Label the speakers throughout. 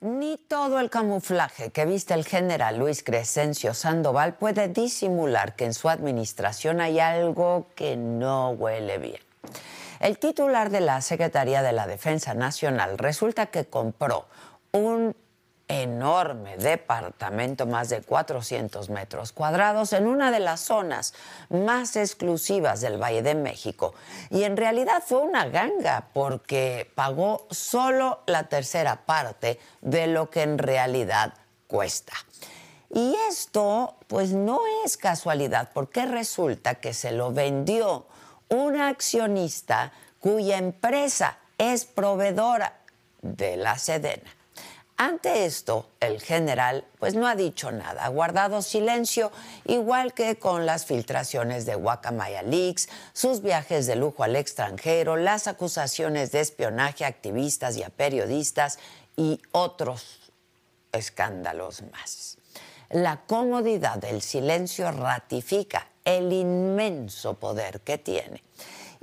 Speaker 1: Ni todo el camuflaje que viste el general Luis Crescencio Sandoval puede disimular que en su administración hay algo que no huele bien. El titular de la Secretaría de la Defensa Nacional resulta que compró un enorme departamento, más de 400 metros cuadrados, en una de las zonas más exclusivas del Valle de México. Y en realidad fue una ganga porque pagó solo la tercera parte de lo que en realidad cuesta. Y esto pues no es casualidad porque resulta que se lo vendió un accionista cuya empresa es proveedora de la Sedena. Ante esto, el general pues no ha dicho nada, ha guardado silencio, igual que con las filtraciones de Guacamaya Leaks, sus viajes de lujo al extranjero, las acusaciones de espionaje a activistas y a periodistas y otros escándalos más. La comodidad del silencio ratifica el inmenso poder que tiene.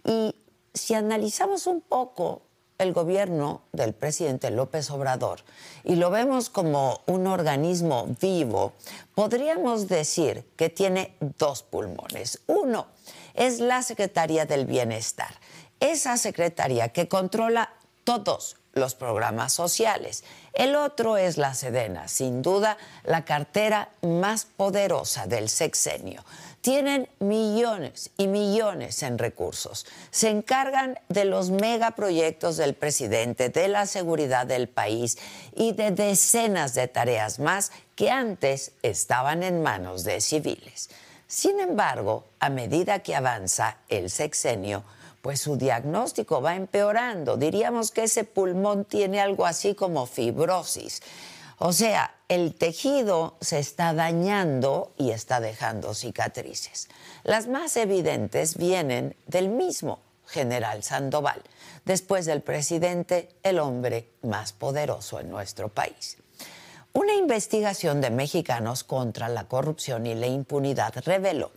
Speaker 1: Y si analizamos un poco el gobierno del presidente López Obrador y lo vemos como un organismo vivo, podríamos decir que tiene dos pulmones. Uno es la Secretaría del Bienestar, esa secretaría que controla todos los programas sociales. El otro es la Sedena, sin duda la cartera más poderosa del sexenio tienen millones y millones en recursos. Se encargan de los megaproyectos del presidente, de la seguridad del país y de decenas de tareas más que antes estaban en manos de civiles. Sin embargo, a medida que avanza el sexenio, pues su diagnóstico va empeorando. Diríamos que ese pulmón tiene algo así como fibrosis. O sea, el tejido se está dañando y está dejando cicatrices. Las más evidentes vienen del mismo general Sandoval, después del presidente, el hombre más poderoso en nuestro país. Una investigación de mexicanos contra la corrupción y la impunidad reveló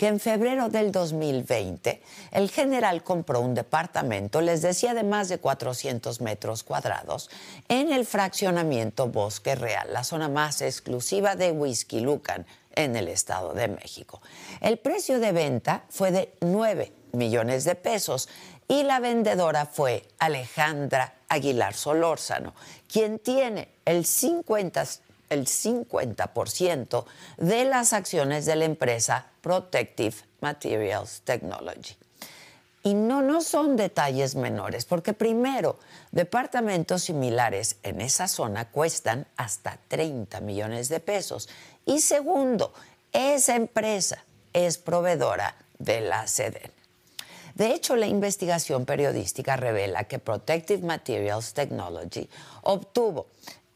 Speaker 1: que en febrero del 2020 el general compró un departamento, les decía, de más de 400 metros cuadrados en el fraccionamiento Bosque Real, la zona más exclusiva de Whisky Lucan en el Estado de México. El precio de venta fue de 9 millones de pesos y la vendedora fue Alejandra Aguilar Solórzano, quien tiene el 50 el 50% de las acciones de la empresa Protective Materials Technology. Y no, no son detalles menores, porque primero, departamentos similares en esa zona cuestan hasta 30 millones de pesos. Y segundo, esa empresa es proveedora de la SEDEN. De hecho, la investigación periodística revela que Protective Materials Technology obtuvo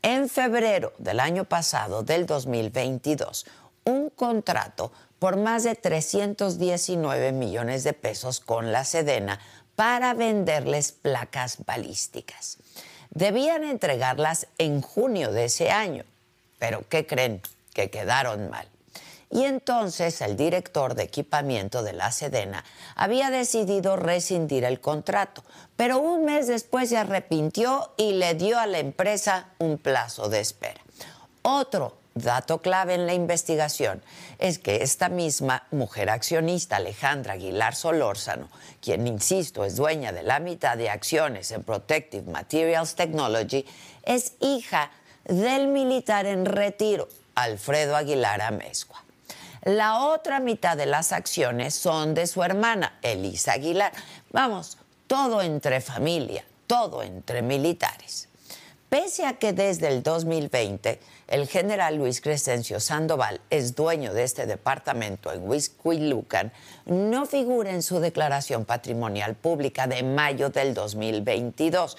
Speaker 1: en febrero del año pasado, del 2022, un contrato por más de 319 millones de pesos con la Sedena para venderles placas balísticas. Debían entregarlas en junio de ese año, pero ¿qué creen? Que quedaron mal. Y entonces el director de equipamiento de la Sedena había decidido rescindir el contrato, pero un mes después se arrepintió y le dio a la empresa un plazo de espera. Otro dato clave en la investigación es que esta misma mujer accionista, Alejandra Aguilar Solórzano, quien, insisto, es dueña de la mitad de acciones en Protective Materials Technology, es hija del militar en retiro, Alfredo Aguilar Amezcua. La otra mitad de las acciones son de su hermana, Elisa Aguilar. Vamos, todo entre familia, todo entre militares. Pese a que desde el 2020 el general Luis Crescencio Sandoval es dueño de este departamento en Huizquilucan, no figura en su declaración patrimonial pública de mayo del 2022.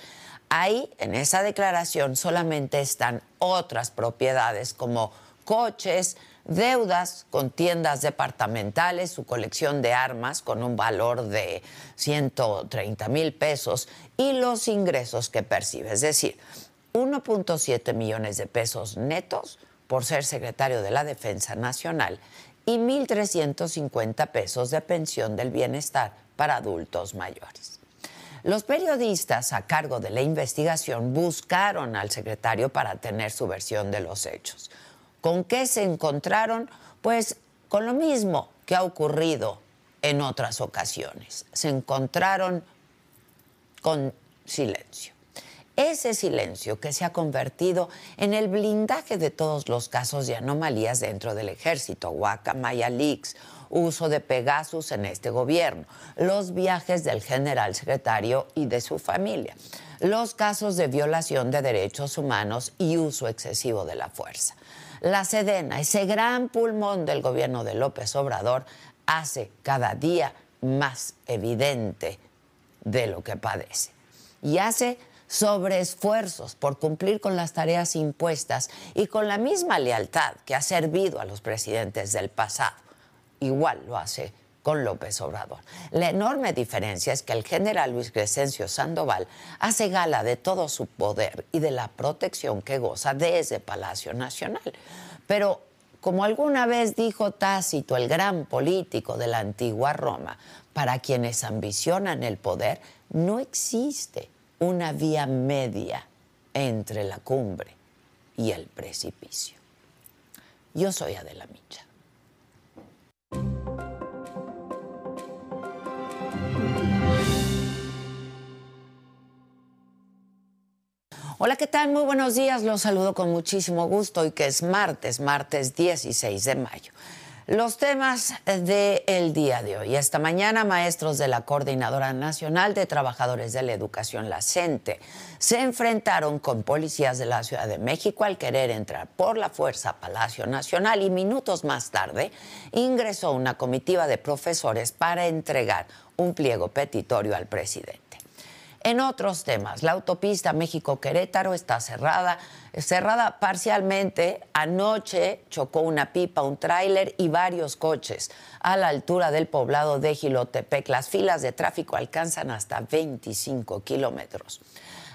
Speaker 1: Ahí, en esa declaración, solamente están otras propiedades como coches, deudas con tiendas departamentales, su colección de armas con un valor de 130 mil pesos y los ingresos que percibe. Es decir, 1.7 millones de pesos netos por ser secretario de la Defensa Nacional y 1.350 pesos de pensión del bienestar para adultos mayores. Los periodistas a cargo de la investigación buscaron al secretario para tener su versión de los hechos. ¿Con qué se encontraron? Pues con lo mismo que ha ocurrido en otras ocasiones. Se encontraron con silencio. Ese silencio que se ha convertido en el blindaje de todos los casos de anomalías dentro del ejército, Maya Leaks, uso de Pegasus en este gobierno, los viajes del general secretario y de su familia, los casos de violación de derechos humanos y uso excesivo de la fuerza. La Sedena, ese gran pulmón del gobierno de López Obrador, hace cada día más evidente de lo que padece. Y hace sobre esfuerzos por cumplir con las tareas impuestas y con la misma lealtad que ha servido a los presidentes del pasado. Igual lo hace con López Obrador. La enorme diferencia es que el general Luis Crescencio Sandoval hace gala de todo su poder y de la protección que goza desde Palacio Nacional. Pero, como alguna vez dijo Tácito, el gran político de la antigua Roma, para quienes ambicionan el poder, no existe una vía media entre la cumbre y el precipicio. Yo soy Adela Micha. Hola, ¿qué tal? Muy buenos días. Los saludo con muchísimo gusto y que es martes, martes 16 de mayo. Los temas del día de hoy. Esta mañana, maestros de la Coordinadora Nacional de Trabajadores de la Educación, la CENTE, se enfrentaron con policías de la Ciudad de México al querer entrar por la fuerza a Palacio Nacional y minutos más tarde ingresó una comitiva de profesores para entregar un pliego petitorio al presidente. En otros temas, la autopista México-Querétaro está cerrada, cerrada parcialmente. Anoche chocó una pipa, un tráiler y varios coches a la altura del poblado de Gilotepec. Las filas de tráfico alcanzan hasta 25 kilómetros.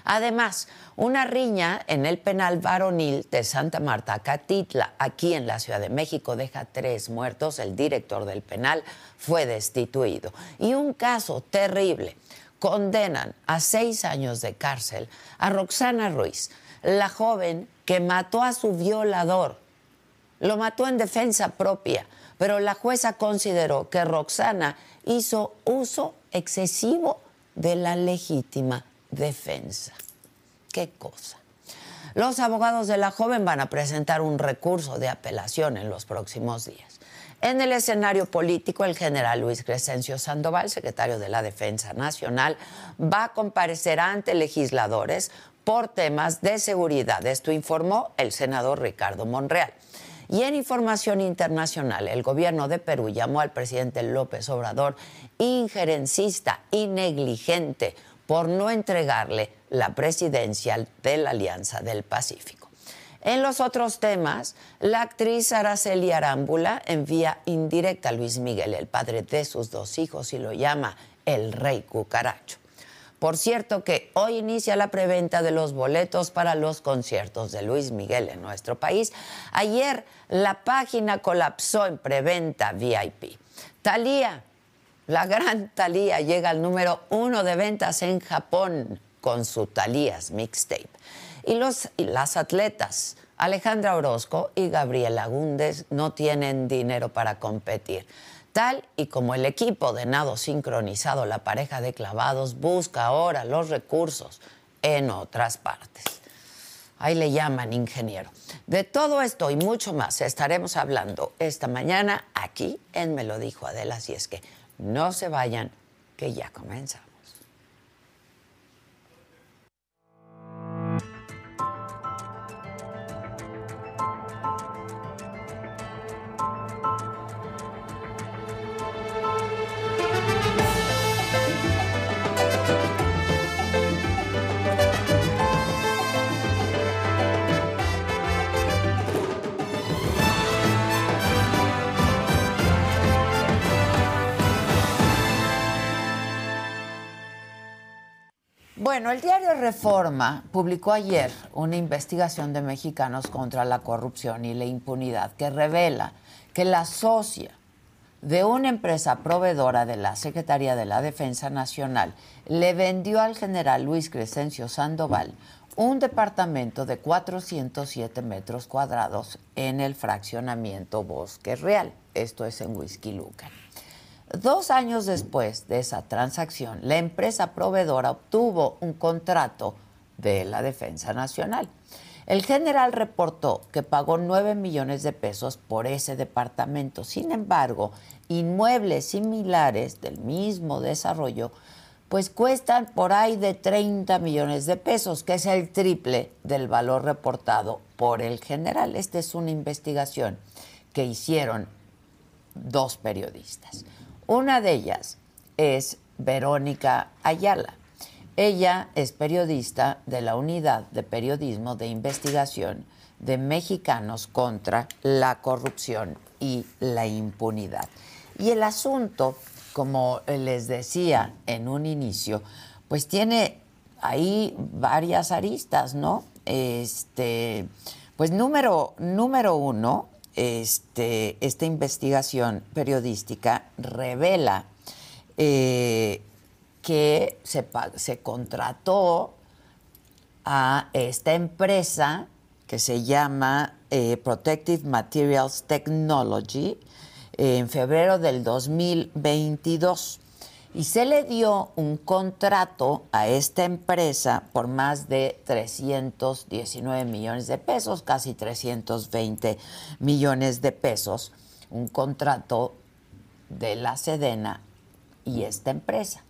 Speaker 1: Además, una riña en el penal varonil de Santa Marta, Catitla, aquí en la Ciudad de México, deja tres muertos. El director del penal fue destituido. Y un caso terrible condenan a seis años de cárcel a Roxana Ruiz, la joven que mató a su violador. Lo mató en defensa propia, pero la jueza consideró que Roxana hizo uso excesivo de la legítima defensa. ¿Qué cosa? Los abogados de la joven van a presentar un recurso de apelación en los próximos días. En el escenario político, el general Luis Crescencio Sandoval, secretario de la Defensa Nacional, va a comparecer ante legisladores por temas de seguridad. Esto informó el senador Ricardo Monreal. Y en información internacional, el gobierno de Perú llamó al presidente López Obrador injerencista y negligente por no entregarle la presidencia de la Alianza del Pacífico. En los otros temas, la actriz Araceli Arámbula envía indirecta a Luis Miguel, el padre de sus dos hijos, y lo llama el rey cucaracho. Por cierto que hoy inicia la preventa de los boletos para los conciertos de Luis Miguel en nuestro país. Ayer la página colapsó en preventa VIP. Talía, la gran Talía, llega al número uno de ventas en Japón con su Talías Mixtape. Y, los, las atletas Alejandra Orozco y Gabriela Gúndez no tienen dinero para competir. Tal y como el equipo de nado sincronizado, la pareja de clavados busca ahora los recursos en otras partes. Ahí le llaman ingeniero. De todo esto y mucho más estaremos hablando esta mañana aquí en Me lo dijo Adela, así es que no se vayan, que ya comenzamos. Bueno, el diario Reforma publicó ayer una investigación de mexicanos contra la corrupción y la impunidad que revela que la socia de una empresa proveedora de la Secretaría de la Defensa Nacional le vendió al general Luis Crescencio Sandoval un departamento de 407 metros cuadrados en el fraccionamiento Bosque Real. Esto es en Whisky Lucan. Dos años después de esa transacción, la empresa proveedora obtuvo un contrato de la Defensa Nacional. El general reportó que pagó 9 millones de pesos por ese departamento. Sin embargo, inmuebles similares del mismo desarrollo pues cuestan por ahí de 30 millones de pesos, que es el triple del valor reportado por el general. Esta es una investigación que hicieron dos periodistas. Una de ellas es Verónica Ayala. Ella es periodista de la Unidad de Periodismo de Investigación de Mexicanos contra la Corrupción y la Impunidad. Y el asunto, como les decía en un inicio, pues tiene ahí varias aristas, ¿no? Este, pues número, número uno, este, esta investigación periodística revela eh, que se, contrató a esta empresa que se llama eh, Protective Materials Technology en febrero del 2022 y se le dio un contrato a esta empresa por más de 319 millones de pesos, casi 320 millones de pesos, un contrato de la Sedena y esta empresa.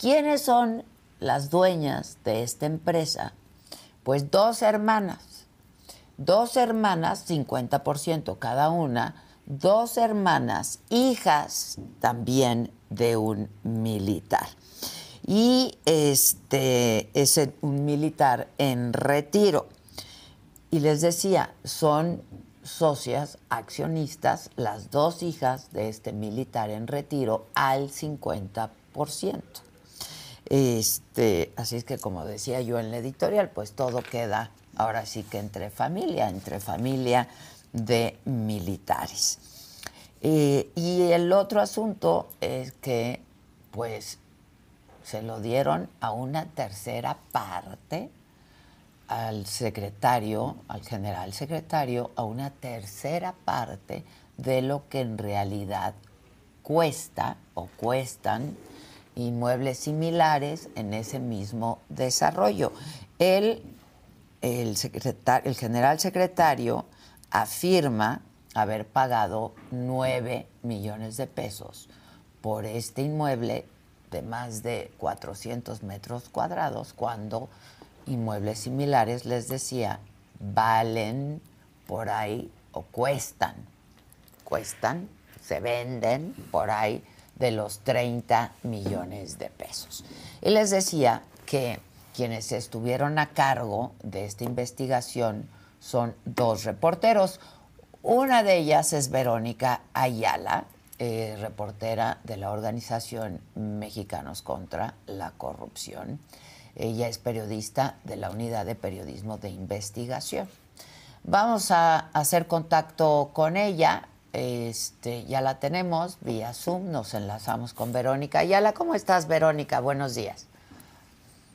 Speaker 1: ¿Quiénes son las dueñas de esta empresa? Pues dos hermanas, dos hermanas, 50% cada una, dos hermanas, hijas también de un militar. Y este es un militar en retiro. Y les decía, son socias accionistas, las dos hijas de este militar en retiro, al 50%. Este, así es que como decía yo en la editorial, pues todo queda ahora sí que entre familia, entre familia de militares. Eh, y el otro asunto es que, pues, se lo dieron a una tercera parte al secretario, al general secretario, a una tercera parte de lo que en realidad cuesta o cuestan inmuebles similares en ese mismo desarrollo. El, el, el general secretario afirma haber pagado 9 millones de pesos por este inmueble de más de 400 metros cuadrados, cuando inmuebles similares, les decía, valen por ahí o cuestan, cuestan, se venden por ahí de los 30 millones de pesos. Y les decía que quienes estuvieron a cargo de esta investigación son dos reporteros. Una de ellas es Verónica Ayala, eh, reportera de la organización Mexicanos contra la Corrupción. Ella es periodista de la Unidad de Periodismo de Investigación. Vamos a hacer contacto con ella. Este, ya la tenemos vía Zoom, nos enlazamos con Verónica Ayala. ¿Cómo estás, Verónica? Buenos días.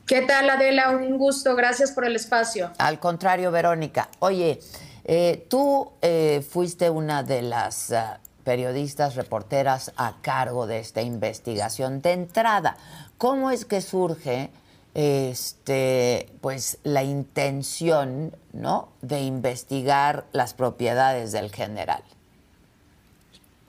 Speaker 2: ¿Qué tal, Adela? Un gusto, gracias por el espacio.
Speaker 1: Al contrario, Verónica. Oye, eh, tú eh, fuiste una de las ah, periodistas, reporteras a cargo de esta investigación. De entrada, ¿cómo es que surge este, pues, la intención ¿no? de investigar las propiedades del general?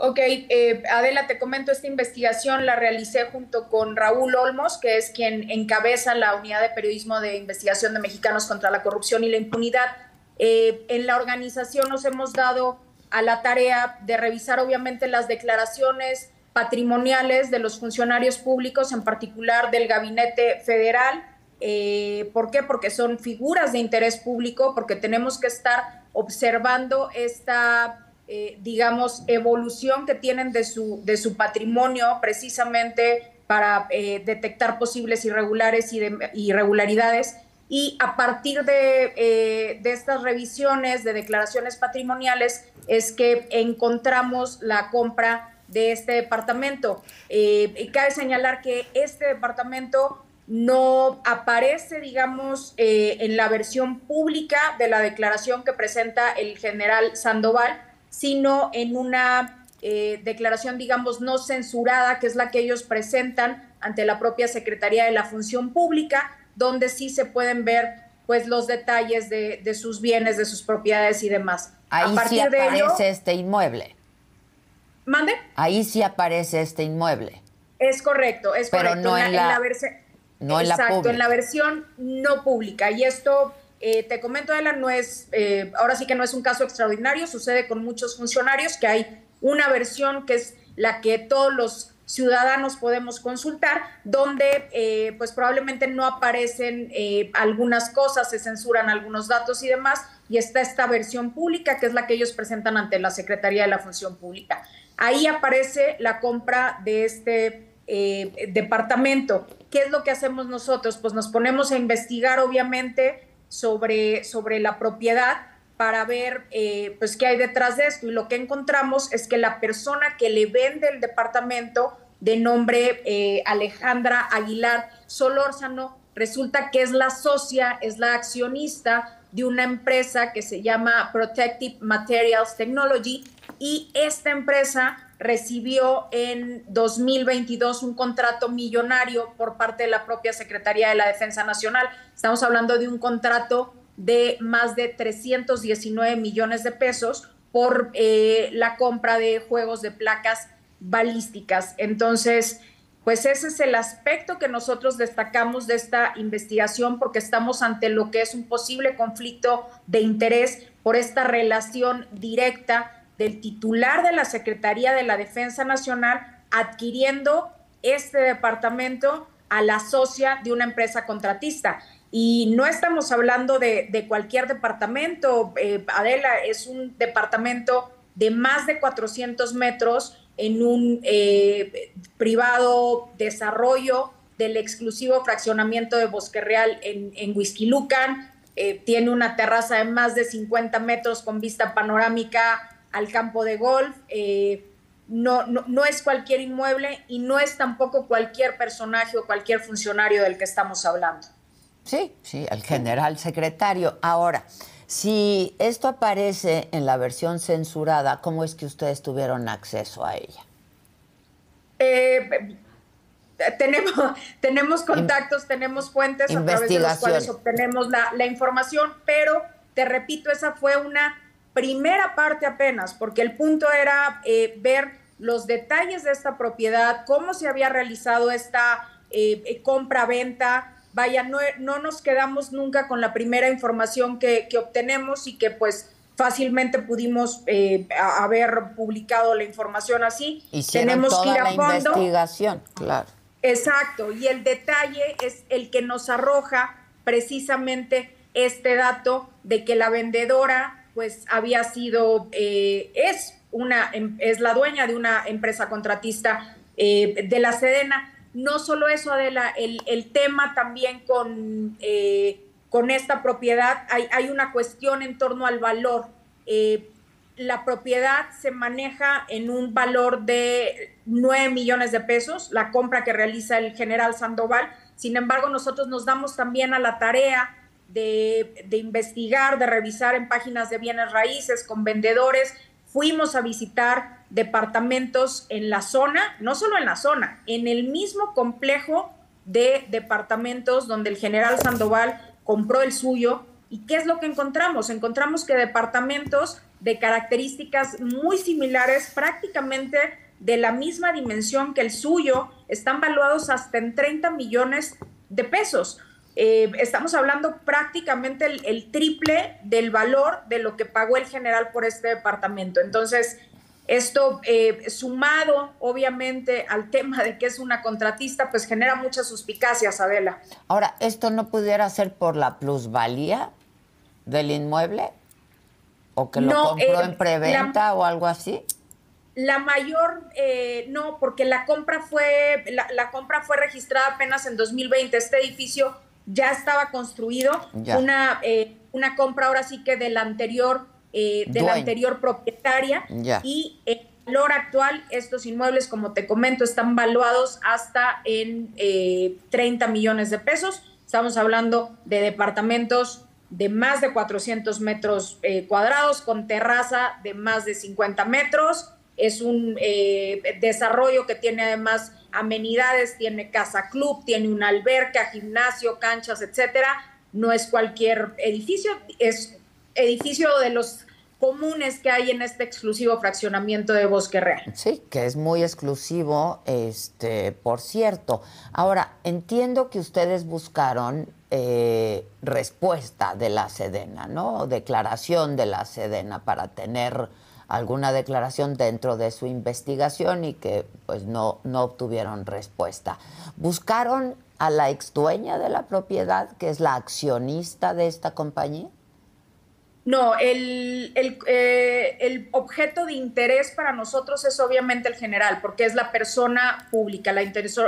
Speaker 2: Ok, eh, Adela, te comento, esta investigación la realicé junto con Raúl Olmos, que es quien encabeza la unidad de periodismo de investigación de Mexicanos contra la Corrupción y la Impunidad. Eh, en la organización nos hemos dado a la tarea de revisar obviamente las declaraciones patrimoniales de los funcionarios públicos, en particular del Gabinete Federal. Eh, ¿Por qué? Porque son figuras de interés público, porque tenemos que estar observando esta eh, digamos, evolución que tienen de su, de su patrimonio precisamente para eh, detectar posibles irregulares y irregularidades. Y a partir de, eh, de, estas revisiones de declaraciones patrimoniales es que encontramos la compra de este departamento. y cabe señalar que este departamento no aparece, digamos, en la versión pública de la declaración que presenta el general Sandoval, sino en una eh, declaración, digamos, no censurada, que es la que ellos presentan ante la propia Secretaría de la Función Pública, donde sí se pueden ver pues los detalles de, sus bienes, de sus propiedades y demás.
Speaker 1: Ahí sí aparece este inmueble.
Speaker 2: ¿Mande?
Speaker 1: Ahí sí aparece este inmueble.
Speaker 2: Es correcto, es
Speaker 1: Pero
Speaker 2: correcto.
Speaker 1: No en la, versión. No en
Speaker 2: exacto, en la versión no pública. Y esto eh, te comento, Ela, no es, eh, ahora sí que no es un caso extraordinario, sucede con muchos funcionarios que hay una versión que es la que todos los ciudadanos podemos consultar, donde eh, pues probablemente no aparecen algunas cosas, se censuran algunos datos y demás, y está esta versión pública, que es la que ellos presentan ante la Secretaría de la Función Pública. Ahí aparece la compra de este departamento. ¿Qué es lo que hacemos nosotros? Pues nos ponemos a investigar, obviamente, sobre, sobre la propiedad para ver eh, pues qué hay detrás de esto. Y lo que encontramos es que la persona que le vende el departamento de nombre eh, Alejandra Aguilar Solórzano, resulta que es la socia, es la accionista de una empresa que se llama Protective Materials Technology y esta empresa recibió en 2022 un contrato millonario por parte de la propia Secretaría de la Defensa Nacional. Estamos hablando de un contrato de más de 319 millones de pesos por eh, la compra de juegos de placas balísticas. Entonces, pues ese es el aspecto que nosotros destacamos de esta investigación porque estamos ante lo que es un posible conflicto de interés por esta relación directa del titular de la Secretaría de la Defensa Nacional adquiriendo este departamento a la socia de una empresa contratista. Y no estamos hablando de, cualquier departamento, eh, Adela, es un departamento de más de 400 metros en un eh, privado desarrollo del exclusivo fraccionamiento de Bosque Real en, en Huizquilucan. Eh, tiene una terraza de más de 50 metros con vista panorámica al campo de golf. Eh, no, no, es cualquier inmueble y no es tampoco cualquier personaje o cualquier funcionario del que estamos hablando.
Speaker 1: Sí, sí, el general secretario. Ahora, si esto aparece en la versión censurada, ¿cómo es que ustedes tuvieron acceso a ella?
Speaker 2: Eh, tenemos, tenemos contactos, tenemos fuentes a través de las cuales obtenemos la, la información, pero te repito, esa fue una primera parte apenas, porque el punto era eh, ver los detalles de esta propiedad, cómo se había realizado esta eh, eh, compra-venta. Vaya, no, no, nos quedamos nunca con la primera información que, obtenemos y que pues fácilmente pudimos haber publicado la información así.
Speaker 1: Tenemos toda que ir a la investigación, claro.
Speaker 2: Exacto, y el detalle es el que nos arroja precisamente este dato de que la vendedora pues había sido, eh, es, una, em, es la dueña de una empresa contratista eh, de la Sedena. No solo eso, Adela, el, el tema también con, eh, con esta propiedad, hay, hay, una cuestión en torno al valor. la propiedad se maneja en un valor de 9 millones de pesos, la compra que realiza el general Sandoval. Sin embargo, nosotros nos damos también a la tarea de, investigar, de revisar en páginas de bienes raíces con vendedores. Fuimos a visitar departamentos en la zona, no solo en la zona, en el mismo complejo de departamentos donde el general Sandoval compró el suyo. ¿Y qué es lo que encontramos? Encontramos que departamentos de características muy similares, prácticamente de la misma dimensión que el suyo, están valuados hasta en 30 millones de pesos. Eh, estamos hablando prácticamente el, triple del valor de lo que pagó el general por este departamento. Entonces, esto eh, sumado obviamente al tema de que es una contratista, pues genera mucha suspicacia, Adela.
Speaker 1: Ahora, ¿esto no pudiera ser por la plusvalía del inmueble? ¿O que lo compró eh, en preventa o algo así?
Speaker 2: La mayor, eh, no, porque la compra fue, la, compra fue registrada apenas en 2020. Este edificio ya estaba construido, una, eh, una compra ahora sí que de la anterior, de la anterior propietaria. Y el valor actual, estos inmuebles, como te comento, están valuados hasta en 30 millones de pesos. Estamos hablando de departamentos de más de 400 metros eh, cuadrados, con terraza de más de 50 metros. Es un eh, desarrollo que tiene además amenidades, tiene casa club, tiene una alberca, gimnasio, canchas, etcétera. No es cualquier edificio, es edificio de los comunes que hay en este exclusivo fraccionamiento de Bosque Real.
Speaker 1: Sí, que es muy exclusivo, este, por cierto. Ahora, entiendo que ustedes buscaron eh, respuesta de la Sedena, ¿no? Declaración de la Sedena para tener alguna declaración dentro de su investigación y que pues no, no obtuvieron respuesta. ¿Buscaron a la ex dueña de la propiedad, que es la accionista de esta compañía?
Speaker 2: No, el, el, eh, el, objeto de interés para nosotros es obviamente el general, porque es la persona pública, la,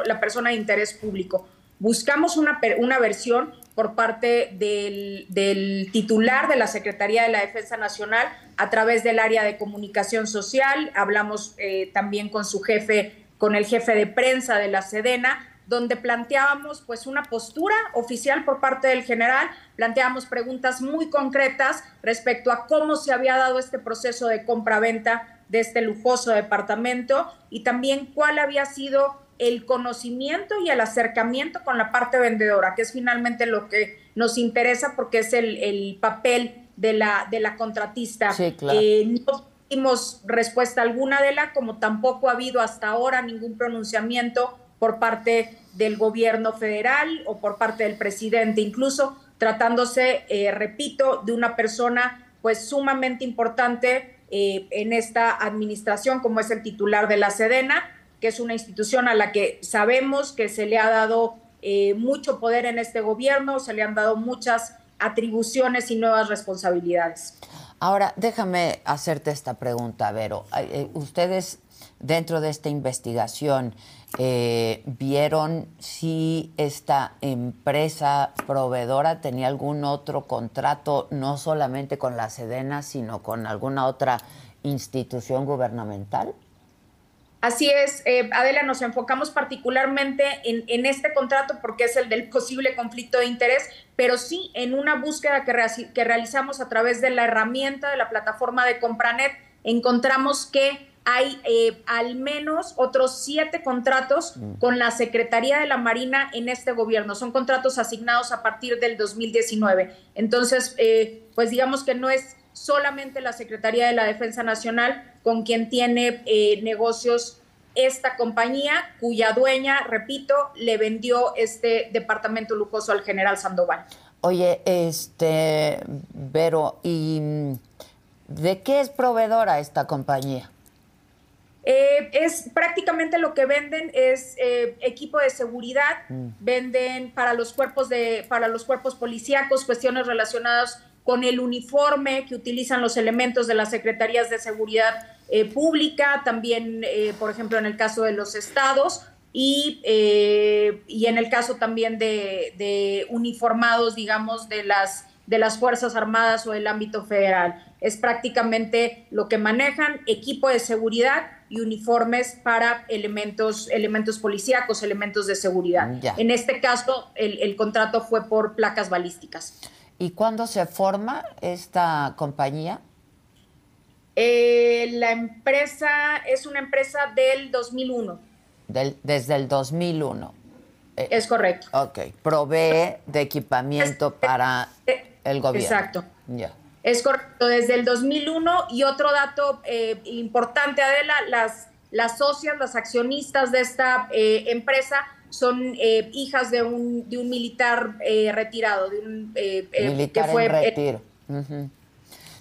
Speaker 2: la persona de interés público. Buscamos una, una versión por parte del, titular de la Secretaría de la Defensa Nacional a través del área de comunicación social. Hablamos eh, también con su jefe, con el jefe de prensa de la Sedena, donde planteábamos pues una postura oficial por parte del general, planteábamos preguntas muy concretas respecto a cómo se había dado este proceso de compra-venta de este lujoso departamento y también cuál había sido el conocimiento y el acercamiento con la parte vendedora, que es finalmente lo que nos interesa porque es el, papel de la, de la contratista.
Speaker 1: Eh,
Speaker 2: no tuvimos respuesta alguna de la, como tampoco ha habido hasta ahora ningún pronunciamiento por parte del gobierno federal o por parte del presidente, incluso tratándose, eh, repito, de una persona pues sumamente importante eh, en esta administración como es el titular de la Sedena que es una institución a la que sabemos que se le ha dado eh, mucho poder en este gobierno, se le han dado muchas atribuciones y nuevas responsabilidades.
Speaker 1: Ahora, déjame hacerte esta pregunta, Vero. Eh, ustedes, dentro de esta investigación, eh, ¿vieron si esta empresa proveedora tenía algún otro contrato, no solamente con la Sedena, sino con alguna otra institución gubernamental?
Speaker 2: Así es, eh, Adela, nos enfocamos particularmente en, este contrato porque es el del posible conflicto de interés, pero sí en una búsqueda que, que realizamos a través de la herramienta de la plataforma de Compranet, encontramos que hay eh, al menos otros siete contratos mm. con la Secretaría de la Marina en este gobierno. Son contratos asignados a partir del 2019. Entonces, eh, pues digamos que no es solamente la Secretaría de la Defensa Nacional con quien tiene eh, negocios esta compañía cuya dueña, repito, le vendió este departamento lujoso al general Sandoval.
Speaker 1: Oye, este, Vero, ¿y de qué es proveedora esta compañía?
Speaker 2: Eh, es prácticamente lo que venden es eh, equipo de seguridad, mm. venden para los cuerpos de para los cuerpos policíacos cuestiones relacionadas con el uniforme que utilizan los elementos de las secretarías de seguridad eh, pública, también, eh, por ejemplo, en el caso de los estados y, eh, y en el caso también de, uniformados, digamos, de las, de las Fuerzas Armadas o del ámbito federal. es prácticamente lo que manejan, equipo de seguridad y uniformes para elementos, elementos policíacos, elementos de seguridad. En este caso, el, contrato fue por placas balísticas.
Speaker 1: ¿Y cuándo se forma esta compañía?
Speaker 2: Eh, la empresa es una empresa del 2001.
Speaker 1: Del, desde el 2001.
Speaker 2: Eh, es correcto.
Speaker 1: Ok, provee de equipamiento para eh, el gobierno.
Speaker 2: Exacto. Ya. Es correcto, desde el 2001. Y otro dato eh, importante, Adela, las, las socias, las accionistas de esta empresa son hijas de un, de un militar retirado, de un
Speaker 1: militar que fue en retiro.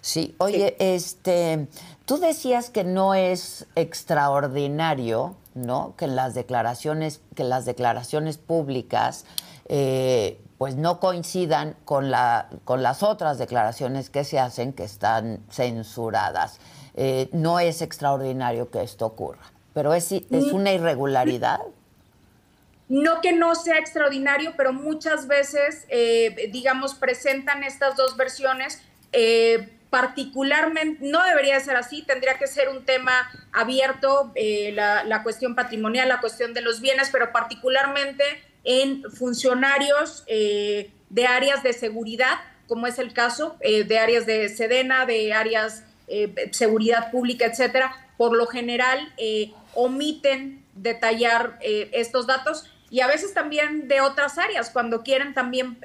Speaker 1: Sí, oye, este, tú decías que no es extraordinario ¿no? Que las declaraciones, que las declaraciones públicas eh, pues no coincidan con, la, con las otras declaraciones que se hacen que están censuradas. Eh, no es extraordinario que esto ocurra, pero es, es mm. una irregularidad.
Speaker 2: No que no sea extraordinario, pero muchas veces, eh, digamos, presentan estas dos versiones particularmente, no debería ser así, tendría que ser un tema abierto, eh, la, cuestión patrimonial, la cuestión de los bienes, pero particularmente en funcionarios eh, de áreas de seguridad, como es el caso eh, de áreas de Sedena, de áreas de seguridad pública, etcétera, por lo general omiten detallar estos datos y a veces también de otras áreas, cuando quieren también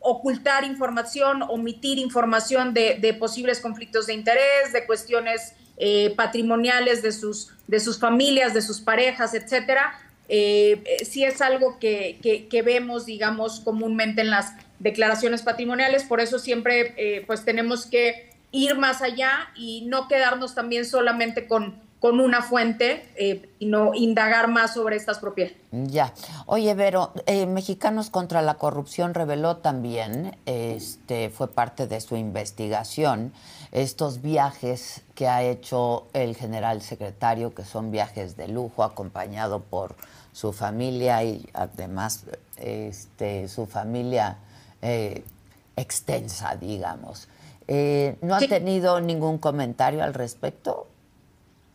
Speaker 2: ocultar información, omitir información de, posibles conflictos de interés, de cuestiones eh, patrimoniales de sus, de sus familias, de sus parejas, etcétera. Eh, eh, sí es algo que, vemos, digamos, comúnmente en las declaraciones patrimoniales, por eso siempre pues tenemos que ir más allá y no quedarnos también solamente con con una fuente eh, y no indagar más sobre estas propiedades.
Speaker 1: Ya. Oye, Vero, eh, Mexicanos contra la Corrupción reveló también, este, fue parte de su investigación, estos viajes que ha hecho el general secretario, que son viajes de lujo, acompañado por su familia y además este, su familia eh, extensa, digamos. ¿No ha tenido ningún comentario al respecto?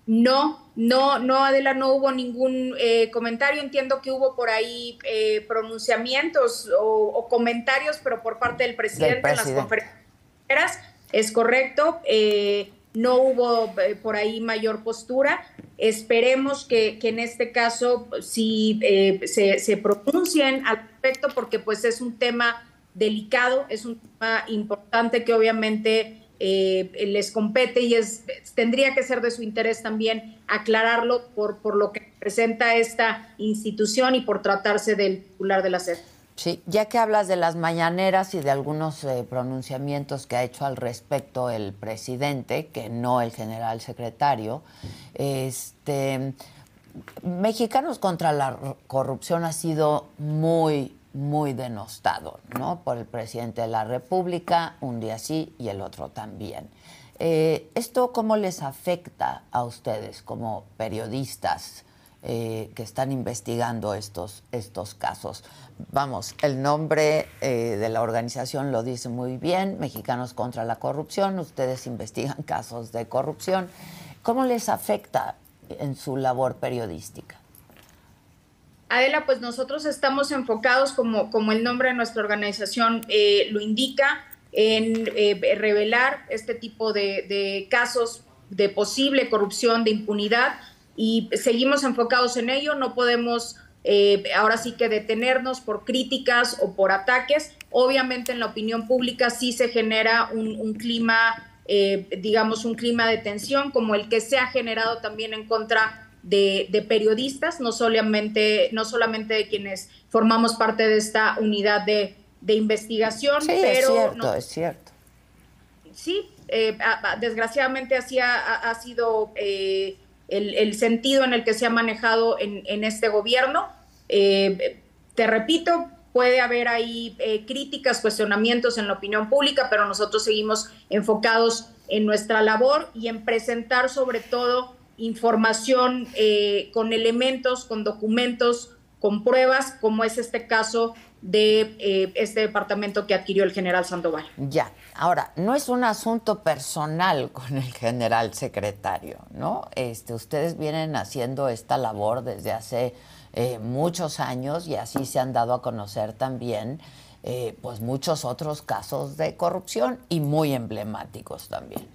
Speaker 2: No, no, no, Adela, no hubo ningún eh, comentario. Entiendo que hubo por ahí eh, pronunciamientos o, comentarios, pero por parte del presidente, en las conferencias. Es correcto. Eh, no hubo por ahí mayor postura. Esperemos que, en este caso sí se, se pronuncien al respecto, porque pues es un tema delicado, es un tema importante que obviamente eh, les compete y es, tendría que ser de su interés también aclararlo por, por lo que presenta esta institución y por tratarse del titular de la sede.
Speaker 1: Sí, ya que hablas de las mañaneras y de algunos eh, pronunciamientos que ha hecho al respecto el presidente, que no el general secretario, este, Mexicanos contra la corrupción ha sido muy, muy denostado, ¿no? Por el presidente de la República, un día sí y el otro también. Eh, ¿Esto cómo les afecta a ustedes como periodistas eh, que están investigando estos, estos casos? Vamos, el nombre eh, de la organización lo dice muy bien, Mexicanos contra la Corrupción, ustedes investigan casos de corrupción. ¿Cómo les afecta en su labor periodística?
Speaker 2: Adela, pues nosotros estamos enfocados, como, como el nombre de nuestra organización eh, lo indica, en eh, revelar este tipo de, casos de posible corrupción, de impunidad, y seguimos enfocados en ello. No podemos eh, ahora sí que detenernos por críticas o por ataques. Obviamente en la opinión pública sí se genera un, clima, digamos, un clima de tensión, como el que se ha generado también en contra de, periodistas, no solamente, no solamente de quienes formamos parte de esta unidad de, investigación,
Speaker 1: sí,
Speaker 2: pero...
Speaker 1: Es cierto, es cierto.
Speaker 2: Sí, eh, desgraciadamente así ha, sido eh, el, sentido en el que se ha manejado en, este gobierno. Eh, te repito, puede haber ahí críticas, cuestionamientos en la opinión pública, pero nosotros seguimos enfocados en nuestra labor y en presentar sobre todo información eh, con elementos, con documentos, con pruebas, como es este caso de eh, este departamento que adquirió el general Sandoval.
Speaker 1: Ya, ahora, no es un asunto personal con el general secretario, ¿no? Este, ustedes vienen haciendo esta labor desde hace eh, muchos años y así se han dado a conocer también eh, pues muchos otros casos de corrupción y muy emblemáticos también.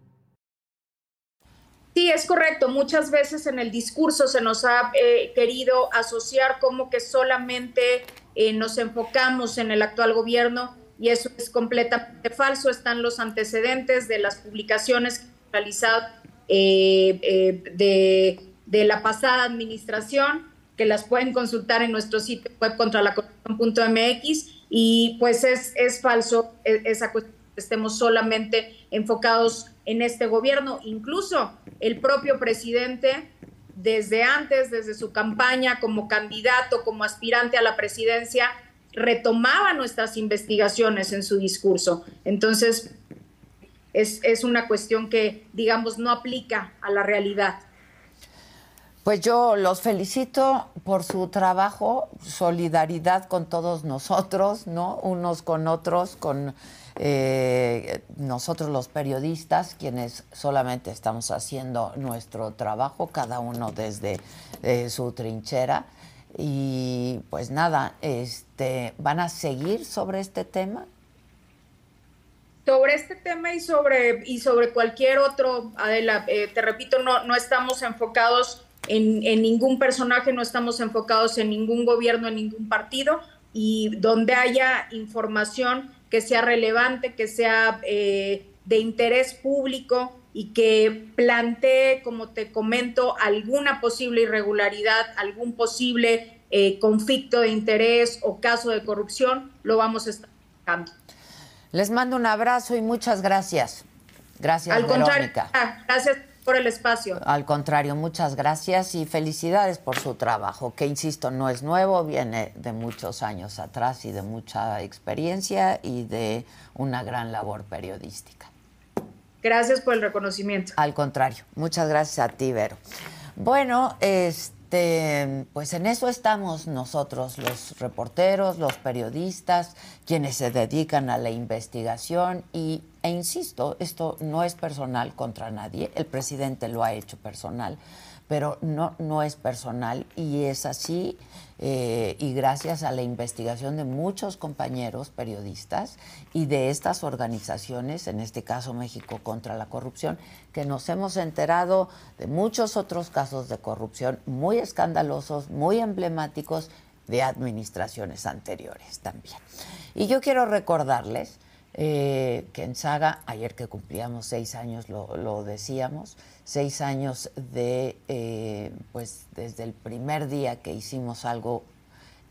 Speaker 2: Sí, es correcto. Muchas veces en el discurso se nos ha eh, querido asociar como que solamente eh, nos enfocamos en el actual gobierno y eso es completamente falso. Están los antecedentes de las publicaciones que hemos realizado eh, de, de, la pasada administración, que las pueden consultar en nuestro sitio web contra la corrupción.mx y pues es, es falso esa cuestión estemos solamente enfocados en este gobierno. Incluso el propio presidente, desde antes, desde su campaña como candidato, como aspirante a la presidencia, retomaba nuestras investigaciones en su discurso. Entonces, es, es una cuestión que, digamos, no aplica a la realidad.
Speaker 1: Pues yo los felicito por su trabajo, solidaridad con todos nosotros, ¿no? Unos con otros, con eh, nosotros los periodistas, quienes solamente estamos haciendo nuestro trabajo, cada uno desde eh, su trinchera. Y pues nada, este, ¿van a seguir sobre este tema?
Speaker 2: Sobre este tema y sobre, y sobre cualquier otro, Adela, eh, te repito, no, no estamos enfocados en, en ningún personaje, no estamos enfocados en ningún gobierno, en ningún partido, y donde haya información que sea relevante, que sea eh, de interés público y que plantee, como te comento, alguna posible irregularidad, algún posible eh, conflicto de interés o caso de corrupción, lo vamos a estar buscando.
Speaker 1: Les mando un abrazo y muchas gracias. Gracias,
Speaker 2: Al contrario, gracias por el espacio.
Speaker 1: Al contrario, muchas gracias y felicidades por su trabajo, que insisto, no es nuevo, viene de muchos años atrás y de mucha experiencia y de una gran labor periodística.
Speaker 2: Gracias por el reconocimiento.
Speaker 1: Al contrario, muchas gracias a ti, Vero. Bueno, este pues en eso estamos nosotros, los reporteros, los periodistas, quienes se dedican a la investigación y, e insisto, esto no es personal contra nadie, el presidente lo ha hecho personal, pero no, no es personal y es así eh, y gracias a la investigación de muchos compañeros periodistas y de estas organizaciones, en este caso México contra la corrupción, que nos hemos enterado de muchos otros casos de corrupción muy escandalosos, muy emblemáticos de administraciones anteriores también. Y yo quiero recordarles eh, que en Saga, ayer que cumplíamos seis años, lo, decíamos, seis años de, eh, pues desde el primer día que hicimos algo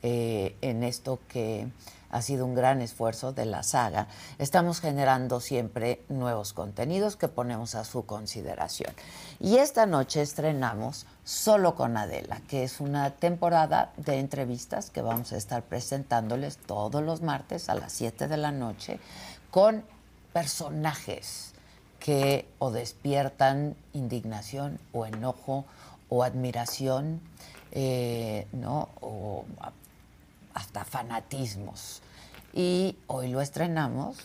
Speaker 1: eh, en esto que ha sido un gran esfuerzo de la saga, estamos generando siempre nuevos contenidos que ponemos a su consideración. Y esta noche estrenamos Solo con Adela, que es una temporada de entrevistas que vamos a estar presentándoles todos los martes a las 7 de la noche con personajes que o despiertan indignación o enojo o admiración, eh, ¿no? O hasta fanatismos. Y hoy lo estrenamos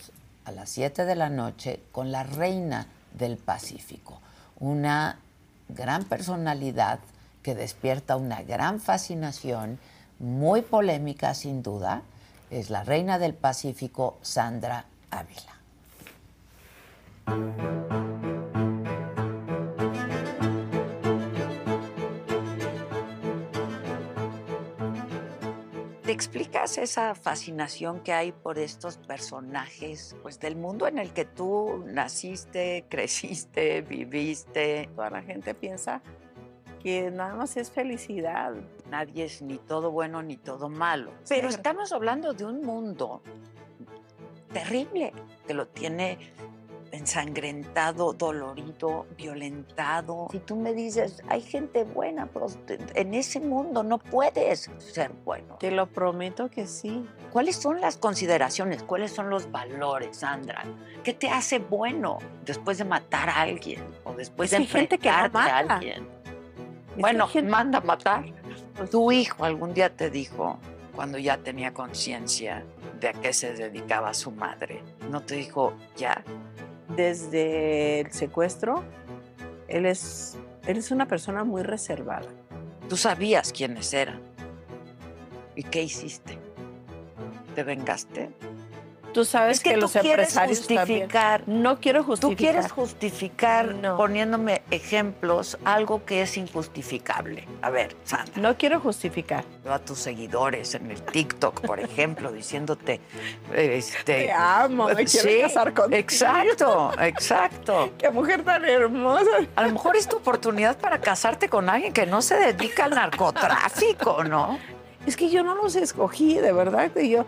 Speaker 1: a las 7 de la noche con la reina del Pacífico, una gran personalidad que despierta una gran fascinación, muy polémica sin duda, es la reina del Pacífico, Sandra Ávila. ¿Te explicas esa fascinación que hay por estos personajes, pues del mundo en el que tú naciste, creciste, viviste?
Speaker 3: Toda la gente piensa que nada más es felicidad.
Speaker 1: Nadie es ni todo bueno ni todo malo. Pero estamos hablando de un mundo terrible que lo tiene ensangrentado, dolorido, violentado. Si tú me dices, hay gente buena, pero en ese mundo no puedes ser bueno.
Speaker 3: Te lo prometo que sí.
Speaker 1: ¿Cuáles son las consideraciones? ¿Cuáles son los valores, Sandra? ¿Qué te hace bueno después de matar a alguien o después de
Speaker 3: gente que no
Speaker 1: a alguien? bueno, manda a matar. Tu hijo algún día te dijo, cuando ya tenía conciencia de a qué se dedicaba su madre, no te dijo, ya,
Speaker 3: desde el secuestro, él es, él es una persona muy reservada.
Speaker 1: Tú sabías quiénes eran. ¿Y qué hiciste? ¿Te vengaste?
Speaker 3: Tú sabes que, los empresarios
Speaker 1: justificar.
Speaker 3: No quiero justificar.
Speaker 1: Tú quieres justificar poniéndome ejemplos algo que es injustificable. A ver, Sandra.
Speaker 3: No quiero justificar.
Speaker 1: A tus seguidores en el TikTok, por ejemplo, diciéndote, este,
Speaker 3: te amo, me quiero casar contigo.
Speaker 1: Exacto, exacto.
Speaker 3: Qué mujer tan hermosa.
Speaker 1: A lo mejor es tu oportunidad para casarte con alguien que no se dedica al narcotráfico, ¿no?
Speaker 3: Es que yo no los escogí, de verdad que yo...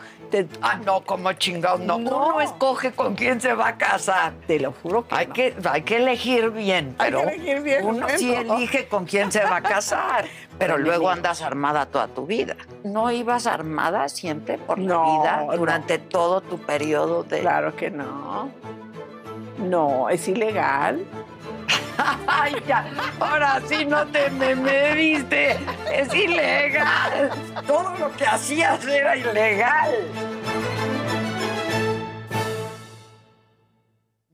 Speaker 1: Ah, no, como chingado, no. Uno escoge con quién se va a casar.
Speaker 3: Te lo juro que
Speaker 1: hay
Speaker 3: no.
Speaker 1: que Hay que elegir bien, pero
Speaker 3: hay que elegir bien,
Speaker 1: uno sí elige con quién se va a casar, pero luego andas armada toda tu vida. ¿No ibas armada siempre por la vida durante todo tu periodo de...?
Speaker 3: Claro que no. No, es ilegal.
Speaker 1: Ay, ya. Ahora sí no te me, mediste. Es ilegal. Todo lo que hacías era ilegal.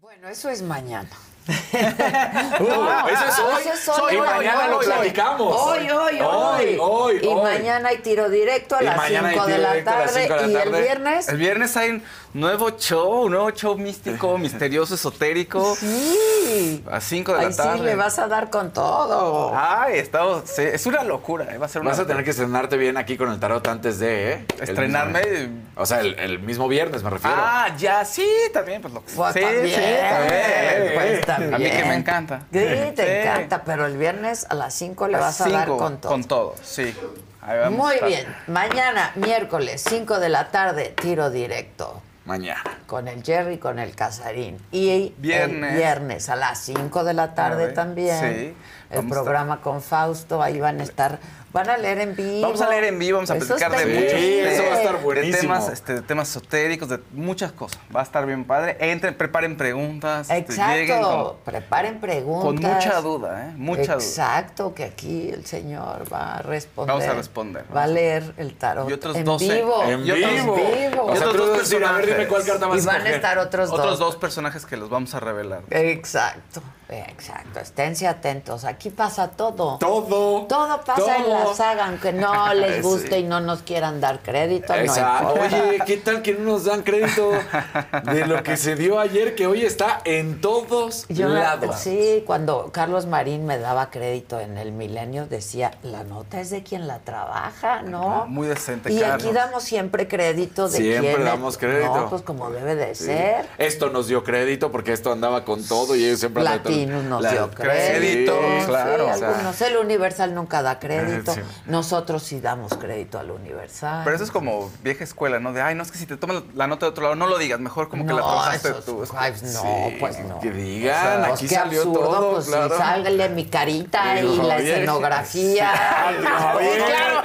Speaker 1: Bueno, eso es mañana.
Speaker 4: Uh, eso es hoy. Eso es y mañana lo platicamos.
Speaker 1: Hoy, hoy, hoy.
Speaker 4: hoy,
Speaker 1: y mañana hay tiro directo a las 5 de, la tarde. ¿Y el viernes?
Speaker 4: El viernes hay nuevo show, un nuevo show místico, misterioso, esotérico.
Speaker 1: Sí.
Speaker 4: A 5 de la tarde.
Speaker 1: Sí, le vas a dar con todo.
Speaker 4: Ay, estamos, es una locura. Eh, va a ser una
Speaker 5: vas a tener que estrenarte bien aquí con el tarot antes de, ¿eh?
Speaker 4: Estrenarme.
Speaker 5: o sea, el, mismo viernes me refiero.
Speaker 4: Ah, ya, sí, también. Pues lo que
Speaker 1: pues
Speaker 4: sí,
Speaker 1: también,
Speaker 4: sí, también.
Speaker 1: Pues también.
Speaker 4: A mí que me encanta.
Speaker 1: Sí, te encanta, pero el viernes a las 5 le vas a dar con todo.
Speaker 4: Con todo, sí.
Speaker 1: Muy bien. Mañana, miércoles, 5 de la tarde, tiro directo.
Speaker 5: Mañana.
Speaker 1: Con el Jerry, con el Casarín. Y
Speaker 4: viernes,
Speaker 1: el viernes a las 5 de la tarde también.
Speaker 4: Sí.
Speaker 1: El programa con Fausto, ahí van a estar Van a leer en vivo.
Speaker 4: Vamos a leer en vivo, vamos a platicar de muchos
Speaker 5: eso va a estar buenísimo.
Speaker 4: De temas, este, de temas esotéricos, de muchas cosas. Va a estar bien padre. Entren, preparen preguntas.
Speaker 1: Este, Exacto. Con, preparen preguntas.
Speaker 4: Con mucha duda, ¿eh? Mucha
Speaker 1: Exacto,
Speaker 4: duda.
Speaker 1: Exacto, que aquí el señor va a responder.
Speaker 4: Vamos a responder.
Speaker 1: Va a leer el tarot.
Speaker 4: Y otros
Speaker 1: en
Speaker 4: 12.
Speaker 1: Vivo.
Speaker 5: En
Speaker 1: y otros
Speaker 5: vivo.
Speaker 1: vivo.
Speaker 5: O sea, otros dos decir, a ver, dime cuál carta vas
Speaker 1: y van a estar otros dos.
Speaker 4: Otros dos personajes que los vamos a revelar.
Speaker 1: Exacto. Exacto, esténse atentos. Aquí pasa todo.
Speaker 5: Todo.
Speaker 1: Todo pasa en la saga, aunque no les guste y no nos quieran dar crédito.
Speaker 5: Exacto.
Speaker 1: No
Speaker 5: Oye, ¿qué tal que no nos dan crédito de lo que se dio ayer, que hoy está en todos
Speaker 1: Yo,
Speaker 5: lados?
Speaker 1: Sí, cuando Carlos Marín me daba crédito en el milenio, decía, la nota es de quien la trabaja, ¿no?
Speaker 4: Muy decente,
Speaker 1: Y
Speaker 4: Carlos.
Speaker 1: aquí damos siempre crédito de
Speaker 5: Siempre
Speaker 1: quien...
Speaker 5: damos crédito.
Speaker 1: No, pues como debe de ser.
Speaker 5: Esto nos dio crédito porque esto andaba con todo y ellos siempre...
Speaker 1: Latinos nos
Speaker 5: La-
Speaker 1: dio crédito.
Speaker 4: crédito, claro,
Speaker 1: Sí,
Speaker 4: o sea.
Speaker 1: El Universal nunca da crédito.
Speaker 5: Sí.
Speaker 1: Nosotros sí damos crédito al Universal.
Speaker 4: Pero eso es como vieja escuela, ¿no? De, ay, no, es que si te tomas la nota de otro lado, no lo digas. Mejor como que la
Speaker 1: No,
Speaker 4: trabajaste
Speaker 1: esos
Speaker 4: tú. Es como-
Speaker 1: vibes, no,
Speaker 5: Sí,
Speaker 1: pues no.
Speaker 5: Que digan,
Speaker 1: Pues
Speaker 5: aquí
Speaker 1: qué
Speaker 5: salió
Speaker 1: absurdo,
Speaker 5: todo,
Speaker 1: pues
Speaker 5: claro.
Speaker 1: sí, sálgale mi carita y la
Speaker 5: oye.
Speaker 1: escenografía.
Speaker 5: Oye,
Speaker 1: claro,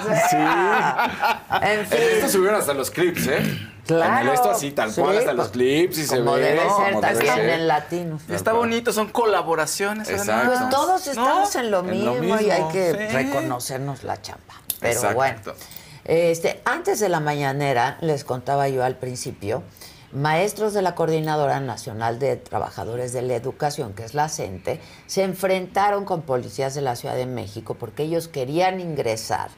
Speaker 1: o sea, En
Speaker 5: En
Speaker 1: fin.
Speaker 5: esto subieron hasta los clips, ¿eh?
Speaker 1: Claro.
Speaker 5: En el esto así, tal
Speaker 1: Sí,
Speaker 5: cual, hasta
Speaker 1: pues,
Speaker 5: los clips y se
Speaker 1: como
Speaker 5: ve.
Speaker 1: debe ser
Speaker 5: como debe
Speaker 1: también
Speaker 5: ser.
Speaker 1: en latinos.
Speaker 4: Y está bonito, son colaboraciones.
Speaker 5: Exacto.
Speaker 4: además.
Speaker 1: Pues todos estamos
Speaker 4: No,
Speaker 1: en lo,
Speaker 5: en
Speaker 1: mismo y hay que
Speaker 4: sí.
Speaker 1: reconocernos la chamba. Pero
Speaker 5: Exacto.
Speaker 1: bueno, este, antes de la mañanera, les contaba yo al principio, Maestros de la Coordinadora Nacional de Trabajadores de la Educación, que es la CENTE, se enfrentaron con policías de la Ciudad de México porque ellos querían ingresar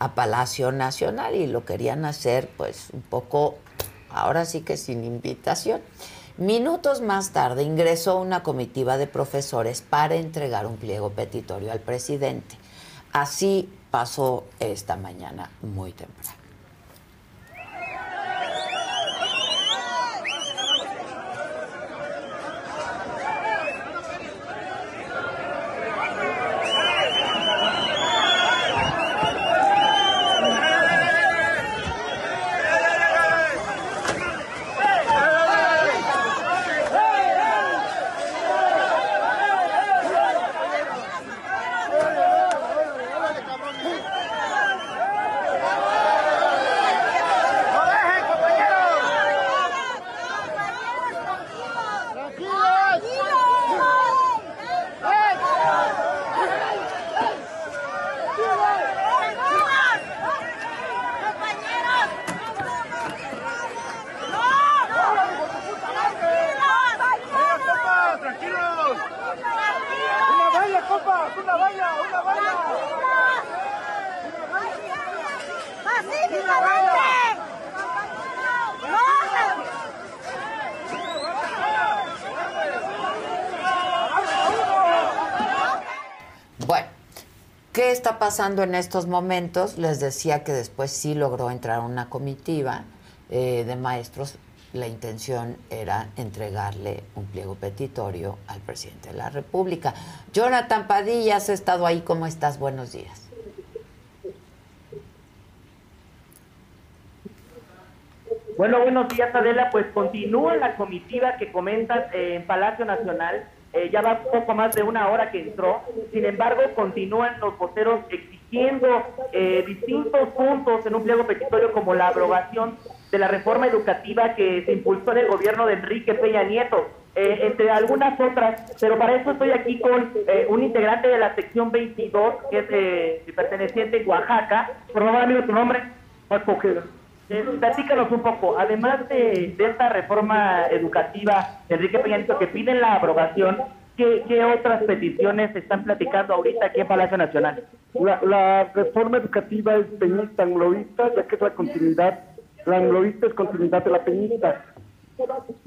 Speaker 1: a Palacio Nacional y lo querían hacer pues un poco, ahora sí que sin invitación. Minutos más tarde ingresó una comitiva de profesores para entregar un pliego petitorio al presidente. Así pasó esta mañana muy temprano. Está pasando en estos momentos? Les decía que después sí logró entrar una comitiva eh, de maestros. La intención era entregarle un pliego petitorio al presidente de la República. Jonathan Padilla, has estado ahí. ¿Cómo estás? Buenos días.
Speaker 6: Bueno, buenos días, Adela. Pues continúa la comitiva que comentas en Palacio Nacional. Eh, ya va poco más de una hora que entró. Sin embargo, continúan los voceros exigiendo eh, distintos puntos en un pliego petitorio como la aprobación de la reforma educativa que se impulsó en el gobierno de Enrique Peña Nieto. eh, entre algunas otras, pero para eso estoy aquí con eh, un integrante de la sección 22, que es eh, perteneciente a Oaxaca. Por favor, amigo, tu nombre. Marco Ojeda. Eh, platícanos un poco, además de, esta reforma educativa, Enrique Peña Nieto, que piden la aprobación, ¿qué, otras peticiones están platicando ahorita aquí en Palacio Nacional?
Speaker 7: La, reforma educativa es peñista anglovista, ya que es la continuidad, la anglovista es continuidad de la peñista.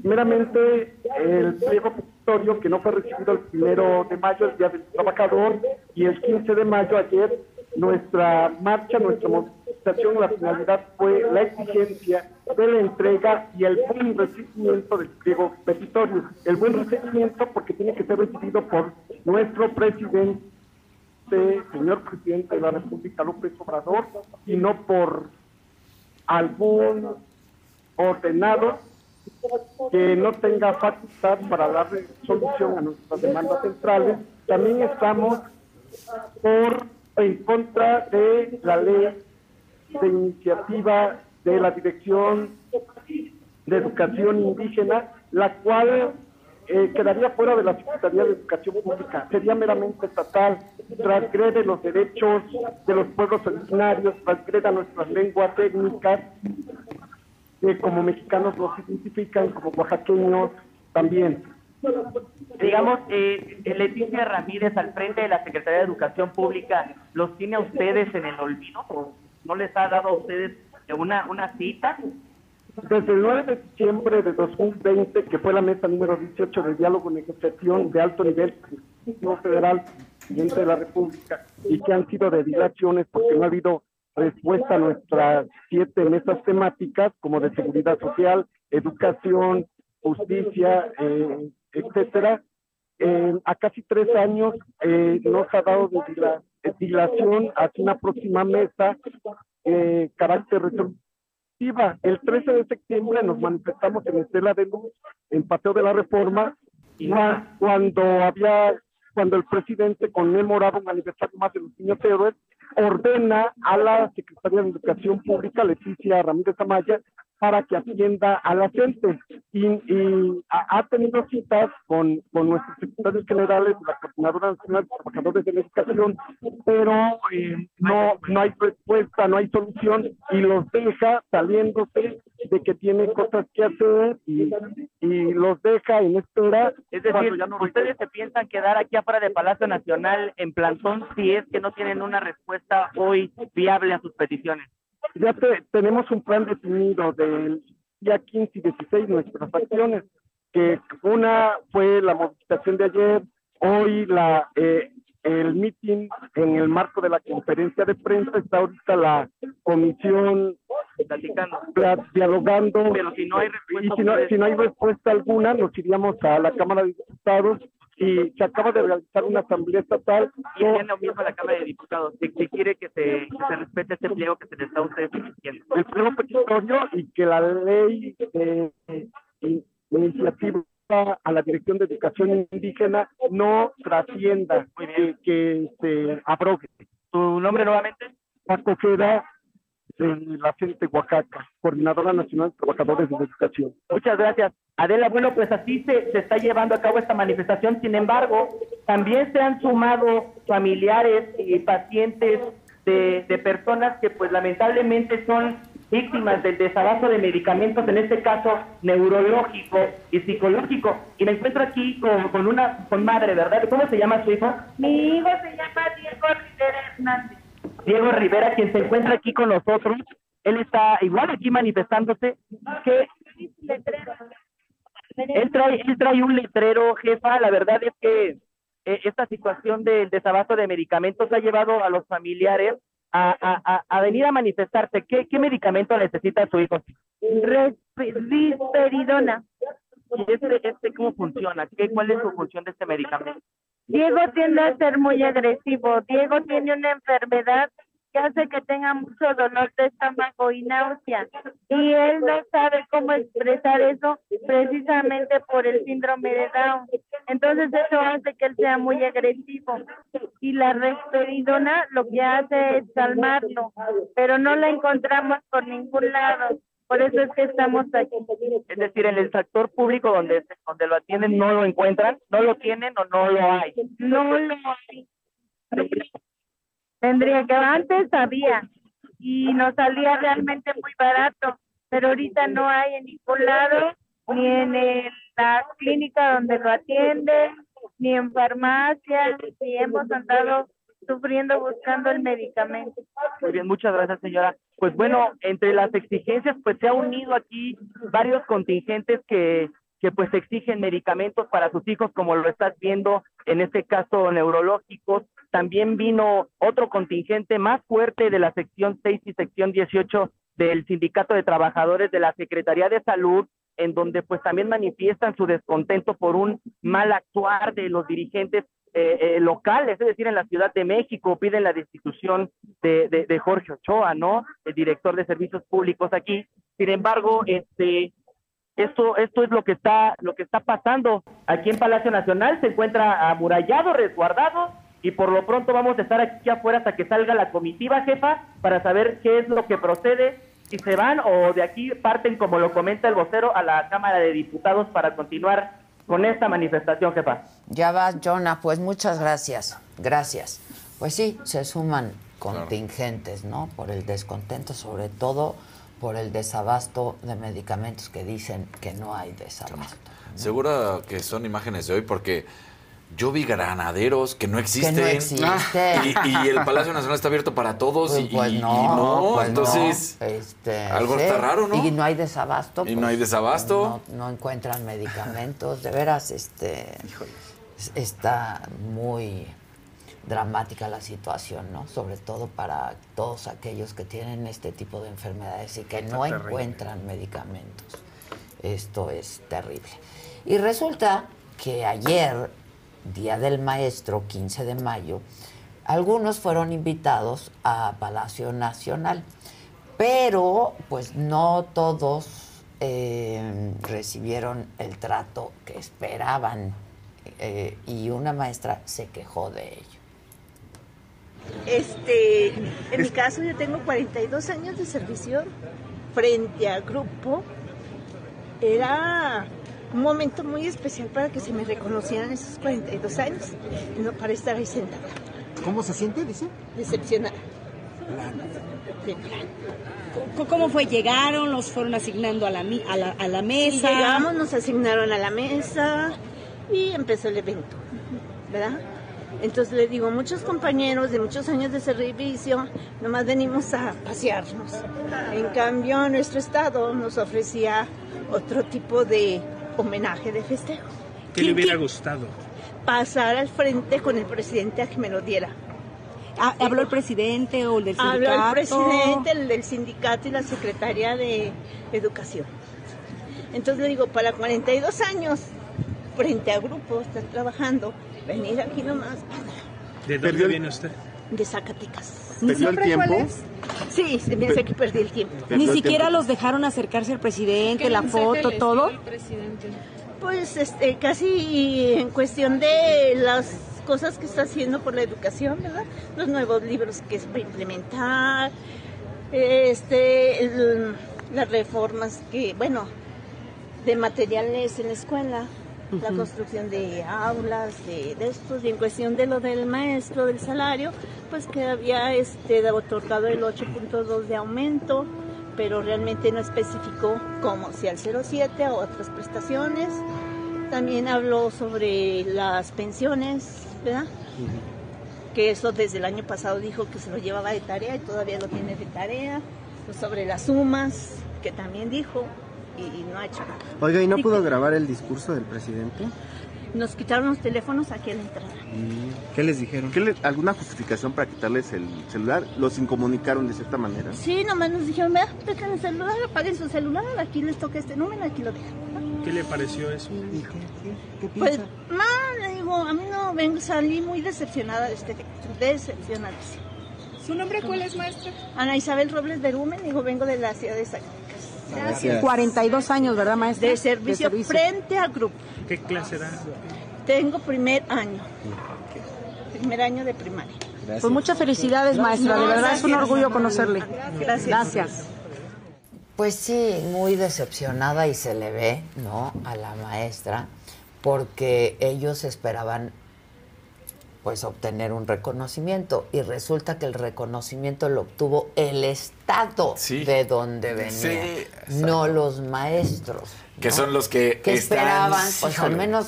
Speaker 7: Meramente el pliego petitorio que no fue recibido el primero de mayo, el Día del Trabajador, y el 15 de mayo, ayer, nuestra marcha, nuestra movilización, la finalidad fue la exigencia de la entrega y el buen recibimiento del pliego petitorio. El buen recibimiento porque tiene que ser recibido por nuestro presidente señor presidente de la República López Obrador y no por algún ordenado que no tenga facultad para darle solución a nuestras demandas centrales. También estamos por en contra de la ley de iniciativa de la Dirección de Educación Indígena, la cual eh, quedaría fuera de la Secretaría de Educación Pública, sería meramente estatal, transgrede los derechos de los pueblos originarios, transgreda nuestras lenguas técnicas, como mexicanos nos identifican, como oaxaqueños también.
Speaker 6: Digamos, eh, Leticia Ramírez al frente de la Secretaría de Educación Pública, ¿los tiene a ustedes en el olvido? ¿O ¿No les ha dado a ustedes una, una cita?
Speaker 7: Desde el 9 de diciembre de 2020, que fue la mesa número 18 de diálogo y negociación de alto nivel Federal, presidente de la República, y que han sido de dilaciones porque no ha habido respuesta a nuestras siete mesas temáticas, como de seguridad social, educación, justicia, eh, etcétera. Eh, a casi tres años eh, nos ha dado de dila- de dilación hacia una próxima mesa, eh, carácter resolutiva. El 13 de septiembre nos manifestamos en Estela de Luz, en Paseo de la Reforma, cua- cuando había, cuando el presidente conmemoraba un aniversario más de los niños héroes, ordena a la Secretaría de Educación Pública, Leticia Ramírez Amaya, para que atienda a la gente. Y, y ha, ha tenido citas con, con nuestros secretarios generales, la Coordinadora Nacional de Trabajadores de la Educación, pero eh, no, no hay respuesta, no hay solución y los deja saliéndose de que tiene cosas que hacer y, y los deja en espera.
Speaker 6: Es decir, ustedes se piensan quedar aquí afuera de Palacio Nacional en plantón si es que no tienen una respuesta hoy viable a sus peticiones.
Speaker 7: Ya te- tenemos un plan definido del día 15 y 16 nuestras acciones, que una fue la movilización de ayer, hoy la eh, el meeting en el marco de la conferencia de prensa, está ahorita la comisión
Speaker 6: Platicando.
Speaker 7: pla- dialogando.
Speaker 6: Pero si no hay
Speaker 7: y
Speaker 6: respuesta,
Speaker 7: si no, si no hay respuesta alguna, nos iríamos a la Cámara de Diputados y se acaba de realizar una asamblea estatal.
Speaker 6: y tiene lo mismo la Cámara de Diputados, que, que quiere que se, que se respete este pliego que se les está a ustedes exigiendo.
Speaker 7: el pliego petitorio y que la ley de in- iniciativa a la Dirección de Educación Indígena no trascienda, que, que se abrogue.
Speaker 6: ¿Tu nombre nuevamente?
Speaker 7: Paco de la gente de Oaxaca, Coordinadora Nacional de Trabajadores de Educación.
Speaker 6: Muchas gracias. Adela, bueno, pues así se, se está llevando a cabo esta manifestación. Sin embargo, también se han sumado familiares y pacientes de, de personas que pues lamentablemente son víctimas del desabasto de medicamentos, en este caso neurológico y psicológico. Y me encuentro aquí con, con una con madre, ¿verdad? ¿Cómo se llama su hijo?
Speaker 8: Mi hijo se llama Diego Rivera Hernández.
Speaker 6: Diego Rivera, quien se encuentra aquí con nosotros. Él está igual aquí manifestándose que él trae, él trae un letrero, jefa. La verdad es que eh, esta situación del desabasto de medicamentos ha llevado a los familiares a, a, a, a venir a manifestarse. ¿Qué, ¿Qué medicamento necesita su hijo?
Speaker 8: Risperidona.
Speaker 6: ¿Y este, este cómo funciona? ¿Qué, ¿Cuál es su función de este medicamento?
Speaker 8: Diego tiende a ser muy agresivo. Diego tiene una enfermedad que hace que tenga mucho dolor de estómago y náusea. Y él no sabe cómo expresar eso precisamente por el síndrome de Down. Entonces eso hace que él sea muy agresivo. Y la resperidona lo que hace es calmarlo, pero no la encontramos por ningún lado. Por eso es que estamos aquí.
Speaker 6: Es decir, en el sector público donde, donde lo atienden no lo encuentran, no lo tienen o no lo hay.
Speaker 8: No lo hay. Tendría que antes había y nos salía realmente muy barato, pero ahorita no hay en ningún lado, ni en el- la clínica donde lo atienden, ni en farmacia, y hemos andado sufriendo buscando el medicamento.
Speaker 6: Muy bien, muchas gracias, señora. Pues bueno, entre las exigencias, pues se ha unido aquí varios contingentes que, que pues exigen medicamentos para sus hijos, como lo estás viendo, en este caso neurológicos. También vino otro contingente más fuerte de la sección 6 y sección 18 del Sindicato de Trabajadores de la Secretaría de Salud, en donde pues también manifiestan su descontento por un mal actuar de los dirigentes eh, eh, locales, es decir, en la Ciudad de México, piden la destitución de, de, de Jorge Ochoa, ¿no? El director de servicios públicos aquí. Sin embargo, este, esto, esto es lo que está, lo que está pasando aquí en Palacio Nacional, se encuentra amurallado, resguardado, y por lo pronto vamos a estar aquí afuera hasta que salga la comitiva, jefa, para saber qué es lo que procede, si se van o de aquí parten, como lo comenta el vocero, a la Cámara de Diputados para continuar con esta manifestación, jefa.
Speaker 1: Ya vas, Jonah, pues muchas gracias. Gracias. Pues sí, se suman contingentes, ¿no? Por el descontento, sobre todo por el desabasto de medicamentos que dicen que no hay desabasto.
Speaker 5: Seguro que son imágenes de hoy porque yo vi granaderos que no existen.
Speaker 1: no existen.
Speaker 5: Y, y el Palacio Nacional está abierto para todos
Speaker 1: Pues,
Speaker 5: y,
Speaker 1: pues
Speaker 5: y- y
Speaker 1: no,
Speaker 5: no,
Speaker 1: pues
Speaker 5: entonces
Speaker 1: no. Este,
Speaker 5: algo
Speaker 1: sí.
Speaker 5: está raro, ¿no?
Speaker 1: Y no hay desabasto. pues,
Speaker 5: Y no hay desabasto.
Speaker 1: No, no encuentran medicamentos. De veras, este es- está muy dramática la situación, ¿no? Sobre todo para todos aquellos que tienen este tipo de enfermedades y que
Speaker 9: Está
Speaker 1: no
Speaker 9: terrible.
Speaker 1: encuentran medicamentos. Esto es terrible. Y resulta que ayer, Día del Maestro, 15 de mayo, algunos fueron invitados a Palacio Nacional, pero pues no todos eh, recibieron el trato que esperaban eh, y una maestra se quejó de ello.
Speaker 10: Este, en mi caso yo tengo 42 años de servicio frente al grupo. Era un momento muy especial para que se me reconocieran esos 42 años, y no para estar ahí sentada.
Speaker 11: ¿Cómo se siente, dice?
Speaker 10: Decepcionada.
Speaker 9: De plano. ¿Cómo fue? ¿Llegaron? ¿Los fueron asignando a la, a la, a la mesa?
Speaker 10: llegamos, nos asignaron a la mesa y empezó el evento, ¿verdad? Entonces le digo, muchos compañeros de muchos años de servicio, nomás venimos a pasearnos. En cambio, nuestro estado nos ofrecía otro tipo de homenaje, de festejo.
Speaker 11: ¿Qué le hubiera gustado?
Speaker 10: Pasar al frente con el presidente a que me lo diera.
Speaker 9: Ah, ¿Habló el presidente o el del sindicato?
Speaker 10: Habló el presidente, el del sindicato y la secretaria de Educación. Entonces le digo, para 42 años, frente a grupos, estar trabajando, venir aquí nomás.
Speaker 11: ¿De dónde viene usted?
Speaker 10: De Zacatecas.
Speaker 12: ¿Perdió el tiempo?
Speaker 10: Sí, se me hace que perdí el tiempo.
Speaker 9: Ni siquiera los dejaron acercarse al presidente, la foto, todo.
Speaker 10: Pues este, casi en cuestión de las cosas que está haciendo por la educación, ¿verdad? Los nuevos libros que es para implementar, este, el- las reformas que, bueno, de materiales en la escuela, la construcción de aulas, de, de estos, y en cuestión de lo del maestro, del salario, pues que había este, otorgado el 8.2 de aumento, pero realmente no especificó cómo, si al 07 o otras prestaciones. También habló sobre las pensiones, ¿verdad? Que eso desde el año pasado dijo que se lo llevaba de tarea y todavía lo tiene de tarea. Pues sobre las sumas, que también dijo, y, y no ha hecho nada.
Speaker 12: Oiga, ¿y no
Speaker 10: Y
Speaker 12: pudo
Speaker 10: que
Speaker 12: grabar el discurso del presidente?
Speaker 10: Nos quitaron los teléfonos aquí a la entrada.
Speaker 12: ¿Qué les dijeron?
Speaker 13: ¿Qué le- ¿Alguna justificación para quitarles el celular? ¿Los incomunicaron de cierta manera?
Speaker 10: Sí, nomás nos dijeron, vea, dejen el celular, apaguen su celular, aquí les toca este número, aquí lo dejan.
Speaker 11: ¿Qué le pareció eso?
Speaker 10: Pues, no, le digo, a mí no vengo, salí muy decepcionada de este decepcionadísima.
Speaker 9: ¿Su nombre cuál es, maestra?
Speaker 10: Ana Isabel Robles Berumen, digo, vengo de la ciudad de Zacatecas.
Speaker 9: Gracias. 42 años, ¿verdad, maestra?
Speaker 10: De servicio, frente al grupo.
Speaker 11: ¿Qué clase da?
Speaker 10: Tengo primer año, primer año de primaria.
Speaker 9: Pues muchas felicidades, maestra. De verdad es un orgullo conocerle.
Speaker 10: Gracias.
Speaker 9: Gracias.
Speaker 1: Pues sí, muy decepcionada y se le ve, ¿no? A la maestra, porque ellos esperaban pues obtener un reconocimiento y resulta que el reconocimiento lo obtuvo el estado de donde venía,
Speaker 5: Sí,
Speaker 1: no los maestros.
Speaker 5: Que
Speaker 1: ¿no?
Speaker 5: son los que,
Speaker 1: que
Speaker 5: están-
Speaker 1: esperaban, pues al menos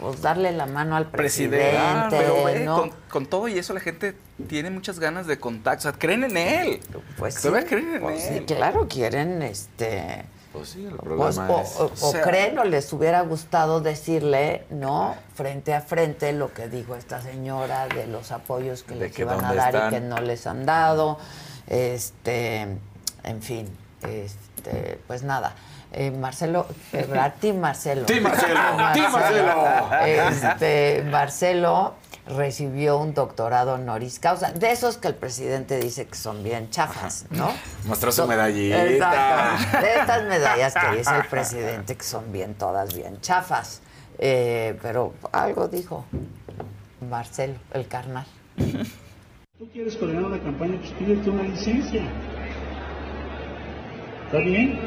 Speaker 1: pues, darle la mano al
Speaker 4: presidente.
Speaker 1: presidente,
Speaker 4: pero ve,
Speaker 1: ¿no?
Speaker 4: con, con todo y eso la gente tiene muchas ganas de contacto. O sea, creen en él.
Speaker 1: Pues sí,
Speaker 4: Todavía creen en
Speaker 1: pues
Speaker 4: él.
Speaker 1: claro, quieren este
Speaker 5: Pues sí, el
Speaker 1: Pues,
Speaker 5: problema
Speaker 1: o,
Speaker 5: es...
Speaker 1: o-
Speaker 4: o sea-
Speaker 1: o creen o les hubiera gustado decirle, ¿no? Frente a frente lo que dijo esta señora de los apoyos que les
Speaker 5: que
Speaker 1: iban a dar
Speaker 5: están.
Speaker 1: y que no les han dado. Este, en fin, este, pues nada. Eh, Marcelo, eh, Marcelo.
Speaker 5: Team Marcelo, Team Marcelo.
Speaker 1: Este, Marcelo recibió un doctorado honoris causa, de esos que el presidente dice que son bien chafas, ¿no?
Speaker 5: Mostró su medallita.
Speaker 1: Exacto. De estas medallas que dice el presidente que son bien todas bien chafas. Eh, pero algo dijo Marcelo, el carnal.
Speaker 14: Tú quieres coordinar una campaña, pues pídete una licencia. ¿Está bien?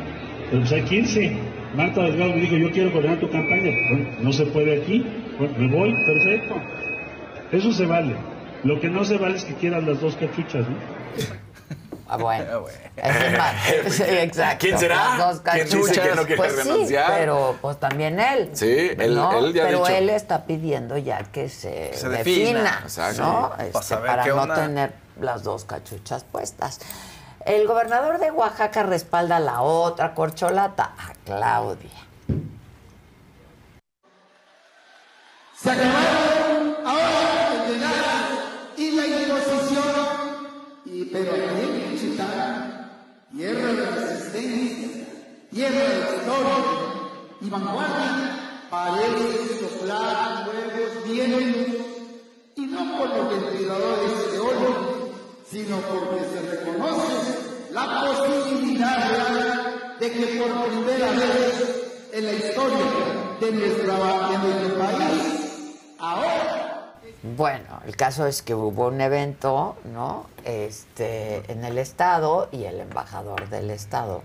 Speaker 14: Pero pues hay que irse. Marta Delgado me dijo, yo quiero coordinar tu campaña. Bueno, no se puede aquí. Bueno, me voy, perfecto. Eso se vale. Lo que no se vale es que quieras las dos cachuchas, ¿no?
Speaker 1: Ah, bueno. Ese es más. Sí, exacto.
Speaker 5: ¿Quién será?
Speaker 1: Las dos
Speaker 5: ¿Quién dice que
Speaker 1: cachuchas.
Speaker 5: no quiere
Speaker 1: pues sí, pero pues también él.
Speaker 5: Sí, él-
Speaker 1: ¿no?
Speaker 5: él ya ha
Speaker 1: Pero
Speaker 5: dicho.
Speaker 1: él está pidiendo ya que se,
Speaker 4: Se
Speaker 1: defina,
Speaker 4: defina.
Speaker 5: Exacto.
Speaker 1: ¿no?
Speaker 4: Para
Speaker 1: Este,
Speaker 4: saber
Speaker 1: para no
Speaker 4: onda.
Speaker 1: tener las dos cachuchas puestas. El gobernador de Oaxaca respalda a la otra corcholata, a Claudia.
Speaker 15: Se acabaron ahora llegar y la imposición, y, pero en Wichita, tierra de resistencia, tierra de historia y vanguardia, parece soplar nuevos vientos, y no por los ventiladores de oro, sino porque se reconoce la posibilidad de que por primera vez en la historia de, nuestra, de nuestro país, ahora
Speaker 1: Bueno, el caso es que hubo un evento, ¿no? Este, en el estado y el embajador del estado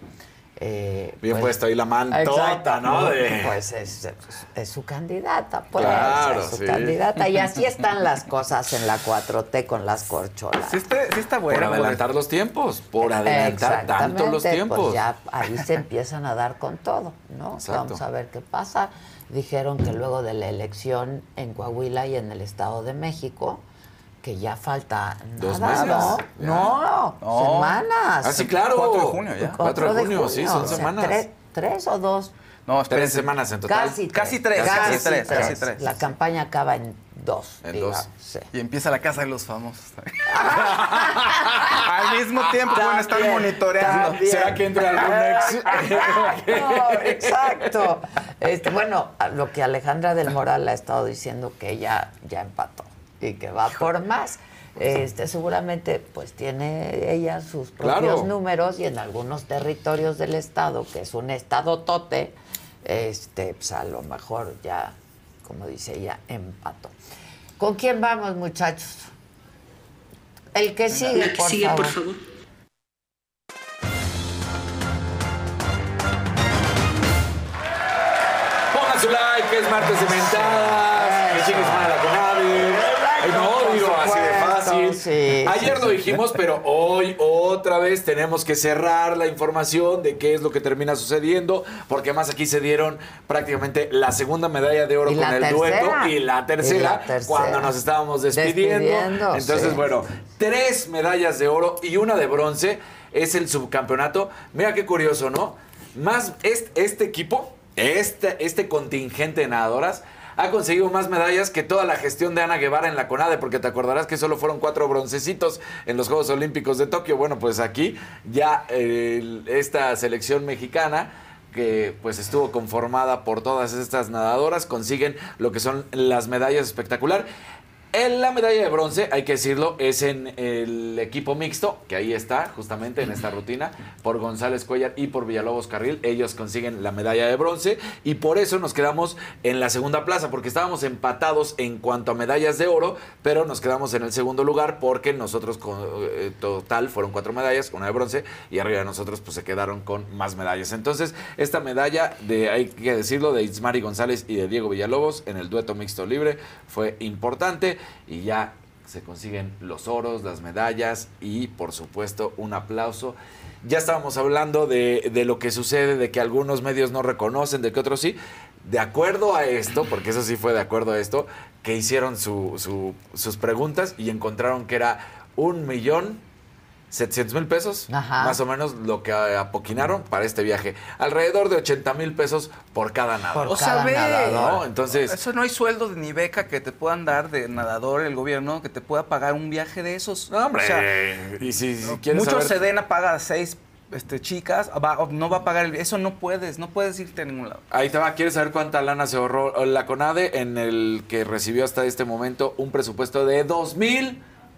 Speaker 1: eh,
Speaker 5: Bien
Speaker 1: pues,
Speaker 5: puesto ahí la mantota,
Speaker 1: Exacto,
Speaker 5: ¿no? De-
Speaker 1: Pues es, es su candidata, pues.
Speaker 5: Claro,
Speaker 1: es su
Speaker 5: sí.
Speaker 1: candidata. Y así están las cosas en la 4T con las corcholas.
Speaker 4: Sí está, sí está
Speaker 5: Por
Speaker 4: bueno.
Speaker 5: adelantar los tiempos, por adelantar tanto los
Speaker 1: Exactamente,
Speaker 5: tiempos.
Speaker 1: Pues ya ahí se empiezan a dar con todo, ¿no?
Speaker 5: Exacto.
Speaker 1: Vamos a ver qué pasa. Dijeron que luego de la elección en Coahuila y en el Estado de México, que ya falta
Speaker 5: Dos
Speaker 1: nada,
Speaker 5: meses.
Speaker 1: ¿no? No,
Speaker 4: No.
Speaker 1: semanas.
Speaker 5: Ah, sí, claro.
Speaker 4: 4 de junio ya.
Speaker 5: 4 de junio, sí, son
Speaker 1: o sea,
Speaker 5: semanas.
Speaker 1: Tres, tres o dos.
Speaker 4: No,
Speaker 5: Tres semanas en total.
Speaker 1: Casi,
Speaker 4: Casi tres,
Speaker 5: Casi
Speaker 4: casi tres, casi tres.
Speaker 1: La campaña acaba en dos.
Speaker 5: En
Speaker 1: digamos,
Speaker 5: dos.
Speaker 1: sí.
Speaker 4: Y empieza la casa de los famosos. Al mismo tiempo van a estar
Speaker 1: También,
Speaker 4: monitoreando.
Speaker 1: también.
Speaker 5: ¿Será que entra algún ex?
Speaker 1: No, exacto. Este, bueno, lo que Alejandra del Moral ha estado diciendo que ella ya empató y que va por más. Este, seguramente pues tiene ella sus propios
Speaker 5: Claro.
Speaker 1: números y en algunos territorios del estado, que es un estado tote, este, pues a lo mejor ya, como dice ella, empató. ¿Con quién vamos, muchachos? El que sigue,
Speaker 16: La que
Speaker 1: por
Speaker 16: sigue,
Speaker 1: favor.
Speaker 16: por favor.
Speaker 5: Pongan su like, que es martes de. Que chingue su madre la comadre. Ay, no, digo, así de fácil.
Speaker 1: sí,
Speaker 5: Ayer lo dijimos, pero hoy otra vez tenemos que cerrar la información de qué es lo que termina sucediendo, porque además aquí se dieron prácticamente la segunda medalla de oro con el
Speaker 1: tercera.
Speaker 5: dueto y la tercera,
Speaker 1: Y la tercera.
Speaker 5: cuando nos estábamos despidiendo.
Speaker 1: Despidiendo,
Speaker 5: Entonces,
Speaker 1: sí.
Speaker 5: bueno, tres medallas de oro y una de bronce es el subcampeonato. Mira qué curioso, ¿no? Más este, este equipo, este, este contingente de nadadoras, ha conseguido más medallas que toda la gestión de Ana Guevara en la CONADE, porque te acordarás que solo fueron cuatro broncecitos en los Juegos Olímpicos de Tokio. Bueno, pues aquí ya esta selección mexicana que pues estuvo conformada por todas estas nadadoras, consiguen lo que son las medallas espectacular. En la medalla de bronce, hay que decirlo, es en el equipo mixto, que ahí está, justamente en esta rutina, por González Cuellar y por Villalobos Carril. Ellos consiguen la medalla de bronce y por eso nos quedamos en la segunda plaza, porque estábamos empatados en cuanto a medallas de oro, pero nos quedamos en el segundo lugar porque nosotros, con, eh, total, fueron cuatro medallas, una de bronce, y arriba de nosotros pues se quedaron con más medallas. Entonces, esta medalla de, hay que decirlo, de Ismari González y de Diego Villalobos en el dueto mixto libre fue importante y ya se consiguen los oros, las medallas y por supuesto un aplauso. Ya estábamos hablando de, de lo que sucede, de que algunos medios no reconocen, de que otros sí. De acuerdo a esto, porque eso sí fue de acuerdo a esto, que hicieron su- su- sus preguntas y encontraron que era un millón 700 mil pesos,
Speaker 1: Ajá.
Speaker 5: más o menos lo que apoquinaron para este viaje. Alrededor de 80 mil pesos por cada nadador.
Speaker 1: Por
Speaker 4: O sea,
Speaker 1: cada
Speaker 4: ve.
Speaker 1: nadador.
Speaker 5: ¿no? Entonces,
Speaker 4: Eso no hay sueldo ni beca que te puedan dar de nadador el gobierno que te pueda pagar un viaje de esos.
Speaker 5: no, hombre,
Speaker 4: O sea,
Speaker 5: y si, si quieres
Speaker 4: mucho
Speaker 5: saber-
Speaker 4: Sedena paga a seis este, chicas, va- no va a pagar el... Eso no puedes, no puedes irte a ningún lado.
Speaker 5: Ahí te va, ¿quieres saber cuánta lana se ahorró la CONADE en el que recibió hasta este momento un presupuesto de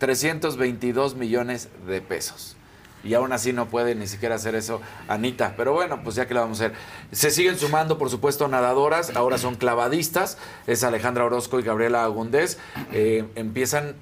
Speaker 5: 2.322 millones de pesos? Y aún así no puede ni siquiera hacer eso Anita. Pero bueno, pues ya que la vamos a hacer. Se siguen sumando, por supuesto, nadadoras. Ahora son clavadistas. Es Alejandra Orozco y Gabriela Agundés. Eh, empiezan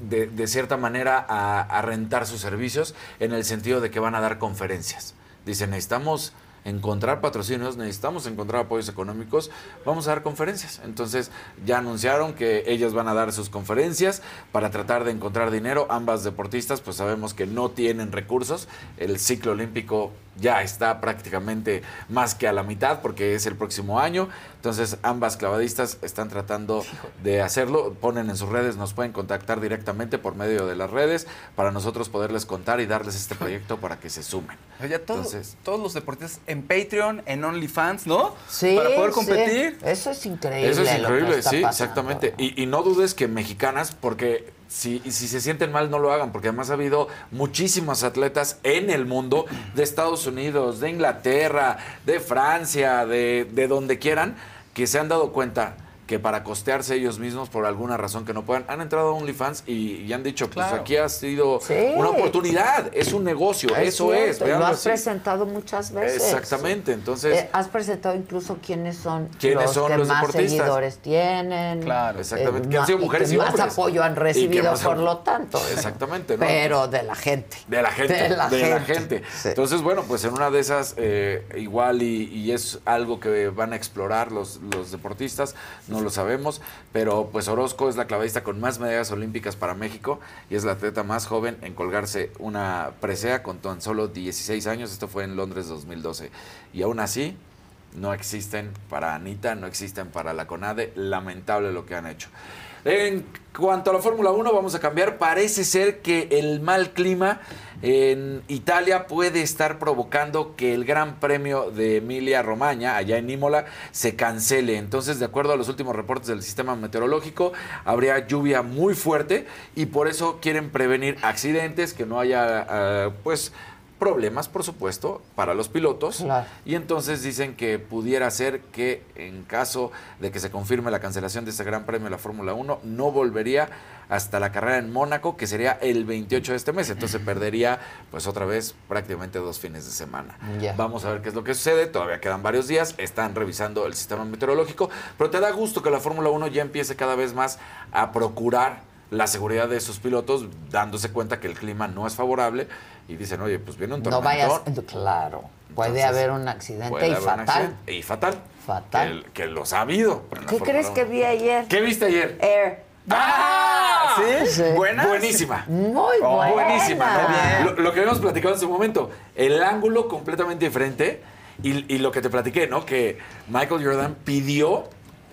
Speaker 5: de, de cierta manera a, a rentar sus servicios en el sentido de que van a dar conferencias. Dicen, necesitamos encontrar patrocinios, necesitamos encontrar apoyos económicos, vamos a dar conferencias. Entonces ya anunciaron que ellas van a dar sus conferencias para tratar de encontrar dinero. Ambas deportistas pues sabemos que no tienen recursos. El ciclo olímpico ya está prácticamente más que a la mitad porque es el próximo año. Entonces ambas clavadistas están tratando de hacerlo. Ponen en sus redes, nos pueden contactar directamente por medio de las redes para nosotros poderles contar y darles este proyecto para que se sumen.
Speaker 4: Todo-
Speaker 5: Entonces-
Speaker 4: todos los deportistas en Patreon, en OnlyFans, ¿no?
Speaker 1: Sí,
Speaker 4: Para poder
Speaker 1: sí.
Speaker 4: competir.
Speaker 1: Eso es increíble.
Speaker 5: Eso es
Speaker 1: lo que
Speaker 5: increíble,
Speaker 1: está
Speaker 5: sí,
Speaker 1: pasando.
Speaker 5: exactamente. Y, y no dudes que mexicanas, porque si, si se sienten mal, no lo hagan, porque además ha habido muchísimas atletas en el mundo, de Estados Unidos, de Inglaterra, de Francia, de, de donde quieran, que se han dado cuenta que para costearse ellos mismos por alguna razón que no puedan, han entrado a OnlyFans y, y han dicho, pues
Speaker 1: Claro.
Speaker 5: aquí ha sido
Speaker 1: Sí.
Speaker 5: una oportunidad, es un negocio,
Speaker 1: Es
Speaker 5: eso es.
Speaker 1: cierto, y lo has
Speaker 5: así.
Speaker 1: presentado muchas veces.
Speaker 5: Exactamente, entonces...
Speaker 1: Eh, has presentado incluso quiénes son
Speaker 5: ¿Quiénes
Speaker 1: los
Speaker 5: son
Speaker 1: que
Speaker 5: los
Speaker 1: más
Speaker 5: deportistas?
Speaker 1: seguidores tienen.
Speaker 5: Claro, exactamente,
Speaker 1: eh,
Speaker 5: que han sido mujeres
Speaker 1: que
Speaker 5: y
Speaker 1: más apoyo han recibido,
Speaker 5: más-
Speaker 1: por lo tanto.
Speaker 5: Exactamente, ¿no?
Speaker 1: Pero de la gente.
Speaker 5: De la gente.
Speaker 1: De la gente.
Speaker 5: gente.
Speaker 1: Sí.
Speaker 5: Entonces, bueno, pues en una de esas, eh, igual y, y es algo que van a explorar los, los deportistas, no lo sabemos, pero pues Orozco es la clavadista con más medallas olímpicas para México y es la atleta más joven en colgarse una presea con tan solo 16 años. Esto fue en Londres 2012. Y aún así, no existen para Anita, no existen para la CONADE. Lamentable lo que han hecho. En cuanto a la Fórmula 1, vamos a cambiar. Parece ser que el mal clima en Italia puede estar provocando que el Gran Premio de Emilia Romagna, allá en Imola, se cancele. Entonces, de acuerdo a los últimos reportes del sistema meteorológico, habría lluvia muy fuerte y por eso quieren prevenir accidentes, que no haya, ah, pues problemas, por supuesto, para los pilotos.
Speaker 1: Claro.
Speaker 5: Y entonces dicen que pudiera ser que en caso de que se confirme la cancelación de este Gran Premio de la Fórmula 1, no volvería hasta la carrera en Mónaco, que sería el 28 de este mes. Entonces perdería, pues otra vez, prácticamente dos fines de semana. Vamos a ver qué es lo que sucede. Todavía quedan varios días. Están revisando el sistema meteorológico. Pero te da gusto que la Fórmula 1 ya empiece cada vez más a procurar la seguridad de sus pilotos, dándose cuenta que el clima no es favorable. Y dicen, oye, pues viene un
Speaker 1: No
Speaker 5: tormentón.
Speaker 1: vayas. Claro. Puede
Speaker 5: Entonces,
Speaker 1: haber un accidente
Speaker 5: Puede
Speaker 1: y
Speaker 5: haber un
Speaker 1: fatal.
Speaker 5: accidente. Y fatal.
Speaker 1: Fatal.
Speaker 5: Que, que los ha habido.
Speaker 1: ¿Qué crees
Speaker 5: 1.
Speaker 1: que vi ayer?
Speaker 5: ¿Qué viste ayer?
Speaker 1: Air.
Speaker 5: ¡Ah!
Speaker 1: ¿Sí?
Speaker 5: ¿Buenas? Buenísima.
Speaker 1: Muy
Speaker 5: Oh,
Speaker 1: buena.
Speaker 5: Buenísima. ¿no? Lo, lo que habíamos platicado en su momento, el ángulo completamente diferente y, y lo que te platiqué, ¿no? Que Michael Jordan pidió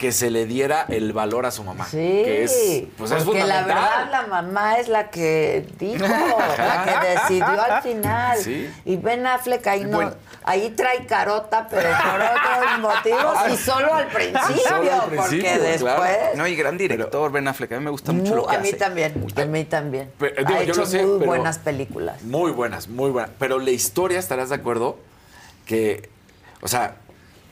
Speaker 5: que se le diera el valor a su mamá.
Speaker 1: Sí,
Speaker 5: Que es, pues es
Speaker 1: porque la verdad la mamá es la que dijo, la que decidió al final.
Speaker 5: Sí.
Speaker 1: Y Ben Affleck ahí no,
Speaker 4: Bueno.
Speaker 1: ahí trae carota, pero por otros motivos y solo al principio,
Speaker 5: Solo al
Speaker 1: porque después
Speaker 5: claro.
Speaker 4: No, y gran director, Ben Affleck. A mí me gusta mucho lo que
Speaker 1: a mí
Speaker 4: hace.
Speaker 1: también, a mí también.
Speaker 5: Pero, digo,
Speaker 1: ha
Speaker 5: yo
Speaker 1: hecho
Speaker 5: lo sé,
Speaker 1: muy
Speaker 5: pero-
Speaker 1: buenas películas.
Speaker 5: Muy buenas, muy buenas. Pero la historia, estarás de acuerdo, que, o sea,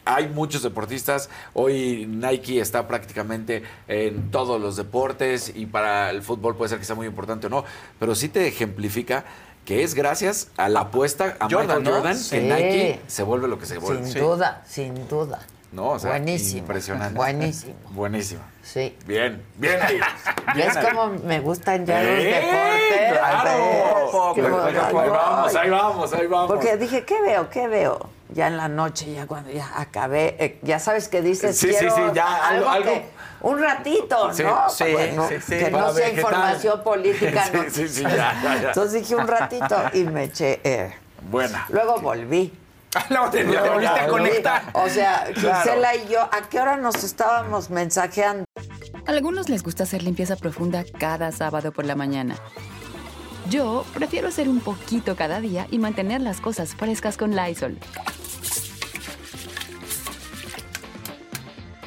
Speaker 5: hay muchos deportistas. Hoy Nike está prácticamente en todos los deportes y para el fútbol puede ser que sea muy importante o no, pero sí te ejemplifica que es gracias a la apuesta a
Speaker 4: Jordan,
Speaker 5: Michael
Speaker 4: ¿no?
Speaker 5: Jordan
Speaker 1: Sí.
Speaker 5: que Nike se vuelve lo que se vuelve.
Speaker 1: Sin duda, sin duda.
Speaker 5: No, o sea,
Speaker 1: Buenísimo.
Speaker 5: impresionante.
Speaker 1: Buenísimo.
Speaker 5: Buenísimo.
Speaker 1: Sí.
Speaker 5: Bien, bien ahí.
Speaker 1: ¿Ves cómo me gustan ya los deportes?
Speaker 5: Vamos, ahí vamos, ahí vamos.
Speaker 1: Porque dije, ¿qué veo? ¿Qué veo? Ya en la noche, ya cuando ya acabé, eh, ya sabes que dices,
Speaker 5: Sí, sí,
Speaker 1: quiero
Speaker 5: sí, ya, algo-
Speaker 1: algo, que- un ratito,
Speaker 5: Sí,
Speaker 1: ¿no?
Speaker 4: sí,
Speaker 1: Bueno,
Speaker 4: sí, sí.
Speaker 1: Que no sea información política,
Speaker 5: Sí,
Speaker 1: no.
Speaker 5: sí, sí, ya, ya, ya.
Speaker 1: Entonces dije un ratito y me eché. eh.
Speaker 5: Buena.
Speaker 1: Luego volví.
Speaker 4: Luego te, volviste
Speaker 5: ya,
Speaker 4: a conectar.
Speaker 1: O sea,
Speaker 5: Claro.
Speaker 1: Gisela y yo, ¿a qué hora nos estábamos mensajeando?
Speaker 17: A algunos les gusta hacer limpieza profunda cada sábado por la mañana. Yo prefiero hacer un poquito cada día y mantener las cosas frescas con Lysol.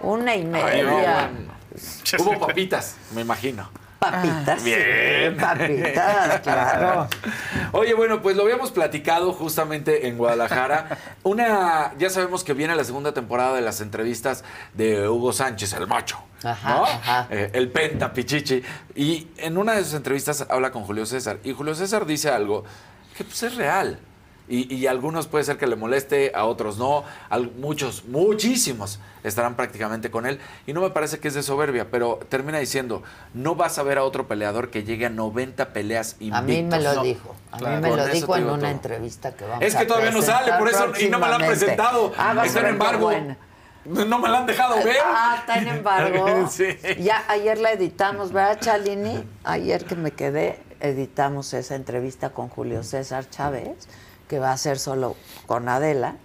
Speaker 1: Una y
Speaker 5: Ay,
Speaker 1: media.
Speaker 5: bueno. Hubo papitas, me imagino.
Speaker 1: Papitas.
Speaker 5: Bien.
Speaker 1: sí, Papitas, claro.
Speaker 5: Oye, bueno, pues lo habíamos platicado justamente en Guadalajara. Una, ya sabemos que viene la segunda temporada de las entrevistas de Hugo Sánchez, el macho.
Speaker 1: Ajá,
Speaker 5: ¿no?
Speaker 1: ajá.
Speaker 5: Eh, el penta, pichichi. Y en una de sus entrevistas habla con Julio César. Y Julio César dice algo que pues es real. Y, y a algunos puede ser que le moleste, a otros no. Al- muchos, muchísimos estarán prácticamente con él. Y no me parece que es de soberbia, pero termina diciendo, no vas a ver a otro peleador que llegue a 90 peleas invictos.
Speaker 1: A mí me lo
Speaker 5: No.
Speaker 1: dijo. A
Speaker 5: Claro.
Speaker 1: mí me lo dijo en una
Speaker 5: todo.
Speaker 1: entrevista que vamos
Speaker 5: Es que
Speaker 1: a
Speaker 5: todavía no sale, por eso, y no me la han presentado.
Speaker 1: Ah, a ser
Speaker 5: embargo.
Speaker 1: buena.
Speaker 5: No me la han dejado ver.
Speaker 1: Ah, está en embargo.
Speaker 5: Sí.
Speaker 1: Ya ayer la editamos, ¿verdad, Chalini? Ayer que me quedé, editamos esa entrevista con Julio César Chávez, que va a ser solo con Adela,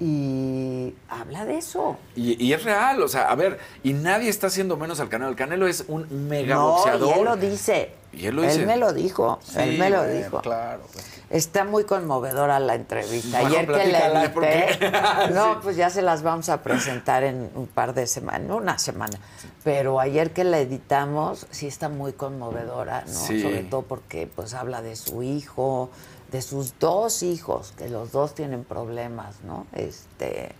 Speaker 1: y habla de eso.
Speaker 5: Y, y es real, o sea, a ver, y nadie está haciendo menos al Canelo. El Canelo es un mega
Speaker 1: no,
Speaker 5: boxeador.
Speaker 1: y él lo dice.
Speaker 5: Y él lo dice.
Speaker 1: me lo dijo, él me lo dijo.
Speaker 4: Claro.
Speaker 1: Está muy conmovedora la entrevista.
Speaker 5: Bueno,
Speaker 1: Ayer que la
Speaker 5: platícala,
Speaker 1: edité, no,
Speaker 5: Sí.
Speaker 1: pues ya se las vamos a presentar en un par de semanas, una semana. Pero ayer que la editamos, sí está muy conmovedora, ¿no? Sobre todo porque pues habla de su hijo, de sus dos hijos, que los dos tienen problemas, ¿no? Este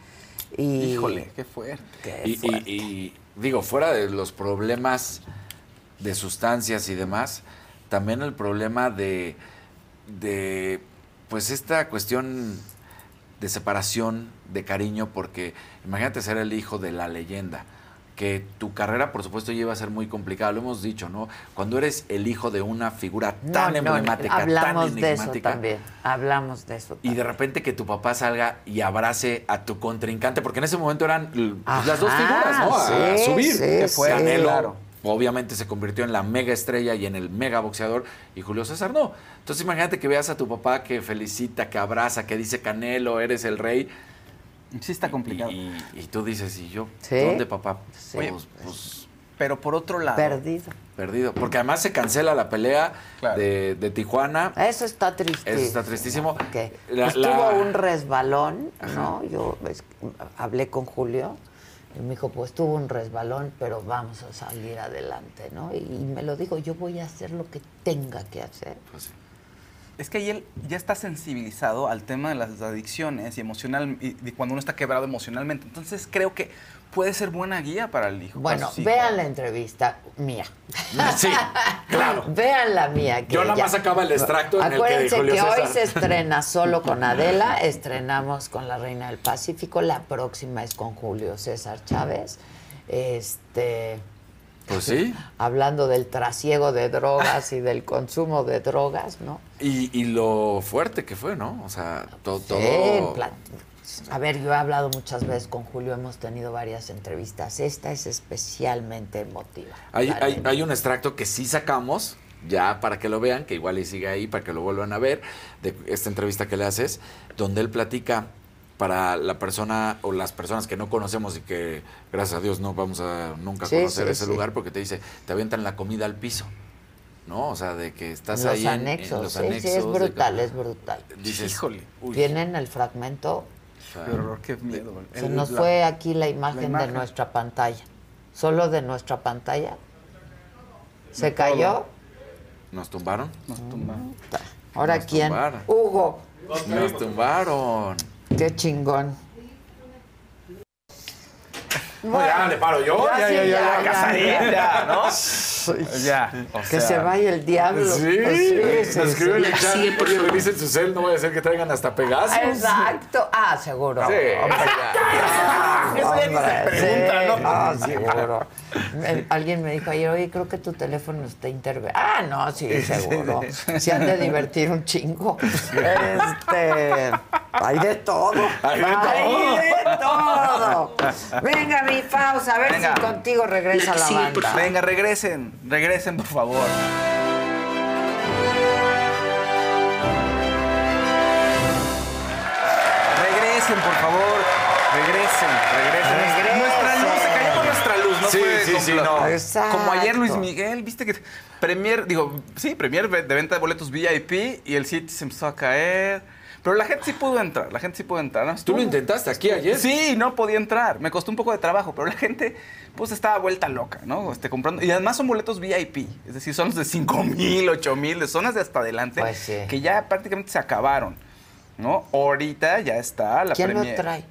Speaker 1: y
Speaker 4: Híjole, qué fuerte.
Speaker 1: qué
Speaker 5: Y, y- digo, fuera de los problemas de sustancias y demás, también el problema de, de pues esta cuestión de separación, de cariño, porque imagínate ser el hijo de la leyenda, que tu carrera, por supuesto, lleva a ser muy complicada, lo hemos dicho, ¿no? Cuando eres el hijo de una figura
Speaker 1: No,
Speaker 5: tan
Speaker 1: no,
Speaker 5: emblemática,
Speaker 1: hablamos
Speaker 5: tan
Speaker 1: de eso
Speaker 5: enigmática,
Speaker 1: también. Hablamos de eso.
Speaker 5: y de repente que tu papá salga y abrace a tu contrincante, porque en ese momento eran pues, las dos figuras, ¿no? A, subir.
Speaker 1: sí,
Speaker 5: Que
Speaker 1: sí.
Speaker 5: fue Canelo,
Speaker 4: Claro.
Speaker 5: obviamente se convirtió en la mega estrella y en el mega boxeador, y Julio César no. Entonces imagínate que veas a tu papá que felicita, que abraza, que dice Canelo, eres el rey.
Speaker 4: Sí está complicado.
Speaker 5: Y, y tú dices, ¿y yo?
Speaker 1: Sí.
Speaker 5: ¿Dónde, papá?
Speaker 1: Sí.
Speaker 5: Pues, pues,
Speaker 4: Pero por otro lado,
Speaker 1: Perdido.
Speaker 5: perdido. Porque además se cancela la pelea
Speaker 4: Claro.
Speaker 5: de, de Tijuana.
Speaker 1: Eso está tristísimo.
Speaker 5: Eso está tristísimo.
Speaker 1: Ok.
Speaker 5: La-
Speaker 1: Pues
Speaker 5: la-
Speaker 1: tuvo un resbalón, ¿no? Yo es- hablé con Julio y me dijo, pues tuvo un resbalón, pero vamos a salir adelante, ¿no? Y, y me lo dijo, yo voy a hacer lo que tenga que hacer.
Speaker 5: Pues sí.
Speaker 4: Es que ahí él ya está sensibilizado al tema de las adicciones y emocional y cuando uno está quebrado emocionalmente. Entonces creo que puede ser buena guía para el hijo.
Speaker 1: Bueno, vean la entrevista mía.
Speaker 5: Sí, claro.
Speaker 1: Vean la mía. Que
Speaker 5: Yo nada más acaba el extracto en el que
Speaker 1: Acuérdense
Speaker 5: Julio
Speaker 1: que hoy se estrena solo con Adela, estrenamos con la Reina del Pacífico, la próxima es con Julio César Chávez. Este,
Speaker 5: Pues sí.
Speaker 1: hablando del trasiego de drogas y del consumo de drogas, ¿no?
Speaker 5: Y, y lo fuerte que fue, ¿no? O sea, to- todo.
Speaker 1: Sí, en plan- a ver, yo he hablado muchas veces con Julio, hemos tenido varias entrevistas. Esta es especialmente emotiva.
Speaker 5: Hay, hay, hay un extracto que sí sacamos, ya para que lo vean, que igual y sigue ahí, para que lo vuelvan a ver, de esta entrevista que le haces, donde él platica para la persona o las personas que no conocemos y que, gracias a Dios, no vamos a nunca
Speaker 1: Sí,
Speaker 5: conocer
Speaker 1: sí,
Speaker 5: ese
Speaker 1: sí.
Speaker 5: lugar, porque te dice, te avientan la comida al piso. ¿No? O sea, de que estás
Speaker 1: los
Speaker 5: ahí en- en,
Speaker 1: anexos,
Speaker 5: los
Speaker 1: sí,
Speaker 5: anexos.
Speaker 1: sí, es brutal, es brutal.
Speaker 5: Dices,
Speaker 4: Híjole.
Speaker 5: uy,
Speaker 1: Tienen el fragmento
Speaker 4: Qué horror, qué miedo.
Speaker 1: Se
Speaker 4: El-
Speaker 1: nos
Speaker 4: la-
Speaker 1: fue aquí la imagen,
Speaker 4: imagen.
Speaker 1: de nuestra pantalla. Solo de nuestra pantalla. ¿Se cayó?
Speaker 5: ¿Nos tumbaron?
Speaker 4: Nos tumban.
Speaker 1: Ahora
Speaker 5: Nos
Speaker 1: quién?
Speaker 5: tumbaron.
Speaker 1: Hugo.
Speaker 5: Nos tumbaron.
Speaker 1: Qué chingón.
Speaker 5: No, ya le paro yo.
Speaker 1: Ya, ya. Ya.
Speaker 4: o
Speaker 1: Que
Speaker 4: sea,
Speaker 1: se vaya el diablo.
Speaker 5: Sí,
Speaker 1: Pues sí, sí,
Speaker 5: nos escribió en
Speaker 1: sí.
Speaker 5: el chat,
Speaker 9: Sí,
Speaker 5: oye, revisen su cel, no vaya a ser que traigan hasta Pegasus.
Speaker 1: Exacto. Ah, seguro.
Speaker 5: Sí.
Speaker 1: Hombre, ya.
Speaker 4: Eso ya ni se pregunta,
Speaker 1: sí,
Speaker 4: ¿no?
Speaker 1: Ah, seguro. Alguien me dijo ayer, oye, creo que tu teléfono está intervenido. Ah, no, sí, seguro. Se han de divertir un chingo. Este. Hay de todo.
Speaker 5: Hay de todo.
Speaker 1: de todo. Venga, mi pausa, a ver
Speaker 4: Venga.
Speaker 1: si contigo regresa la banda.
Speaker 4: Venga, regresen, regresen, por favor. Regresen, por favor. Regresen, regresen.
Speaker 1: Regresen.
Speaker 4: Nuestra luz, se cayó con nuestra luz, no
Speaker 5: Sí,
Speaker 4: fue
Speaker 5: sí, sí, no.
Speaker 1: Exacto.
Speaker 4: Como ayer Luis Miguel, viste que Premier, digo, sí, Premier de venta de boletos VIP y el sitio se empezó a caer. Pero la gente sí pudo entrar, la gente sí pudo entrar. ¿no?
Speaker 5: ¿Tú lo intentaste aquí ayer?
Speaker 4: Sí, no podía entrar. Me costó un poco de trabajo, pero la gente pues estaba vuelta loca, ¿no? Este, comprando. Y además son boletos VIP. Es decir, son los de 5 mil, 8 mil, de zonas de hasta adelante.
Speaker 1: Pues sí.
Speaker 4: Que ya prácticamente se acabaron. ¿No? Ahorita ya está la
Speaker 1: ¿Quién lo trae?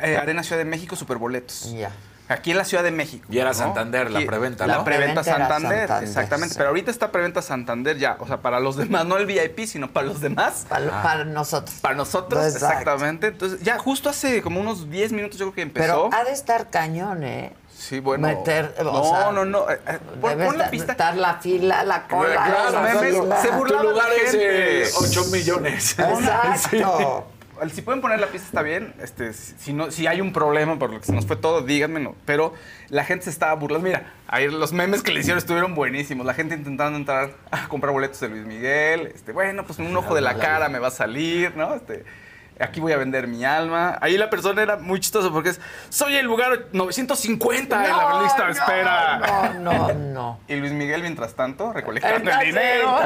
Speaker 4: Eh, Arena Ciudad de México, superboletos.
Speaker 1: Ya.
Speaker 4: Aquí en la Ciudad de México.
Speaker 5: Y era
Speaker 4: ¿no?
Speaker 5: Santander, la preventa,
Speaker 4: La
Speaker 5: ¿no?
Speaker 4: preventa
Speaker 1: preventa
Speaker 4: Santander,
Speaker 1: Santander,
Speaker 4: exactamente.
Speaker 1: sí.
Speaker 4: Pero ahorita está preventa Santander ya. O sea, para los demás, no el VIP, sino para los demás.
Speaker 1: Para, para nosotros.
Speaker 4: Para nosotros,
Speaker 1: Exacto.
Speaker 4: exactamente. Entonces, ya justo hace como unos 10 minutos yo creo que empezó.
Speaker 1: Pero ha de estar cañón, ¿eh?
Speaker 4: Sí, bueno.
Speaker 1: meter, o
Speaker 4: no,
Speaker 1: sea,
Speaker 4: no, no, eh, eh, pon,
Speaker 1: Debe
Speaker 4: pon la pista.
Speaker 1: estar la fila, la cola.
Speaker 5: Claro,
Speaker 1: la
Speaker 4: memes, se
Speaker 5: Tu lugar
Speaker 4: la
Speaker 5: es
Speaker 4: gente.
Speaker 5: eh, 8 millones.
Speaker 1: Exacto.
Speaker 4: el- si pueden poner la pista está bien. Este, si, no, si hay un problema por lo que se nos fue todo, díganme. no. Pero la gente se estaba burlando. Mira, ahí los memes que le hicieron estuvieron buenísimos. La gente intentando entrar a comprar boletos de Luis Miguel. Este, bueno, pues un ojo de la cara me va a salir, ¿no? Este, aquí voy a vender mi alma. Ahí la persona era muy chistosa porque es, soy el lugar 950 en la lista de
Speaker 1: no,
Speaker 4: espera.
Speaker 1: no, no, no.
Speaker 4: Y Luis Miguel, mientras tanto, recolectando
Speaker 1: Está
Speaker 4: el dinero.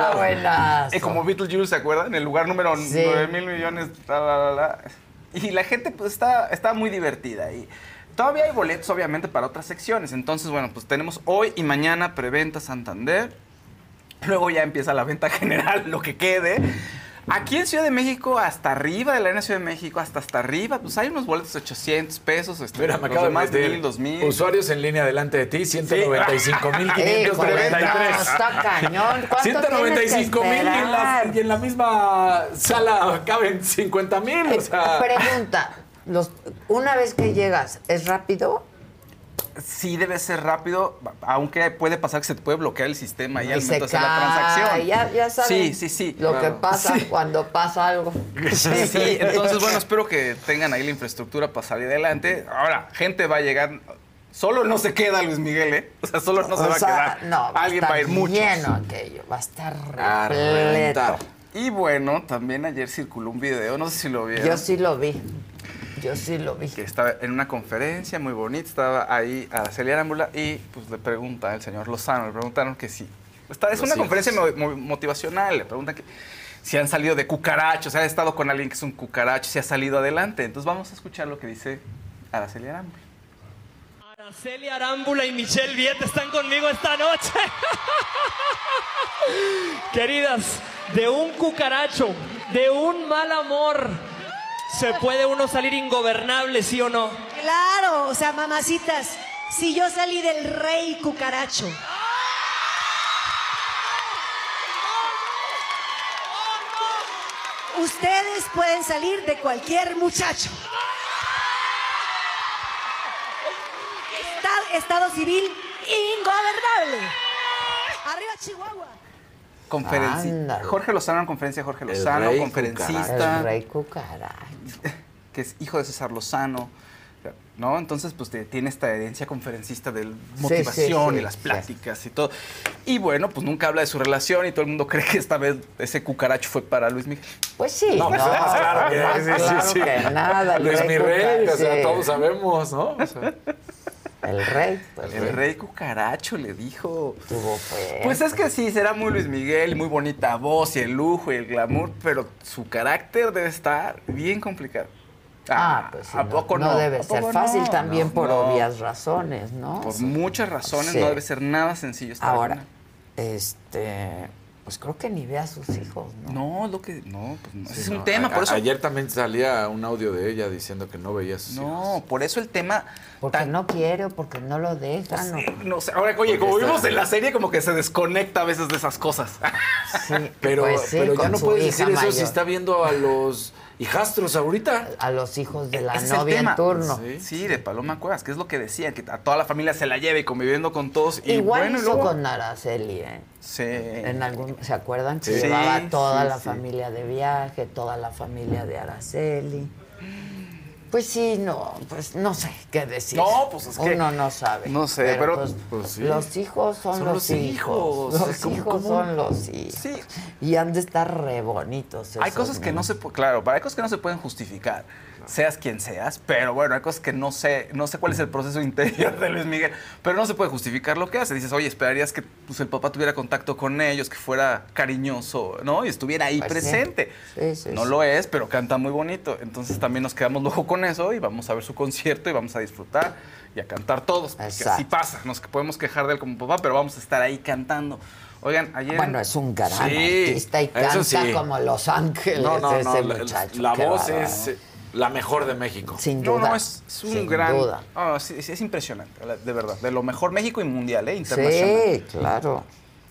Speaker 4: Eh, como Beetlejuice, ¿se acuerdan? En el lugar número
Speaker 1: Sí.
Speaker 4: 9 mil millones. la, la, la. Y la gente pues está, está muy divertida. Y todavía hay boletos, obviamente, para otras secciones. Entonces, bueno, pues tenemos hoy y mañana preventa Santander. Luego ya empieza la venta general, lo que quede. Aquí en Ciudad de México, hasta arriba de la Arena Ciudad de México, hasta hasta arriba, pues hay unos boletos de 800 pesos. Este,
Speaker 5: Mira, me acabo de
Speaker 4: demás
Speaker 5: meter
Speaker 4: 1000, 2000.
Speaker 5: usuarios en línea delante de ti, 195 mil
Speaker 1: Híjole,
Speaker 5: 593.
Speaker 1: no, está cañón. ¿Cuánto
Speaker 5: 195 mil y, en la-
Speaker 1: esperar?
Speaker 5: y en la misma sala caben 50 mil. O sea,
Speaker 1: Pregunta, los, una vez que llegas, ¿es rápido?
Speaker 4: Sí debe ser rápido, aunque puede pasar que se te puede bloquear el sistema y
Speaker 1: Y
Speaker 4: al
Speaker 1: se
Speaker 4: momento de hacer la transacción.
Speaker 1: Ya, ya saben
Speaker 4: Sí, sí, sí.
Speaker 1: lo que pasa
Speaker 4: Sí.
Speaker 1: cuando pasa algo.
Speaker 4: Sí, sí, entonces bueno, espero que tengan ahí la infraestructura para salir adelante. Ahora, gente va a llegar, solo no se queda Luis Miguel, ¿eh? O sea, solo no se va
Speaker 1: sea,
Speaker 4: a quedar.
Speaker 1: No, va a
Speaker 4: Alguien va a ir
Speaker 1: estar
Speaker 4: mucho.
Speaker 1: lleno aquello, va a estar repleto.
Speaker 4: Y bueno, también ayer circuló un video, no sé si lo vieron.
Speaker 1: Yo sí lo vi. Yo sí lo vi.
Speaker 4: Que estaba en una conferencia muy bonita, estaba ahí Araceli Arámbula y pues le pregunta el señor Lozano, le preguntaron que sí. Está, es
Speaker 5: Los
Speaker 4: una
Speaker 5: hijos.
Speaker 4: conferencia mo- mo- motivacional, le preguntan que si han salido de cucarachos, si han estado con alguien que es un cucaracho, si ha salido adelante. Entonces vamos a escuchar lo que dice Araceli Arámbula.
Speaker 16: Araceli Arámbula y Michelle Viet están conmigo esta noche. Queridas, de un cucaracho, de un mal amor, ¿se puede uno salir ingobernable, sí o no?
Speaker 18: Claro, o sea, mamacitas, si yo salí del rey cucaracho. Ustedes pueden salir de cualquier muchacho. Esta- Estado civil ingobernable. Arriba Chihuahua.
Speaker 4: Conferenci-
Speaker 1: Ándale.
Speaker 4: Jorge Lozano en conferencia, Jorge Lozano,
Speaker 5: rey
Speaker 4: conferencista.
Speaker 1: El rey cucaracho.
Speaker 4: que es hijo de César Lozano, ¿no? Entonces, pues te- tiene esta herencia conferencista de motivación
Speaker 1: sí,
Speaker 4: y las
Speaker 1: sí.
Speaker 4: pláticas y todo. Y bueno, pues nunca habla de su relación y todo el mundo cree que esta vez ese cucaracho fue para Luis Miguel.
Speaker 1: Pues sí,
Speaker 5: No,
Speaker 1: no,
Speaker 5: pues, claro que,
Speaker 1: no, claro
Speaker 5: sí.
Speaker 1: que nada.
Speaker 5: Luis
Speaker 1: rey
Speaker 5: mi rey, o sea, todos sabemos, ¿no? O sea,
Speaker 1: El rey, pues.
Speaker 4: El rey cucaracho le dijo.
Speaker 1: Tuvo.
Speaker 4: Pues es que sí, será muy Luis Miguel, muy bonita voz y el lujo y el glamour, pero su carácter debe estar bien complicado.
Speaker 1: Ah, pues sí,
Speaker 4: ¿A
Speaker 1: no,
Speaker 4: poco
Speaker 1: no
Speaker 4: no?
Speaker 1: debe
Speaker 4: ¿A
Speaker 1: ser fácil
Speaker 4: no?
Speaker 1: también
Speaker 4: No,
Speaker 1: por obvias razones, ¿no?
Speaker 4: Por muchas razones
Speaker 1: Sí.
Speaker 4: no debe ser nada sencillo estar
Speaker 1: Ahora, este, pues creo que ni ve a sus hijos, ¿no?
Speaker 4: No, lo que no, pues no. Ese es
Speaker 5: no,
Speaker 4: un tema,
Speaker 5: a-
Speaker 4: por eso.
Speaker 5: Ayer también salía un audio de ella diciendo que no veía a sus hijos.
Speaker 4: No, por eso el tema.
Speaker 1: Porque no quiere o porque no lo dejan. o-
Speaker 4: No sé, ahora, oye, como vimos
Speaker 5: está-
Speaker 4: en la serie, como que se desconecta a veces de esas cosas.
Speaker 1: Sí,
Speaker 5: Pero,
Speaker 1: pues sí,
Speaker 5: pero ya no puedes decir eso si
Speaker 1: mayor.
Speaker 5: está viendo a los hijastros ahorita.
Speaker 1: A los hijos de la
Speaker 4: Ese es el
Speaker 1: novia en turno.
Speaker 4: Sí. de Paloma Cuevas, que es lo que decían, que a toda la familia se la lleve y conviviendo con todos. Y
Speaker 1: Igual
Speaker 4: bueno, y
Speaker 1: hizo
Speaker 4: luego.
Speaker 1: con Araceli, ¿eh?
Speaker 4: Sí.
Speaker 1: En algún, ¿Se acuerdan que
Speaker 4: Sí,
Speaker 1: llevaba toda
Speaker 4: sí,
Speaker 1: la
Speaker 4: sí.
Speaker 1: familia de viaje, toda la familia de Araceli? Pues sí, no, pues no sé qué decir.
Speaker 4: No, pues es que-
Speaker 1: Uno no sabe.
Speaker 4: no sé, pero,
Speaker 1: pues,
Speaker 4: pues, sí.
Speaker 1: los hijos son,
Speaker 4: Son
Speaker 1: los,
Speaker 4: los
Speaker 1: hijos.
Speaker 4: hijos.
Speaker 1: Los
Speaker 4: ¿Cómo-
Speaker 1: hijos
Speaker 4: cómo?
Speaker 1: son los hijos.
Speaker 4: Sí.
Speaker 1: Y han de estar re bonitos.
Speaker 4: Hay cosas que no se pu- claro, hay cosas que no se pueden justificar, seas quien seas, pero bueno, hay cosas que no sé, no sé cuál es el proceso interior de Luis Miguel, pero no se puede justificar lo que hace. Dices, oye, esperarías que pues, el papá tuviera contacto con ellos, que fuera cariñoso, ¿no? Y estuviera ahí
Speaker 1: Pues sí.
Speaker 4: presente.
Speaker 1: Sí, sí,
Speaker 4: no lo es, pero canta muy bonito. Entonces también nos quedamos luego con eso y vamos a ver su concierto y vamos a disfrutar y a cantar todos. Porque
Speaker 1: Exacto.
Speaker 4: así pasa. Nos podemos quejar de él como papá, pero vamos a estar ahí cantando. Oigan, ayer.
Speaker 1: Bueno, es un gran
Speaker 4: Sí,
Speaker 1: artista y canta
Speaker 5: sí.
Speaker 1: como Los Ángeles
Speaker 5: No,
Speaker 1: ese muchacho.
Speaker 5: la voz es la mejor de México.
Speaker 1: Sin duda.
Speaker 4: no, es, es un
Speaker 1: sin
Speaker 4: gran.
Speaker 1: duda.
Speaker 4: Ah, es impresionante, de verdad. De lo mejor México y mundial, ¿eh? Internacional.
Speaker 1: Sí, claro.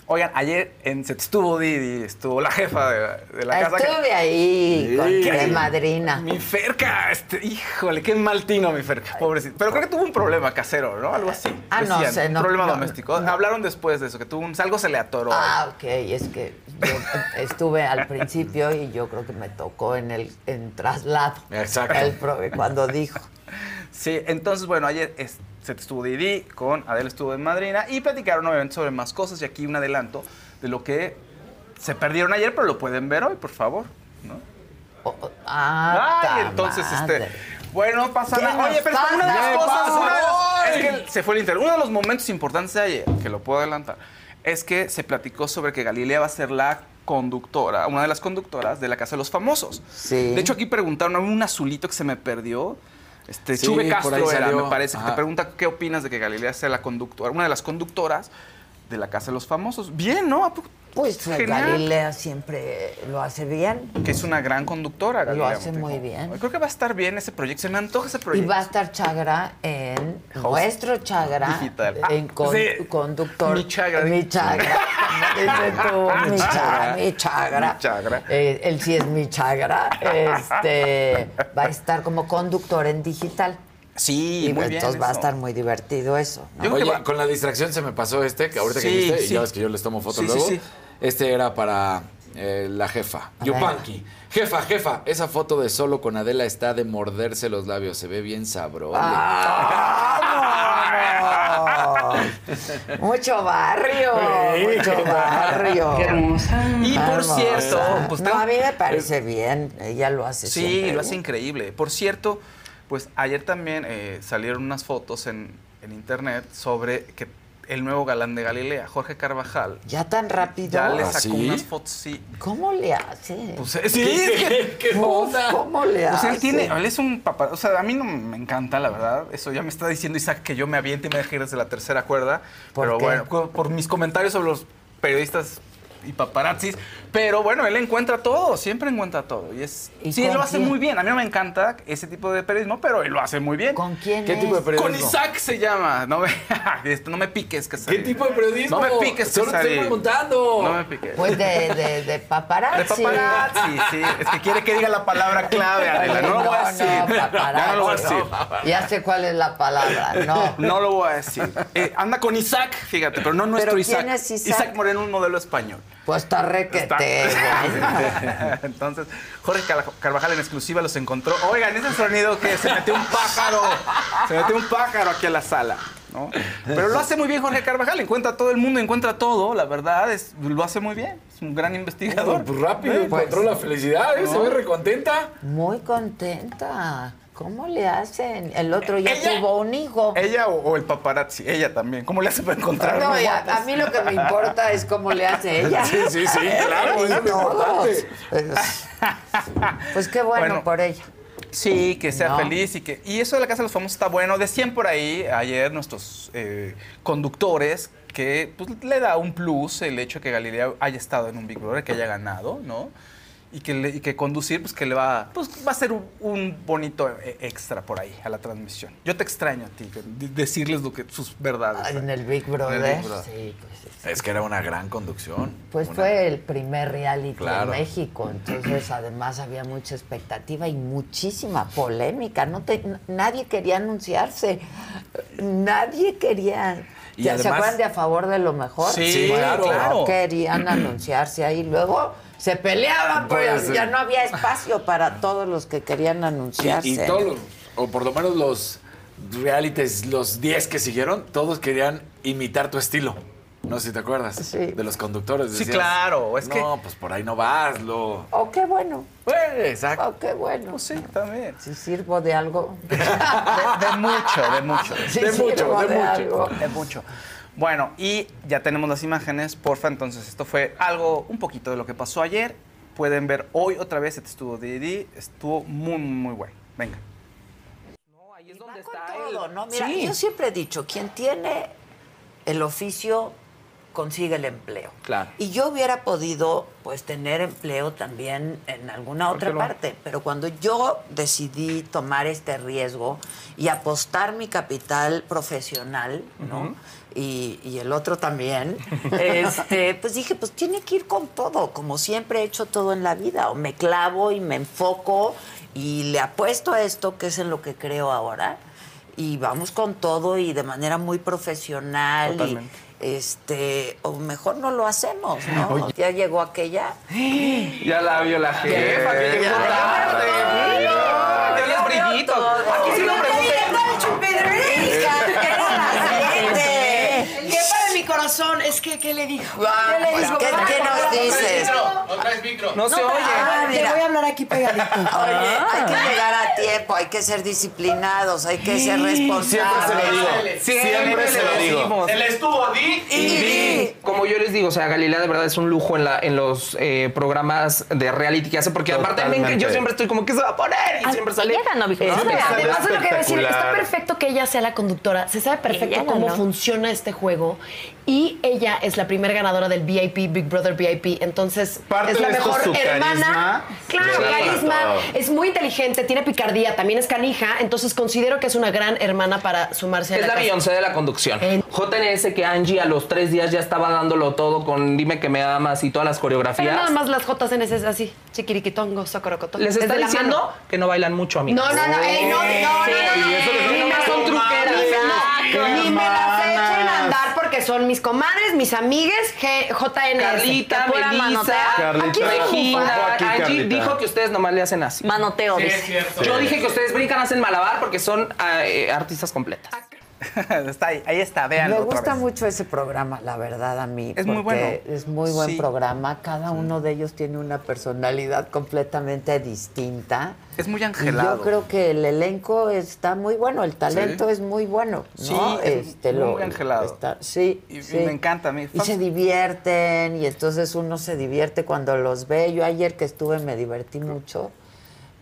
Speaker 4: Oigan, ayer en Set estuvo Didi, estuvo la jefa de, de la casa. que-
Speaker 1: Estuve ahí con
Speaker 4: Sí.
Speaker 1: de madrina.
Speaker 4: Mi Ferca, este, híjole, qué mal tino mi Ferca, pobrecito. Pero creo que tuvo un problema casero, ¿no? Algo así.
Speaker 1: Ah, no sé, no,
Speaker 4: Un problema
Speaker 1: no,
Speaker 4: doméstico. Hablaron después de eso, que tuvo un, algo se le atoró.
Speaker 1: Ah, ok, es que yo estuve al principio y yo creo que me tocó en el en traslado.
Speaker 4: Exacto.
Speaker 1: El cuando dijo.
Speaker 4: Sí, entonces, bueno, ayer es- se estuvo Didi con Adela estuvo en Madrina y platicaron obviamente sobre más cosas y aquí un adelanto de lo que se perdieron ayer, pero lo pueden ver hoy, por favor, ¿no?
Speaker 1: Ah,
Speaker 4: Ay, entonces,
Speaker 1: madre.
Speaker 4: este. Bueno, no pasa
Speaker 1: ¿Qué
Speaker 4: nada. Oye, pero una de las
Speaker 1: ¿Qué
Speaker 4: cosas. una de las- es que se fue el internet. Uno de los momentos importantes de ayer, que lo puedo adelantar, es que se platicó sobre que Galilea va a ser la conductora, una de las conductoras de la Casa de los Famosos.
Speaker 1: Sí.
Speaker 4: De hecho, aquí preguntaron a un azulito que se me perdió. Este,
Speaker 5: Sí,
Speaker 4: Chuve Castro era,
Speaker 5: salió.
Speaker 4: me parece, que te pregunta qué opinas de que Galilea sea la conductora, una de las conductoras de la Casa de los Famosos. Bien, ¿no?
Speaker 1: Pues
Speaker 4: Genial.
Speaker 1: Galilea siempre lo hace bien.
Speaker 4: Que es una gran conductora,
Speaker 1: Lo
Speaker 4: Galilea
Speaker 1: hace
Speaker 4: Montijo.
Speaker 1: muy bien.
Speaker 4: Creo que va a estar bien ese proyecto. Se me antoja ese
Speaker 1: Y
Speaker 4: proyecto.
Speaker 1: va a estar Chagra en nuestro Chagra
Speaker 4: Digital.
Speaker 1: en
Speaker 4: Ah,
Speaker 1: con-
Speaker 4: sí.
Speaker 1: conductor.
Speaker 4: Mi Chagra.
Speaker 1: Mi Chagra. Mi Chagra. Mi Chagra.
Speaker 4: Mi Chagra.
Speaker 1: Eh, él sí es mi Chagra. Este, va a estar como conductor en digital.
Speaker 4: Sí,
Speaker 1: Y
Speaker 4: muy bien
Speaker 1: entonces va a estar muy divertido eso. ¿no?
Speaker 5: Oye, con la distracción se me pasó este, que ahorita que
Speaker 4: Sí,
Speaker 5: viste, y ya ves que yo les tomo fotos
Speaker 4: Sí, sí,
Speaker 5: luego.
Speaker 4: sí.
Speaker 5: Este era para eh, la jefa,
Speaker 1: A
Speaker 5: Yupanqui. Jefa, jefa, esa foto de solo con Adela está de morderse los labios, se ve bien sabroso.
Speaker 1: Mucho barrio, mucho barrio.
Speaker 4: Qué hermosa. Y por
Speaker 1: Hermosa.
Speaker 4: cierto, pues,
Speaker 1: no, a mí me parece bien. Ella lo hace
Speaker 4: Sí,
Speaker 1: siempre
Speaker 4: lo hace increíble. Por cierto, pues ayer también eh, salieron unas fotos en, en internet sobre que el nuevo galán de Galilea, Jorge Carvajal,
Speaker 1: Ya tan rápido.
Speaker 4: ya le
Speaker 5: ¿Ah,
Speaker 4: sacó
Speaker 5: sí?
Speaker 4: unas fotos, sí.
Speaker 1: ¿Cómo le hace?
Speaker 4: Pues, eh, sí, es que-
Speaker 5: ¿Qué onda?
Speaker 1: ¿Cómo le
Speaker 4: Pues
Speaker 1: hace?
Speaker 4: él tiene, él es un papá, o sea, a mí no me encanta, la verdad. Eso ya me está diciendo Isaac que yo me aviente y me deje ir desde la tercera cuerda.
Speaker 1: ¿Por
Speaker 4: pero
Speaker 1: qué?
Speaker 4: bueno, por mis comentarios sobre los periodistas y paparazzis. Pero bueno, él encuentra todo, siempre encuentra todo. Y es.
Speaker 1: ¿Y
Speaker 4: sí, él lo hace
Speaker 1: quién?
Speaker 4: muy bien. A mí no me encanta ese tipo de periodismo, pero él lo hace muy bien.
Speaker 1: ¿Con quién
Speaker 5: ¿Qué
Speaker 1: es?
Speaker 5: tipo de periodismo?
Speaker 4: Con Isaac se llama. No me, esto, no me piques, que
Speaker 5: ¿Qué tipo de periodismo?
Speaker 4: No me piques,
Speaker 5: Solo te estoy preguntando.
Speaker 4: No me piques.
Speaker 1: Pues de, de, de paparazzi.
Speaker 4: De paparazzi, sí. Es que quiere que diga la palabra clave, Adela. No lo voy a decir.
Speaker 1: No,
Speaker 4: Ya no lo voy a
Speaker 1: paparazzi.
Speaker 4: decir.
Speaker 1: Ya sé cuál es la palabra. No.
Speaker 4: No lo voy a decir. Eh, anda con Isaac, fíjate, pero no nuestro
Speaker 1: ¿Pero
Speaker 4: Isaac.
Speaker 1: quién es Isaac?
Speaker 4: Moreno, un modelo español.
Speaker 1: Pues está requete.
Speaker 4: Entonces, Jorge Car- Carvajal en exclusiva los encontró. Oigan, ese sonido que se metió un pájaro. Se metió un pájaro aquí a la sala. ¿no? Pero lo hace muy bien Jorge Carvajal. Encuentra a todo el mundo, encuentra todo. La verdad, es, lo hace muy bien. Es un gran investigador.
Speaker 5: Pues rápido,
Speaker 4: Eh,
Speaker 5: encontró la felicidad, ¿eh? se ve recontenta.
Speaker 1: Muy contenta. ¿Cómo le hacen? El otro ya
Speaker 4: Ella-
Speaker 1: tuvo un hijo.
Speaker 4: Ella o, o el paparazzi, ella también. ¿Cómo le hace para encontrar
Speaker 1: No,
Speaker 4: unos
Speaker 1: y a, mí lo que me importa es cómo le hace ella.
Speaker 5: Sí, sí, sí, claro, es importante.
Speaker 1: Pues, pues qué bueno,
Speaker 4: Bueno.
Speaker 1: por ella.
Speaker 4: Sí, que sea
Speaker 1: No.
Speaker 4: feliz y que... Y eso de la Casa de los Famosos está bueno. Decían por ahí ayer nuestros eh, conductores que pues, le da un plus el hecho de que Galilea haya estado en un Big Brother, que haya ganado, ¿no? Y que, le- y que conducir, pues que le va, pues, va a ser un, un bonito eh, extra por ahí a la transmisión. Yo te extraño a ti, que- de- decirles lo que sus verdades.
Speaker 1: En el Big Brother.
Speaker 4: En el Big Brother.
Speaker 1: Sí, pues, sí.
Speaker 5: Es que era una gran conducción.
Speaker 1: Pues
Speaker 5: Una-
Speaker 1: fue el primer reality
Speaker 5: Claro.
Speaker 1: en México, entonces además había mucha expectativa y muchísima polémica. No te- nadie quería anunciarse, nadie quería.
Speaker 5: Y
Speaker 1: ¿Se
Speaker 5: además-
Speaker 1: acuerdan de a favor de lo mejor?
Speaker 4: Sí, Sí, claro. claro.
Speaker 1: No querían anunciarse ahí, luego se peleaban, pero
Speaker 5: Pues,
Speaker 1: ya no había espacio para todos los que querían anunciarse.
Speaker 5: Y, y todos los, o por lo menos los realities, los 10 que siguieron, todos querían imitar tu estilo. No sé si te acuerdas.
Speaker 1: Sí.
Speaker 5: De los conductores.
Speaker 4: Sí,
Speaker 5: decías,
Speaker 4: claro, es que-
Speaker 5: No, pues por ahí no vas, lo...
Speaker 1: Oh, qué bueno,
Speaker 5: Pues, exacto.
Speaker 1: oh, qué bueno.
Speaker 4: Pues sí, también.
Speaker 1: Si sirvo de algo.
Speaker 4: De, de mucho, de mucho.
Speaker 1: Sí,
Speaker 5: De
Speaker 1: sirvo
Speaker 5: mucho, de mucho.
Speaker 4: De mucho. Bueno, y ya tenemos las imágenes, porfa. Entonces, esto fue algo, un poquito de lo que pasó ayer. Pueden ver hoy otra vez, este estuvo Didi. Estuvo muy, muy bueno. Venga.
Speaker 1: No, ahí es donde está todo, ¿no? Mira,
Speaker 4: Sí.
Speaker 1: yo siempre he dicho, quien tiene el oficio consigue el empleo.
Speaker 4: Claro.
Speaker 1: Y yo hubiera podido, pues, tener empleo también en alguna otra parte. Pero cuando yo decidí tomar este riesgo y apostar mi capital profesional, ¿no? Y, y el otro también, este, pues dije, pues tiene que ir con todo, como siempre he hecho todo en la vida. O me clavo y me enfoco y le apuesto a esto, que es en lo que creo ahora. Y vamos con todo y de manera muy profesional.
Speaker 4: Totalmente.
Speaker 1: Y, este, o mejor no lo hacemos, ¿no?
Speaker 4: Oye.
Speaker 1: Ya llegó aquella.
Speaker 4: Ya la vio la jefa, que llegó tarde. Ya. Aquí sí lo
Speaker 18: Jefa de mi corazón, es que, ¿qué le dijo?
Speaker 1: Ah,
Speaker 18: ¿Qué le
Speaker 1: pues,
Speaker 18: dijo?
Speaker 1: ¿qué- nos dices?
Speaker 4: No se
Speaker 18: pero-
Speaker 4: oye.
Speaker 18: ah. Te voy a hablar aquí pegadito.
Speaker 1: Oye, hay que llegar a tiempo, hay que ser disciplinados, hay que ser responsables.
Speaker 13: Siempre se lo digo. Siempre se lo digo.
Speaker 4: El estuvo di
Speaker 1: y di.
Speaker 19: Como yo les digo, o sea, Galilea de verdad es un lujo en, la, en los eh, programas de reality que hace, porque aparte
Speaker 13: Totalmente.
Speaker 19: yo siempre estoy como, ¿qué se va a poner? Y siempre sale.
Speaker 20: Ella ganó, Vicky.
Speaker 19: Eh,
Speaker 20: No,
Speaker 19: espectacular.
Speaker 20: Además de lo que decir, está perfecto que ella sea la conductora. Se sabe perfecto Ella cómo funciona este juego. Y ella es la primera ganadora del VIP, Big Brother VIP. Entonces,
Speaker 13: Parte
Speaker 20: es la
Speaker 13: de esto es
Speaker 20: mejor
Speaker 13: su
Speaker 20: hermana.
Speaker 13: carisma.
Speaker 20: Claro, carisma. Es muy inteligente, tiene picardía, también es canija. Entonces, considero que es una gran hermana para sumarse a
Speaker 19: Es la
Speaker 20: casa.
Speaker 19: Beyoncé de la conducción.
Speaker 20: En-
Speaker 19: JNS que Angie a los tres días ya estaba dándolo todo con Dime que me amas y todas las
Speaker 20: Pero
Speaker 19: coreografías.
Speaker 20: nada más las JNS es así. Chiquiriquitongo, socorocotón.
Speaker 19: Les
Speaker 20: Es
Speaker 19: está
Speaker 20: la
Speaker 19: diciendo que no bailan mucho, amigos.
Speaker 20: No, no, no, ey, no, no, no, no, no, ni me las echen
Speaker 13: Hermanas.
Speaker 20: a andar son mis comadres, mis amigues, G- JNS.
Speaker 19: Carlita, Melissa.
Speaker 13: Carlita.
Speaker 19: Regina.
Speaker 13: Aquí,
Speaker 19: Angie
Speaker 13: Carlita.
Speaker 19: dijo que ustedes nomás le hacen así.
Speaker 20: Manoteo,
Speaker 4: Sí,
Speaker 20: dice.
Speaker 4: es cierto.
Speaker 19: Yo dije que ustedes brincan, hacen malabar porque son ah, eh, artistas completas.
Speaker 4: está ahí, ahí está, véanlo
Speaker 1: Me
Speaker 4: otra
Speaker 1: gusta
Speaker 4: vez.
Speaker 1: mucho ese programa, la verdad, a mí.
Speaker 4: Es muy bueno.
Speaker 1: Es muy buen
Speaker 4: Sí.
Speaker 1: programa. Cada uno de ellos tiene una personalidad completamente distinta.
Speaker 4: Es muy
Speaker 1: Y
Speaker 4: angelado.
Speaker 1: yo creo que el elenco está muy bueno, el talento
Speaker 4: Sí.
Speaker 1: es muy bueno. ¿no?
Speaker 4: Sí, es muy angelado.
Speaker 1: está- sí,
Speaker 4: Y- y me encanta a mí.
Speaker 1: Y se divierten, y entonces uno se divierte cuando los ve. Yo ayer que estuve me divertí mucho.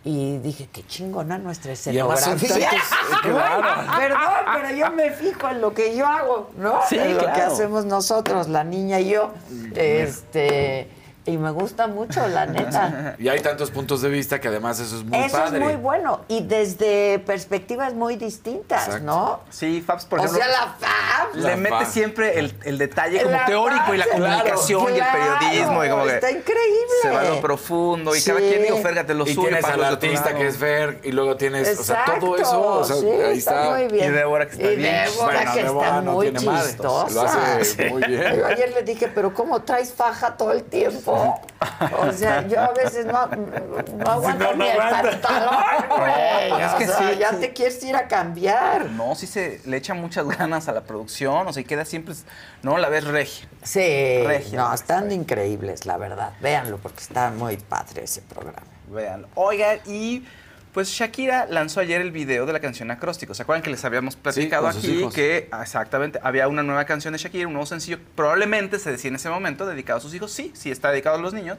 Speaker 1: Y dije, qué chingona nuestra escenografía.
Speaker 5: claro.
Speaker 1: Perdón, pero yo me fijo en lo que yo hago, ¿no?
Speaker 4: Sí,
Speaker 1: en lo que
Speaker 4: claro.
Speaker 1: hacemos nosotros, la niña y yo. Este, y me gusta mucho, la neta.
Speaker 5: Y hay tantos puntos de vista que además eso es muy
Speaker 1: Eso
Speaker 5: padre.
Speaker 1: es muy bueno. Y desde perspectivas muy distintas,
Speaker 5: Exacto.
Speaker 1: ¿no?
Speaker 4: Sí, Fabs, por
Speaker 1: o
Speaker 4: ejemplo.
Speaker 1: sea, la FAB.
Speaker 4: le
Speaker 5: La
Speaker 4: mete
Speaker 5: fa-
Speaker 4: siempre el, el detalle como
Speaker 1: La
Speaker 4: teórico y la comunicación y el
Speaker 1: claro,
Speaker 4: periodismo. Y como que
Speaker 1: está increíble.
Speaker 4: Se va a lo profundo. Y cada
Speaker 1: Sí.
Speaker 4: quien, digo, férgate, los
Speaker 5: y
Speaker 4: une
Speaker 5: tienes
Speaker 4: para
Speaker 5: al artista que es Fer y luego tienes, o sea, todo
Speaker 1: Exacto,
Speaker 5: eso, o sea,
Speaker 1: sí,
Speaker 5: ahí está.
Speaker 1: muy bien.
Speaker 4: Y Débora, que está
Speaker 1: Y
Speaker 4: bien.
Speaker 1: Débora,
Speaker 5: Bueno,
Speaker 1: que
Speaker 5: Débora
Speaker 1: está
Speaker 5: no
Speaker 1: muy
Speaker 5: madre,
Speaker 1: chistosa.
Speaker 5: lo hace muy bien.
Speaker 1: Yo ayer le dije, pero ¿cómo traes faja todo el tiempo? O sea, yo a veces no, no aguanto
Speaker 4: no, no
Speaker 1: ni el pantalón, güey. O sea,
Speaker 4: sí,
Speaker 1: ya
Speaker 4: sí.
Speaker 1: te quieres ir a cambiar.
Speaker 4: No, sí se le echa muchas ganas a la producción, o sea, y queda siempre, no, la ves regia.
Speaker 1: Sí,
Speaker 4: Regia.
Speaker 1: no, están increíbles, la verdad. Véanlo, porque está muy padre ese programa.
Speaker 4: Véanlo. Oigan, y pues Shakira lanzó ayer el video de la canción Acróstico. ¿Se acuerdan que les habíamos platicado aquí que exactamente había una nueva canción de Shakira, un nuevo sencillo, probablemente se decía en ese momento dedicado a sus hijos? Sí, sí está dedicado a los niños.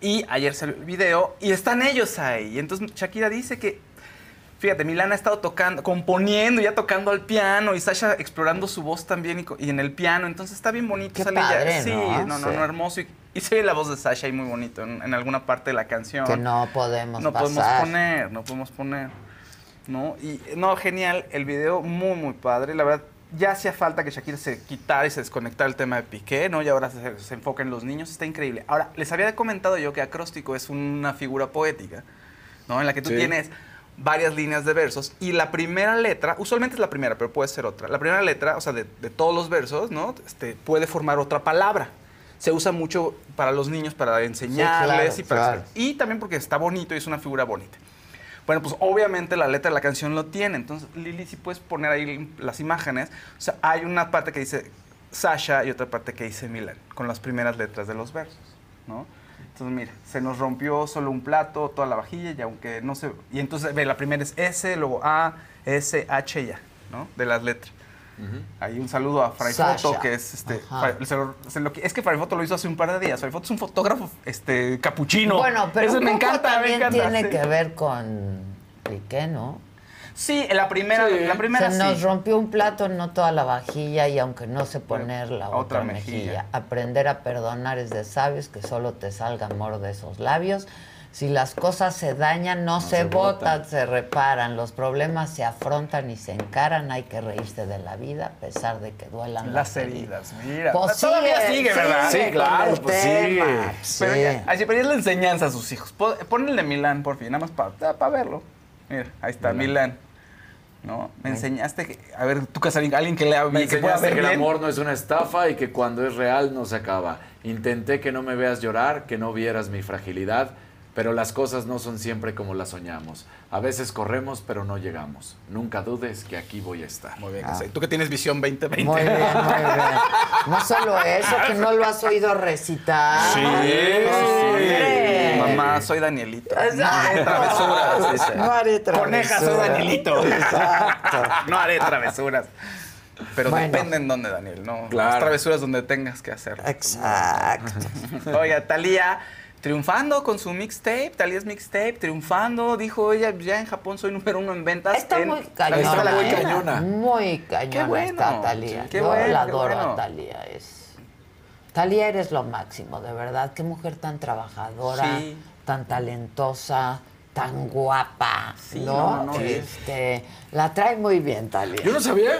Speaker 4: Y ayer salió el video y están ellos ahí. Y entonces Shakira dice que Fíjate, Milana ha estado tocando, componiendo, ya tocando al piano y Sasha explorando su voz también y, en el piano. Entonces está bien bonito.
Speaker 1: Qué
Speaker 4: sale ya-
Speaker 1: padre,
Speaker 4: Sí,
Speaker 1: ¿no?
Speaker 4: no, no, hermoso. Y, y se oye la voz de Sasha ahí muy bonito en, en alguna parte de la canción.
Speaker 1: Que no podemos
Speaker 4: No podemos poner, no podemos poner. ¿No? Y no, genial. El video muy, muy padre. La verdad, ya hacía falta que Shakira se quitara y se desconectara el tema de Piqué, ¿no? Y ahora se, se enfoca en los niños. Está increíble. Ahora, les había comentado yo que acróstico es una figura poética, ¿no? En la que tú
Speaker 5: Sí.
Speaker 4: tienes varias líneas de versos y la primera letra, usualmente es la primera, pero puede ser otra. La primera letra, o sea, de, de todos los versos, ¿no? Este, puede formar otra palabra. Se usa mucho para los niños, para enseñarles
Speaker 1: claro,
Speaker 4: y para...
Speaker 1: claro.
Speaker 4: Y también porque está bonito y es una figura bonita. Bueno, pues obviamente la letra de la canción lo tiene. Entonces, Lili, si puedes poner ahí las imágenes. O sea, hay una parte que dice Sasha y otra parte que dice Milan, con las primeras letras de los versos, ¿no? Entonces, mira, se nos rompió solo un plato, toda la vajilla, y aunque no se... Y entonces, ve, la primera es S, luego A, S, H, ya, ¿no? De las letras. Ahí un saludo a Fray
Speaker 1: Sasha.
Speaker 4: Foto, que es este.
Speaker 1: Ajá.
Speaker 4: Fray- se lo- se lo- es que Fray Foto lo hizo hace un par de días. Fray Foto es un fotógrafo este, capuchino.
Speaker 1: Bueno, pero
Speaker 4: Eso
Speaker 1: un
Speaker 4: me
Speaker 1: poco
Speaker 4: encanta, me
Speaker 1: también
Speaker 4: encanta,
Speaker 1: tiene
Speaker 4: sí.
Speaker 1: que ver con Piqué, ¿no?
Speaker 4: Sí, la primera,
Speaker 5: Sí.
Speaker 4: la primera
Speaker 1: se
Speaker 4: sí.
Speaker 1: nos rompió un plato, no toda la vajilla, y aunque no sé poner la otra,
Speaker 4: Otra
Speaker 1: mejilla.
Speaker 4: mejilla.
Speaker 1: Aprender a perdonar es de sabios, que solo te salga amor de esos labios. Si las cosas se dañan, no, se,
Speaker 5: se
Speaker 1: botan,
Speaker 5: botan.
Speaker 1: se reparan. Los problemas se afrontan y se encaran. Hay que reírse de la vida, a pesar de que duelan
Speaker 4: Las heridas, mira.
Speaker 1: Pues
Speaker 4: Todavía
Speaker 1: sigue,
Speaker 4: sigue, ¿verdad?
Speaker 1: sigue
Speaker 5: Sí, claro, pues.
Speaker 4: Pero
Speaker 1: Sí.
Speaker 4: ya, así, pero ya es la enseñanza a sus hijos. Po- Pon el de Milán, por fin, nada más para verlo. Mira, ahí está, Milán. ¿No? Me enseñaste que. A ver, tú, Casarín, alguien que lea
Speaker 5: Me
Speaker 4: bien, que pueda
Speaker 5: enseñaste
Speaker 4: ver
Speaker 5: que el amor no es una estafa y que cuando es real no se acaba. Intenté que no me veas llorar, que no vieras mi fragilidad, pero las cosas no son siempre como las soñamos. A veces corremos, pero no llegamos. Nunca dudes que aquí voy a estar.
Speaker 4: Muy bien, Casarín. Tú que tienes visión 2020.
Speaker 1: Muy bien, muy bien. No solo eso, que no lo has oído recitar.
Speaker 4: Sí, sí. Mamá, soy Danielito. No
Speaker 1: Exacto.
Speaker 4: haré travesuras. dice.
Speaker 1: No haré
Speaker 4: Coneja, soy
Speaker 1: travesuras.
Speaker 4: Danielito.
Speaker 1: Exacto.
Speaker 4: No haré travesuras. Pero
Speaker 1: Bueno.
Speaker 4: depende en dónde, Daniel. No,
Speaker 5: Claro.
Speaker 4: Las travesuras donde tengas que hacer.
Speaker 1: Exacto.
Speaker 4: Oiga, Talía triunfando con su mixtape, Talía's mixtape, triunfando, dijo ella, ya en Japón soy número uno en ventas.
Speaker 1: Está
Speaker 4: en
Speaker 1: muy cañona.
Speaker 5: Está muy cañona.
Speaker 1: Muy cañona
Speaker 4: Qué bueno.
Speaker 1: está Talía.
Speaker 4: Qué
Speaker 1: Yo
Speaker 4: bueno,
Speaker 1: la
Speaker 4: qué
Speaker 1: adoro
Speaker 4: bueno.
Speaker 1: a Talía. Es... Talía eres lo máximo, de verdad. Qué mujer tan trabajadora,
Speaker 4: Sí.
Speaker 1: tan talentosa, tan guapa.
Speaker 4: Sí,
Speaker 1: ¿no?
Speaker 4: no,
Speaker 1: este, La trae muy bien, Talía.
Speaker 5: Yo no sabía.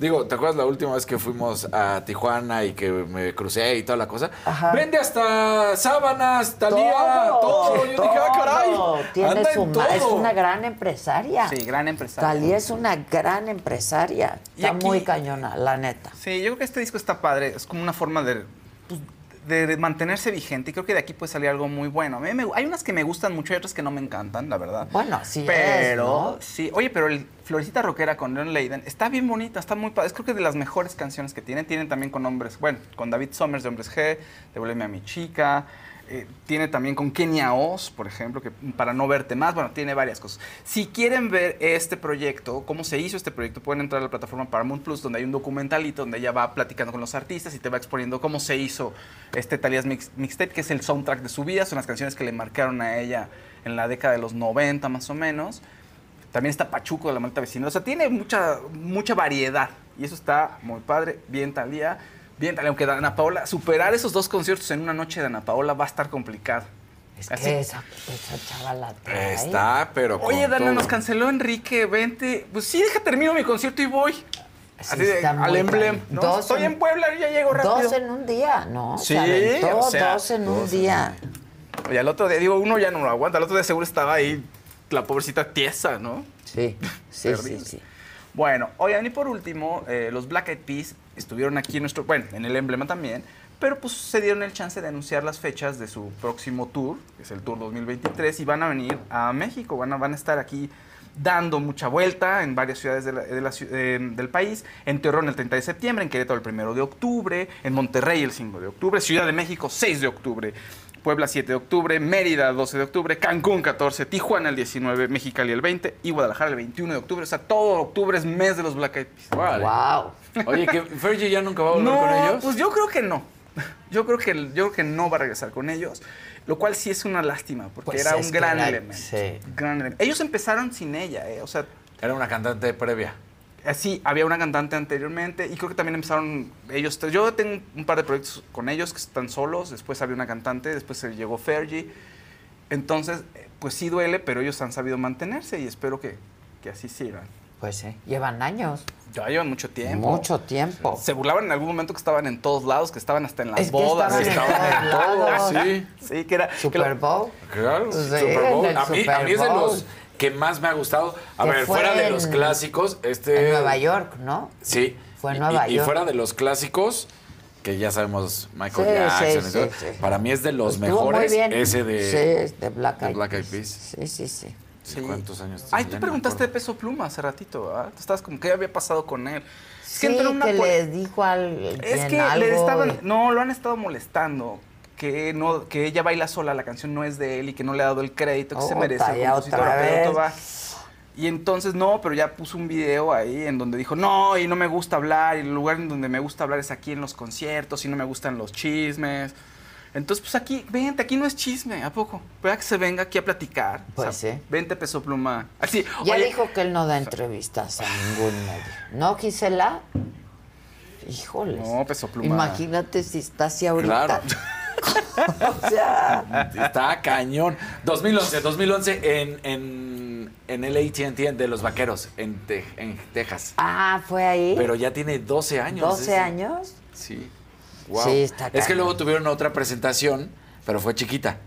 Speaker 5: Digo, ¿te acuerdas la última vez que fuimos a Tijuana y que me crucé y toda la cosa?
Speaker 1: Ajá.
Speaker 5: Vende hasta sábanas, talía, todo. Yo dije, ah, caray.
Speaker 1: Tiene
Speaker 5: anda
Speaker 1: su
Speaker 5: en
Speaker 1: es una gran empresaria.
Speaker 4: Sí, gran empresario.
Speaker 1: Talía es una gran empresaria.
Speaker 4: Y
Speaker 1: Está
Speaker 4: aquí-
Speaker 1: muy cañona, la neta.
Speaker 4: Sí, yo creo que este disco está padre. Es como una forma de, pues, de, mantenerse vigente y creo que de aquí puede salir algo muy bueno. A mí me- hay unas que me gustan mucho y otras que no me encantan, la verdad.
Speaker 1: Bueno, es,
Speaker 4: Pero,
Speaker 1: ¿no?
Speaker 4: sí. Oye, pero el Florecita Rockera con Leon Leiden está bien bonita, está muy padre. Es creo que de las mejores canciones que tienen. Tienen también con hombres, bueno, con David Summers de Hombres G, Devuélveme a mi chica. Eh, tiene también con Kenia Oz, por ejemplo, que para no verte más, bueno, tiene varias cosas. Si quieren ver este proyecto, cómo se hizo este proyecto, pueden entrar a la plataforma Paramount Plus, donde hay un documentalito donde ella va platicando con los artistas y te va exponiendo cómo se hizo este Talías Mix- Mixtape, que es el soundtrack de su vida. Son las canciones que le marcaron a ella en la década de los 90 más o menos. También está Pachuco de la Malta Vecina. O sea, tiene mucha, mucha variedad. Y eso está muy padre. Bien Talía. Bien. Aunque Ana Paola, superar esos dos conciertos en una noche de Ana Paola va a estar complicado.
Speaker 1: Es
Speaker 4: Así-
Speaker 1: que esa, esa chava la trae.
Speaker 5: Está, pero
Speaker 4: Oye, Dana,
Speaker 5: todo.
Speaker 4: nos canceló Enrique, vente. Pues sí, deja termino mi concierto y voy.
Speaker 1: Sí,
Speaker 4: Así de, al emblem. ¿no?
Speaker 1: Dos
Speaker 4: Estoy
Speaker 1: en-
Speaker 4: en Puebla, ya llego rápido.
Speaker 1: Dos en un día, ¿no?
Speaker 4: Sí,
Speaker 1: aventó
Speaker 4: o sea,
Speaker 1: dos en un
Speaker 5: dos en
Speaker 1: día.
Speaker 4: Oye, al otro día, digo, uno ya no lo aguanta. Al otro día seguro estaba ahí la pobrecita tiesa, ¿no?
Speaker 1: Sí, sí, sí.
Speaker 4: Bueno, oigan, y por último, eh, los Black Eyed Peas estuvieron aquí en nuestro, bueno, en el emblema también, pero pues se dieron el chance de anunciar las fechas de su próximo tour, que es el Tour 2023, y van a venir a México, van a, van a estar aquí dando mucha vuelta en varias ciudades de la- de la ciu- eh, del país, en Torreón el 30 de septiembre, en Querétaro el 1 de octubre, en Monterrey el 5 de octubre, Ciudad de México 6 de octubre, Puebla 7 de octubre, Mérida 12 de octubre, Cancún 14, Tijuana el 19, Mexicali el 20 y Guadalajara el 21 de octubre. O sea, todo octubre es mes de los Black Eyed Peas.
Speaker 1: Wow.
Speaker 5: Oye, que Fergie ya nunca va a volver
Speaker 4: No,
Speaker 5: con ellos.
Speaker 4: pues yo creo que no. Yo creo que, yo creo que no va a regresar con ellos, lo cual sí es una lástima, porque
Speaker 1: Pues
Speaker 4: era un gran
Speaker 1: la-
Speaker 4: elemento.
Speaker 1: sí.
Speaker 4: gran elemento. Ellos empezaron sin ella, eh, o sea,
Speaker 5: Era una cantante previa.
Speaker 4: eh, sí, había una cantante anteriormente y creo que también empezaron ellos. Yo tengo un par de proyectos con ellos que están solos, después había una cantante, después se llegó Fergie. Entonces, eh, pues sí duele, pero ellos han sabido mantenerse y espero que, que así sigan.
Speaker 1: Pues sí, llevan años.
Speaker 4: Ya llevan mucho tiempo.
Speaker 1: Mucho tiempo.
Speaker 4: Se burlaban en algún momento que estaban en todos lados, que estaban hasta en las
Speaker 1: Es que
Speaker 4: bodas.
Speaker 1: estaban en todos lados.
Speaker 5: Sí.
Speaker 4: Sí, que era. que
Speaker 1: Super
Speaker 4: la-
Speaker 1: Bowl.
Speaker 5: Claro,
Speaker 1: Sí,
Speaker 5: Super Bowl. A mí, a mí es de los que más me ha gustado. A
Speaker 1: Que
Speaker 5: ver,
Speaker 1: fue
Speaker 5: fuera de los clásicos, este.
Speaker 1: En Nueva York, ¿no?
Speaker 5: Sí.
Speaker 1: Fue en Nueva
Speaker 5: y,
Speaker 1: York.
Speaker 5: Y fuera de los clásicos, que ya sabemos, Michael
Speaker 1: Sí,
Speaker 5: Jackson.
Speaker 1: sí,
Speaker 5: y todo,
Speaker 1: sí, sí.
Speaker 5: Para mí es de los
Speaker 1: Estuvo
Speaker 5: mejores.
Speaker 1: muy bien.
Speaker 5: Ese de,
Speaker 1: Sí, de Black
Speaker 5: de
Speaker 1: Eyed. Peas. Sí, sí, sí.
Speaker 4: Sí.
Speaker 5: ¿Cuántos años
Speaker 4: Ay, tú preguntaste de peso pluma hace ratito, ¿verdad? Tú estabas como, ¿qué había pasado con él? Es
Speaker 1: Sí,
Speaker 4: entró en una
Speaker 1: que
Speaker 4: pol-
Speaker 1: le dijo al
Speaker 4: Es que le estaban, no, lo han estado molestando. Que, no, que ella baila sola, la canción no es de él y que no le ha dado el crédito que se merece. compositor,
Speaker 1: otra
Speaker 4: pero
Speaker 1: vez.
Speaker 4: todo va. Y entonces no, pero ya puso un video ahí en donde dijo, no, y no me gusta hablar, y el lugar en donde me gusta hablar es aquí en los conciertos, y no me gustan los chismes. Entonces, pues aquí, vente, aquí no es chisme, ¿a poco? Vea que se venga aquí a platicar.
Speaker 1: Pues sí.
Speaker 4: Vente, peso pluma. Así,
Speaker 1: Ya
Speaker 4: oye,
Speaker 1: dijo que él no da entrevistas a ningún medio. ¿No, Gisela? Híjoles.
Speaker 4: No, peso pluma.
Speaker 1: Imagínate si está así ahorita.
Speaker 5: Claro.
Speaker 1: o sea,
Speaker 5: Está cañón. 2011, 2011 en, en, en el AT&T de los Vaqueros, en, Te- en Texas.
Speaker 1: ah, fue ahí.
Speaker 5: Pero ya tiene 12 años.
Speaker 1: 12
Speaker 5: ese.
Speaker 1: años.
Speaker 5: Sí. Wow.
Speaker 1: Sí, está
Speaker 5: Es que luego tuvieron otra presentación, pero fue chiquita.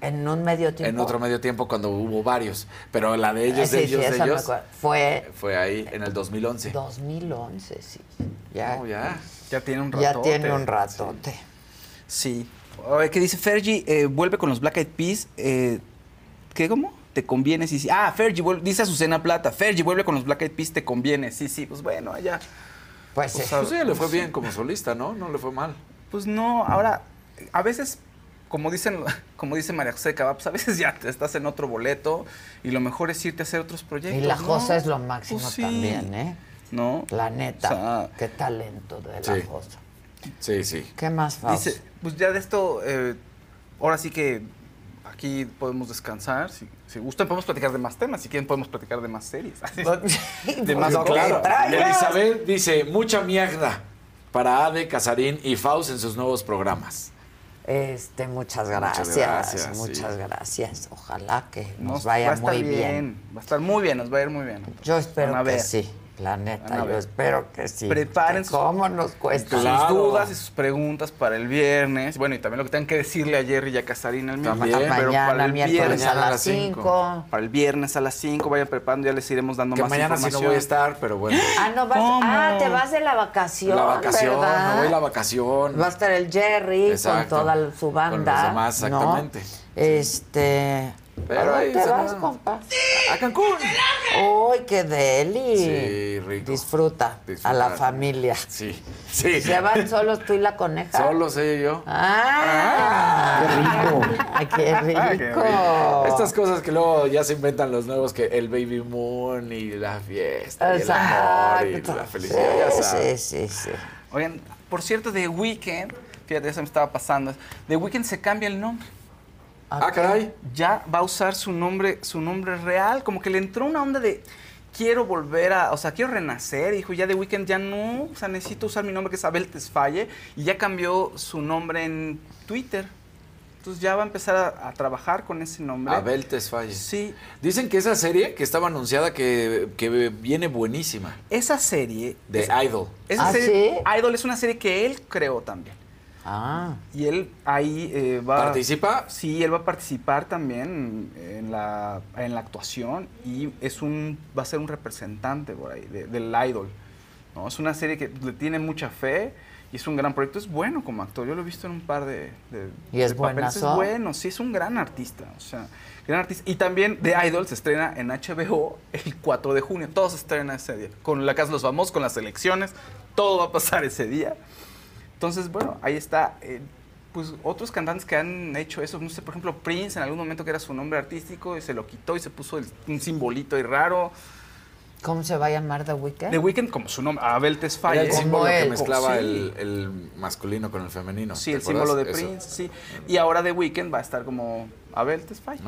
Speaker 1: En un medio tiempo.
Speaker 5: En otro medio tiempo cuando hubo varios. Pero la de ellos,
Speaker 1: Sí,
Speaker 5: de
Speaker 1: sí,
Speaker 5: ellos, de
Speaker 1: esa me
Speaker 5: ellos.
Speaker 1: Fue
Speaker 5: Fue ahí en el 2011.
Speaker 1: 2011, sí. Ya,
Speaker 5: No, ya.
Speaker 4: ya tiene un
Speaker 1: ya
Speaker 4: ratote.
Speaker 1: tiene un ratote.
Speaker 4: Sí. Oye, ¿qué dice Fergie? eh, vuelve con los Black Eyed Peas. eh, ¿Qué, cómo? Te conviene, sí, sí. Ah, Fergie, dice Azucena Plata. Fergie, vuelve con los Black Eyed Peas, te conviene. Sí, sí, pues bueno, allá.
Speaker 1: Pues,
Speaker 4: Pues,
Speaker 5: Pues sí, le fue bien como solista, ¿no? No le fue mal.
Speaker 4: Pues no, ahora, a veces, como dicen, como dice María José Cabá, pues a veces ya te estás en otro boleto y lo mejor es irte a hacer otros proyectos.
Speaker 1: Y la
Speaker 4: ¿no?
Speaker 1: Josa es lo máximo
Speaker 4: Pues sí.
Speaker 1: también, ¿eh?
Speaker 4: ¿No?
Speaker 1: La neta.
Speaker 4: O sea,
Speaker 1: Qué talento de la
Speaker 5: Sí.
Speaker 1: Josa.
Speaker 5: Sí, sí.
Speaker 1: ¿Qué más, Fausto?
Speaker 4: Dice, pues ya de esto, eh, ahora sí que aquí podemos descansar. Si, si gustan, podemos platicar de más temas. Si quieren, podemos platicar de más series. de más
Speaker 5: claro. Elizabeth dice, mucha mierda para Ade, Casarín y Faust en sus nuevos programas.
Speaker 1: Este, muchas gracias.
Speaker 5: Muchas
Speaker 1: Muchas
Speaker 5: gracias.
Speaker 1: Ojalá que nos,
Speaker 4: Nos-
Speaker 1: vaya
Speaker 4: va a estar
Speaker 1: muy bien.
Speaker 4: Va a estar muy bien, nos va a ir muy bien.
Speaker 1: Yo espero que sí. La neta, yo espero que sí.
Speaker 4: Preparen
Speaker 1: ¿Cómo nos cuesta?
Speaker 4: sus dudas y sus preguntas para el viernes. Bueno, y también lo que tengan que decirle a Jerry y a Casarín el miércoles.
Speaker 5: También.
Speaker 4: Pero
Speaker 1: Mañana,
Speaker 4: para el viernes
Speaker 1: a las 5.
Speaker 4: Para el viernes a las 5 vayan preparando, ya les iremos dando
Speaker 5: Que
Speaker 4: más
Speaker 5: mañana sí no
Speaker 4: información.
Speaker 5: voy a estar, pero bueno.
Speaker 1: Ah, no vas.
Speaker 4: ¿Cómo?
Speaker 1: Ah, te vas de la vacación.
Speaker 5: La vacación,
Speaker 1: ¿verdad?
Speaker 5: me voy a la vacación.
Speaker 1: Va a estar el Jerry
Speaker 5: Exacto.
Speaker 1: con toda su banda.
Speaker 5: Con los demás,
Speaker 1: ¿no?
Speaker 5: exactamente.
Speaker 1: Este.
Speaker 5: Pero
Speaker 1: ¿A dónde
Speaker 5: ahí
Speaker 1: te vas,
Speaker 5: va.
Speaker 1: compa?
Speaker 5: A Cancún.
Speaker 1: ¡Uy, qué deli!
Speaker 5: Sí, rico.
Speaker 1: Disfruta, a la familia.
Speaker 5: Sí, sí.
Speaker 1: ¿Se van solos tú y la coneja?
Speaker 5: Solo sé yo.
Speaker 1: ¡Ah! ¡Qué rico! ¡Ay, qué rico!
Speaker 5: Estas cosas que luego ya se inventan los nuevos, que el baby moon y la fiesta, y el amor y
Speaker 1: Exacto.
Speaker 5: la felicidad, ya
Speaker 1: Sí,
Speaker 5: sabes.
Speaker 1: sí, sí, sí.
Speaker 4: Oigan, por cierto, The Weeknd, fíjate, eso me estaba pasando. The Weeknd se cambia el nombre.
Speaker 5: Ah, caray.
Speaker 4: Ya va a usar su nombre, su nombre real. Como que le entró una onda de quiero volver a, o sea, quiero renacer. Dijo, ya The Weeknd ya no, o sea, necesito usar mi nombre que es Abel Tesfaye. Y ya cambió su nombre en Twitter. Entonces ya va a empezar a, a trabajar con ese nombre.
Speaker 5: Abel Tesfaye.
Speaker 4: Sí.
Speaker 5: Dicen que esa serie que estaba anunciada que, que viene buenísima.
Speaker 4: Esa serie.
Speaker 5: De Idol.
Speaker 4: Esa
Speaker 1: ¿Ah,
Speaker 4: serie, Idol es una serie que él creó también.
Speaker 1: Ah.
Speaker 4: Y él ahí eh, va...
Speaker 5: ¿Participa?
Speaker 4: Sí, él va a participar también en la, en la actuación y es un, va a ser un representante por ahí de- del idol. ¿no? Es una serie que le tiene mucha fe y es un gran proyecto. Es bueno como actor. Yo lo he visto en un par de, de-
Speaker 1: ¿Y es
Speaker 4: papeles. Es bueno, sí, es un gran artista. O sea, gran artista. Y también The Idol se estrena en HBO el 4 de junio. Todo se estrena ese día. Con la Casa de los Famosos, con las elecciones. Todo va a pasar ese día. Entonces, bueno, ahí está. eh, pues otros cantantes que han hecho eso, no sé, por ejemplo, Prince en algún momento que era su nombre artístico y se lo quitó y se puso el- un simbolito ahí raro.
Speaker 1: ¿Cómo se va a llamar The Weeknd?
Speaker 4: The Weeknd como su nombre, Abel
Speaker 5: Era
Speaker 4: Tesfaye.
Speaker 5: el símbolo que
Speaker 1: él.
Speaker 5: mezclaba
Speaker 4: Sí.
Speaker 5: el, el masculino con el femenino.
Speaker 4: Sí,
Speaker 5: ¿te
Speaker 4: el símbolo de?
Speaker 5: Eso.
Speaker 4: Prince, sí. Y ahora The Weeknd va a estar como Abel Tesfaye.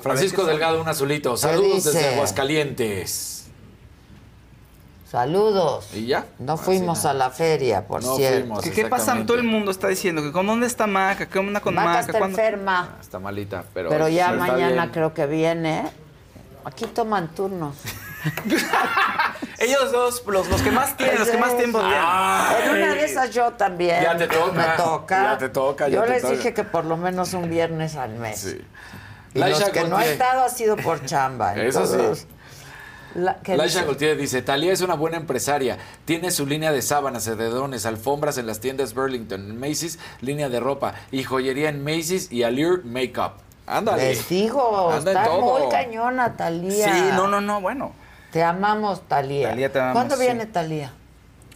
Speaker 5: Francisco Delgado, un azulito. Saludos desde Aguascalientes.
Speaker 1: Saludos.
Speaker 5: ¿Y ya?
Speaker 1: No fuimos a la feria, por
Speaker 5: No
Speaker 1: cierto.
Speaker 5: fuimos.
Speaker 4: ¿Qué, qué pasa? Todo el mundo está diciendo que con dónde está Maca, qué onda con
Speaker 1: Maca
Speaker 4: Maca.
Speaker 1: está
Speaker 4: ¿Cuándo-
Speaker 1: enferma,
Speaker 5: Está malita, pero.
Speaker 1: pero ya mañana creo que viene. Aquí toman turnos.
Speaker 4: Ellos dos, los, los que más tienen, los que más tiempo tienen.
Speaker 1: En una de esas yo también.
Speaker 5: Ya te toca.
Speaker 1: Me toca.
Speaker 5: Ya te toca, ya
Speaker 1: Yo
Speaker 5: te
Speaker 1: les
Speaker 5: toca.
Speaker 1: dije que por lo menos un viernes al mes.
Speaker 5: Sí.
Speaker 1: Y
Speaker 5: Laisha
Speaker 1: los que no he estado ha sido por chamba.
Speaker 5: Eso sí.
Speaker 1: Entonces, la- ¿qué
Speaker 5: Laisha
Speaker 1: dice?
Speaker 5: Gautier dice, Talía es una buena empresaria, tiene su línea de sábanas, edredones, alfombras en las tiendas Burlington, en Macy's, línea de ropa y joyería en Macy's y Allure Makeup. Ándale.
Speaker 1: Les digo,
Speaker 5: Anda
Speaker 1: está muy cañona, Talía.
Speaker 4: Sí, no, no, no, bueno.
Speaker 1: Te amamos, Talía.
Speaker 4: Talía, te amamos,
Speaker 1: ¿Cuándo
Speaker 4: sí.
Speaker 1: viene Talía?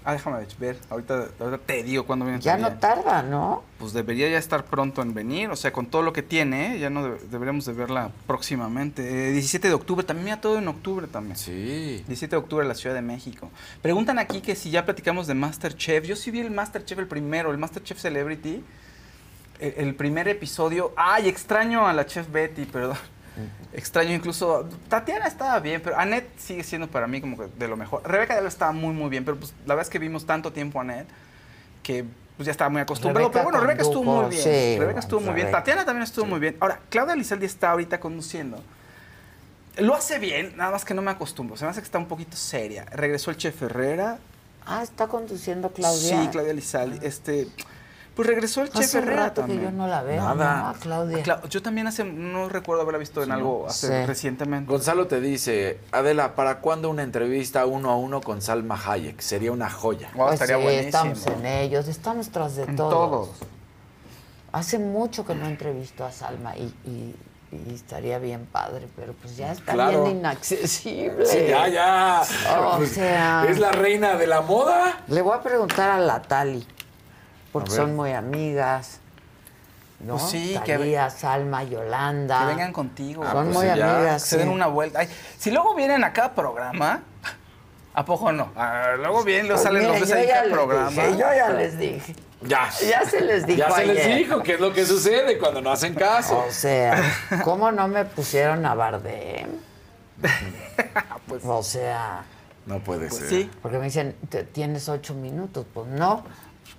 Speaker 4: Ah, déjame ver. Ahorita, ahorita te digo cuándo viene.
Speaker 1: Ya no tarda, ¿no?
Speaker 4: Pues debería ya estar pronto en venir, o sea, con todo lo que tiene, ¿eh? ya no debe- deberíamos de verla próximamente. Eh, 17 de octubre, también mira todo en octubre también.
Speaker 5: Sí.
Speaker 4: 17 de octubre en la Ciudad de México. Preguntan aquí que si ya platicamos de Masterchef. Yo sí vi el Masterchef el primero, el Masterchef Celebrity. el, el primer episodio. Ay, extraño a la chef Betty, perdón. Extraño incluso. Tatiana estaba bien, pero Annette sigue siendo para mí como que de lo mejor. Rebeca de estaba muy, muy bien, pero pues la verdad es que vimos tanto tiempo a Annette que pues ya estaba muy acostumbrado.
Speaker 1: Rebeca
Speaker 4: pero bueno, Rebeca estuvo muy bien.
Speaker 1: sí,
Speaker 4: Rebeca estuvo muy bien. Tatiana también estuvo muy bien. Ahora, Claudia Lizaldi está ahorita conduciendo. Lo hace bien, nada más que no me acostumbro. Se me hace que está un poquito seria. Regresó el Chef Herrera.
Speaker 1: Ah, está conduciendo Claudia.
Speaker 4: Sí, Claudia Lizaldi. Este, pues regresó el Chef
Speaker 1: Hace
Speaker 4: Herrera
Speaker 1: rato que
Speaker 4: también.
Speaker 1: yo no la veo,
Speaker 4: Nada.
Speaker 1: ¿no? A Claudia.
Speaker 4: Cla- yo también hace, no recuerdo haberla visto en algo hace
Speaker 5: Sí.
Speaker 4: recientemente.
Speaker 5: Gonzalo te dice, Adela, ¿para cuándo una entrevista uno a uno con Salma Hayek? Sería una joya.
Speaker 1: Pues sí, estamos en ellos, estamos tras de todos.
Speaker 5: todos.
Speaker 1: Hace mucho que no entrevisto a Salma y, y- y estaría bien padre, pero pues ya está
Speaker 5: Claro.
Speaker 1: bien inaccesible.
Speaker 5: Sí, ya, ya.
Speaker 1: O sea...
Speaker 5: ¿Es la reina de la moda?
Speaker 1: Le voy a preguntar a la Tali, porque son muy amigas. ¿no?
Speaker 4: Pues sí, que-
Speaker 1: Talía, Salma, Yolanda.
Speaker 4: Que vengan contigo.
Speaker 1: Son muy
Speaker 4: pues ya,
Speaker 1: amigas.
Speaker 4: Se den
Speaker 1: sí.
Speaker 4: una vuelta. Ay, si luego vienen a cada programa, ¿a poco no? Ah, luego vienen, luego
Speaker 1: Pues
Speaker 4: salen los ves ahí
Speaker 1: ya
Speaker 4: cada
Speaker 1: les
Speaker 4: programa.
Speaker 1: dije, yo ya les dije.
Speaker 5: Ya.
Speaker 1: Ya se les dijo
Speaker 5: Ya se les dijo qué es lo que sucede cuando no hacen caso.
Speaker 1: O sea, ¿cómo no me pusieron a Bardem? o sea,
Speaker 5: No puede
Speaker 4: Pues
Speaker 5: ser.
Speaker 4: sí.
Speaker 1: porque me dicen, "Te- tienes ocho minutos. Pues no.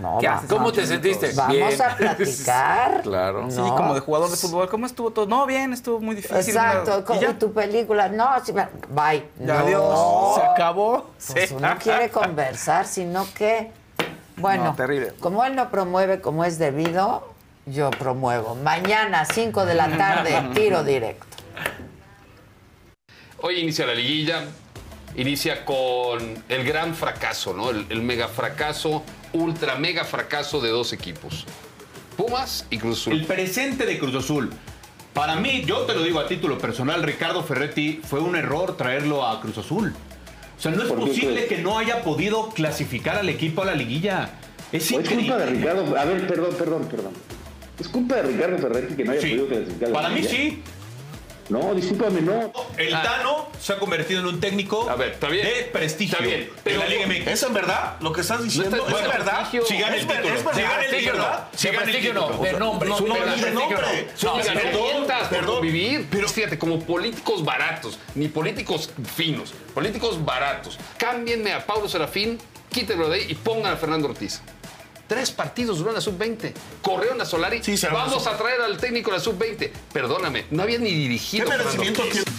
Speaker 1: No,
Speaker 4: ¿Qué
Speaker 1: va-
Speaker 4: haces?
Speaker 5: ¿Cómo te sentiste?
Speaker 4: minutos.
Speaker 1: Vamos
Speaker 5: Bien.
Speaker 1: a platicar.
Speaker 5: claro.
Speaker 4: Sí,
Speaker 1: No.
Speaker 4: como de jugador de fútbol. ¿Cómo estuvo todo? No, bien, estuvo muy difícil.
Speaker 1: Exacto,
Speaker 4: Y ya.
Speaker 1: tu película. No, sí, va- bye.
Speaker 4: Ya,
Speaker 1: no.
Speaker 4: adiós. Se acabó.
Speaker 1: Pues
Speaker 4: Sí.
Speaker 1: uno quiere conversar, sino que. Bueno,
Speaker 4: No, terrible.
Speaker 1: como él no promueve como es debido, yo promuevo. Mañana, 5 de la tarde, tiro directo.
Speaker 21: Hoy inicia la liguilla, inicia con el gran fracaso, ¿no? El, el mega fracaso, ultra mega fracaso de dos equipos. Pumas y Cruz Azul.
Speaker 22: El presente de Cruz Azul. Para mí, yo te lo digo a título personal, Ricardo Ferretti, fue un error traerlo a Cruz Azul. O sea, no es
Speaker 13: ¿Por qué
Speaker 22: posible que no haya podido clasificar al equipo a la liguilla. Es
Speaker 13: ¿O es culpa de Ricardo? A ver, perdón, perdón, perdón. ¿Es culpa de Ricardo Ferretti que no haya
Speaker 22: Sí.
Speaker 13: podido clasificar? a la
Speaker 22: Para mí
Speaker 13: liguilla?
Speaker 22: sí.
Speaker 13: No, discúlpame, no.
Speaker 22: El Tano se ha convertido en un técnico de prestigio
Speaker 21: está bien,
Speaker 22: pero en la Liga MX.
Speaker 23: ¿Es en verdad lo que estás diciendo?
Speaker 21: No está-
Speaker 23: ¿Es
Speaker 21: bueno,
Speaker 23: verdad?
Speaker 22: Si gana el título.
Speaker 23: es verdad,
Speaker 22: Si gana el título. Si
Speaker 21: De
Speaker 22: gana el
Speaker 21: prestigio
Speaker 22: título.
Speaker 21: no, de nombre.
Speaker 23: No, no,
Speaker 21: de
Speaker 23: nombre.
Speaker 21: no.
Speaker 23: No,
Speaker 21: Son herramientas por
Speaker 23: perdón.
Speaker 21: convivir. Pero fíjate, como políticos baratos, ni políticos finos, políticos baratos. Cámbienme a Pablo Serafín, quítenlo de ahí y pongan a Fernando Ortiz. Tres partidos duró en la sub-20. Corrieron a Solari.
Speaker 23: Sí, se
Speaker 21: Vamos a traer al técnico de la sub-20. Perdóname, no había ni dirigido.
Speaker 23: ¿Qué merecimiento
Speaker 21: Ortiz.
Speaker 23: tiene?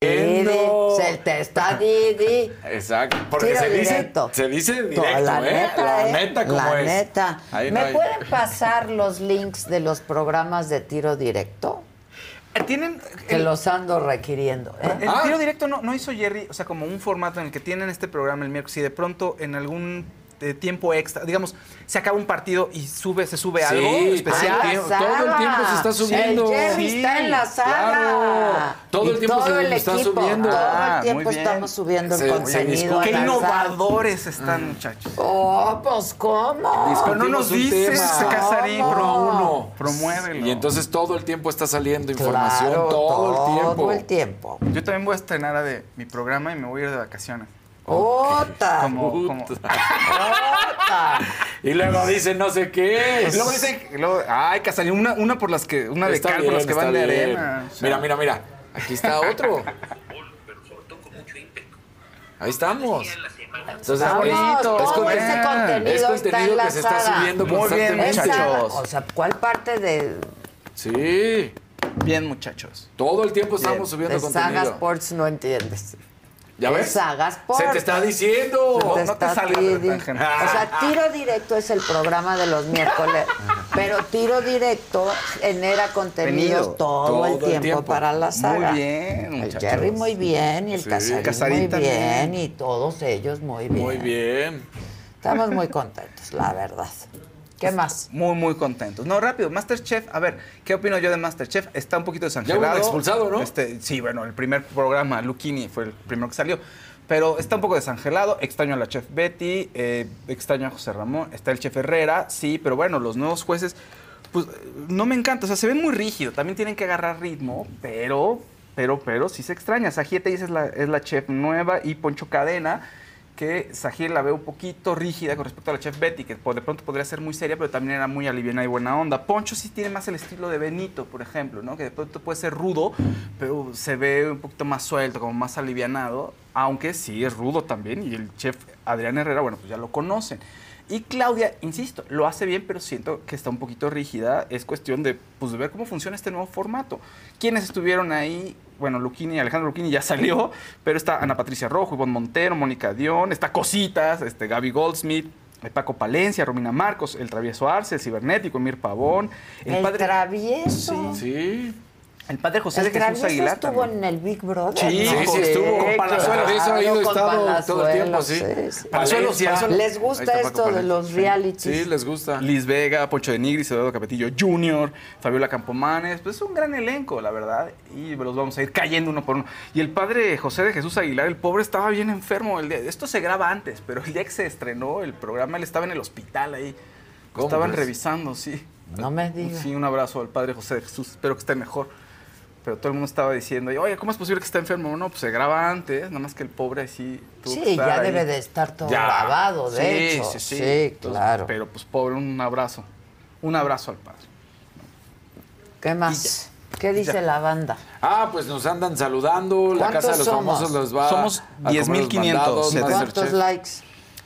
Speaker 1: Didi, se te está Didi.
Speaker 5: Exacto. Porque
Speaker 1: Tiro
Speaker 5: se dice,
Speaker 1: directo.
Speaker 5: se dice
Speaker 1: No,
Speaker 5: directo,
Speaker 1: la
Speaker 5: ¿eh?
Speaker 1: neta,
Speaker 5: la
Speaker 1: ¿eh?
Speaker 5: neta como
Speaker 1: La
Speaker 5: es.
Speaker 1: neta.
Speaker 5: Ahí
Speaker 1: ¿Me
Speaker 5: no
Speaker 1: pueden pasar los links de los programas de tiro directo?
Speaker 4: Tienen.
Speaker 1: Que los ando requiriendo. ¿eh?
Speaker 4: El tiro directo no, no hizo Jerry, o sea, como un formato en el que tienen este programa el miércoles y de pronto en algún eh, tiempo extra, digamos, se acaba un partido y sube, se sube
Speaker 5: Sí,
Speaker 4: algo
Speaker 5: todo
Speaker 4: especial.
Speaker 5: el tiempo- todo el tiempo se está subiendo.
Speaker 1: El Jerry
Speaker 5: Sí,
Speaker 1: está en la sala.
Speaker 5: claro. Todo
Speaker 1: Y
Speaker 5: el tiempo se
Speaker 1: el
Speaker 5: está
Speaker 1: equipo,
Speaker 5: subiendo.
Speaker 1: Todo
Speaker 4: Ah,
Speaker 1: el tiempo
Speaker 4: muy bien.
Speaker 1: estamos subiendo el contenido.
Speaker 4: Qué innovadores están, muchachos.
Speaker 1: Oh, pues ¿cómo?
Speaker 4: Pero no nos dices. Casarín, pro-
Speaker 5: uno.
Speaker 4: promuévelo.
Speaker 5: Y entonces todo el tiempo está saliendo información,
Speaker 1: Claro,
Speaker 5: todo, el tiempo.
Speaker 1: Todo el tiempo.
Speaker 4: Yo también voy a estrenar a de mi programa y me voy a ir de vacaciones.
Speaker 1: ¡Ota!
Speaker 4: Como, como,
Speaker 1: ¡Ota!
Speaker 5: Y luego dicen no sé qué.
Speaker 4: Y luego dicen, luego, ay, Casarín, una, una por las que, una de
Speaker 5: Está
Speaker 4: cal por las que van de
Speaker 5: bien.
Speaker 4: arena.
Speaker 5: Mira, mira, mira. Aquí está otro. Ahí estamos. Entonces,
Speaker 1: Vamos,
Speaker 5: es,
Speaker 1: todo
Speaker 5: es con-
Speaker 1: ese contenido
Speaker 5: es
Speaker 1: está
Speaker 5: contenido que se está
Speaker 1: enlazada.
Speaker 5: subiendo
Speaker 4: Muy bien,
Speaker 5: constantemente.
Speaker 1: Esa-
Speaker 4: muchachos.
Speaker 1: o sea, ¿cuál parte de,
Speaker 5: Sí.
Speaker 4: Bien, muchachos.
Speaker 5: Todo el tiempo estamos
Speaker 4: Bien.
Speaker 5: subiendo
Speaker 1: de Saga
Speaker 5: contenido.
Speaker 1: Sports no entiendes?
Speaker 5: ¿Ya ves?
Speaker 1: Saga Sports.
Speaker 5: Se te está diciendo.
Speaker 1: Se te
Speaker 4: No te salgas de.
Speaker 1: O sea, tiro directo es el programa de los miércoles, pero tiro directo genera contenidos
Speaker 4: Contenido.
Speaker 1: todo,
Speaker 5: Todo
Speaker 1: el
Speaker 5: el
Speaker 1: tiempo, para la saga.
Speaker 4: Muy bien,
Speaker 1: El. Jerry muy bien y el
Speaker 5: Sí.
Speaker 1: Casarín,
Speaker 4: Casarín
Speaker 1: muy
Speaker 4: también.
Speaker 1: bien y todos ellos muy bien.
Speaker 5: Muy bien.
Speaker 1: Estamos muy contentos, la verdad. ¿Qué más?
Speaker 4: Muy, muy contentos. No, rápido, Masterchef. A ver, ¿qué opino yo de Masterchef? Está un poquito
Speaker 5: Ya
Speaker 4: desangelado.
Speaker 5: hubo un expulsado, ¿no?
Speaker 4: Este, sí, bueno, el primer programa, Luchini, fue el primero que salió. Pero está un poco desangelado. Extraño a la chef Betty, eh, extraño a José Ramón, está el chef Herrera, sí, pero bueno, los nuevos jueces, pues no me encanta. O sea, se ven muy rígidos. También tienen que agarrar ritmo, pero, pero, pero sí se extraña. Sajiete es la, es la chef nueva y Poncho Cadena que Sajir la veo un poquito rígida con respecto a la chef Betty, que de pronto podría ser muy seria, pero también era muy aliviana y buena onda. Poncho sí tiene más el estilo de Benito, por ejemplo, ¿no? Que de pronto puede ser rudo, pero se ve un poquito más suelto, como más alivianado, aunque sí es rudo también, y el chef Adrián Herrera, bueno, pues ya lo conocen. Y Claudia, insisto, lo hace bien, pero siento que está un poquito rígida. Es cuestión de, pues, ver cómo funciona este nuevo formato. ¿Quiénes estuvieron ahí? Bueno, Luquini, Alejandro Luquini ya salió, pero está Ana Patricia Rojo, Ivonne Montero, Mónica Dion, está Cositas, este, Gaby Goldsmith, eh, Paco Palencia, Romina Marcos, El Travieso Arce, el Cibernético, Emir Pavón.
Speaker 1: El, travieso.
Speaker 5: Sí.
Speaker 4: El padre José
Speaker 1: El
Speaker 4: de Jesús Aguilar.
Speaker 1: estuvo
Speaker 4: también.
Speaker 1: en el Big Brother.
Speaker 4: Sí,
Speaker 1: ¿no?
Speaker 4: sí, sí, estuvo con Palazuelos.
Speaker 5: Eso ha ido
Speaker 1: con
Speaker 5: estado todo el tiempo, sí.
Speaker 1: Palazuelos,
Speaker 5: Valencia.
Speaker 4: Palazuelos.
Speaker 1: Les gusta esto de los
Speaker 4: Sí.
Speaker 1: realities.
Speaker 5: Sí, les gusta.
Speaker 4: Liz Vega, Poncho de Nigris, Eduardo Capetillo Jr., Fabiola Campomanes, pues es un gran elenco, la verdad, y los vamos a ir cayendo uno por uno. Y el padre José de Jesús Aguilar, el pobre estaba bien enfermo. El día, esto se graba antes, pero el día que se estrenó el programa, él estaba en el hospital ahí. Lo
Speaker 5: ¿Cómo
Speaker 4: estaban revisando, sí.
Speaker 1: No me digas.
Speaker 4: Sí, un abrazo al padre José de Jesús, espero que esté mejor. Pero todo el mundo estaba diciendo, oye, ¿cómo es posible que esté enfermo? No, pues se graba antes, nada más que el pobre sí tuvo que
Speaker 1: Sí, ya
Speaker 4: ahí.
Speaker 1: debe de estar todo
Speaker 4: Ya.
Speaker 1: grabado, de
Speaker 4: Sí,
Speaker 1: hecho.
Speaker 4: Sí, sí,
Speaker 1: Sí,
Speaker 4: Entonces,
Speaker 1: claro.
Speaker 4: Pero pues pobre, un abrazo. Un abrazo al padre.
Speaker 1: ¿Qué más? ¿Qué dice la banda?
Speaker 5: Ah, pues nos andan saludando. La
Speaker 1: ¿Cuántos
Speaker 5: Casa de los
Speaker 1: somos?
Speaker 5: Famosos los va
Speaker 4: Somos
Speaker 5: a comer los
Speaker 4: 10,500.
Speaker 5: mandados,
Speaker 4: ¿Cuántos
Speaker 5: Masterchef.
Speaker 1: ¿Cuántos likes?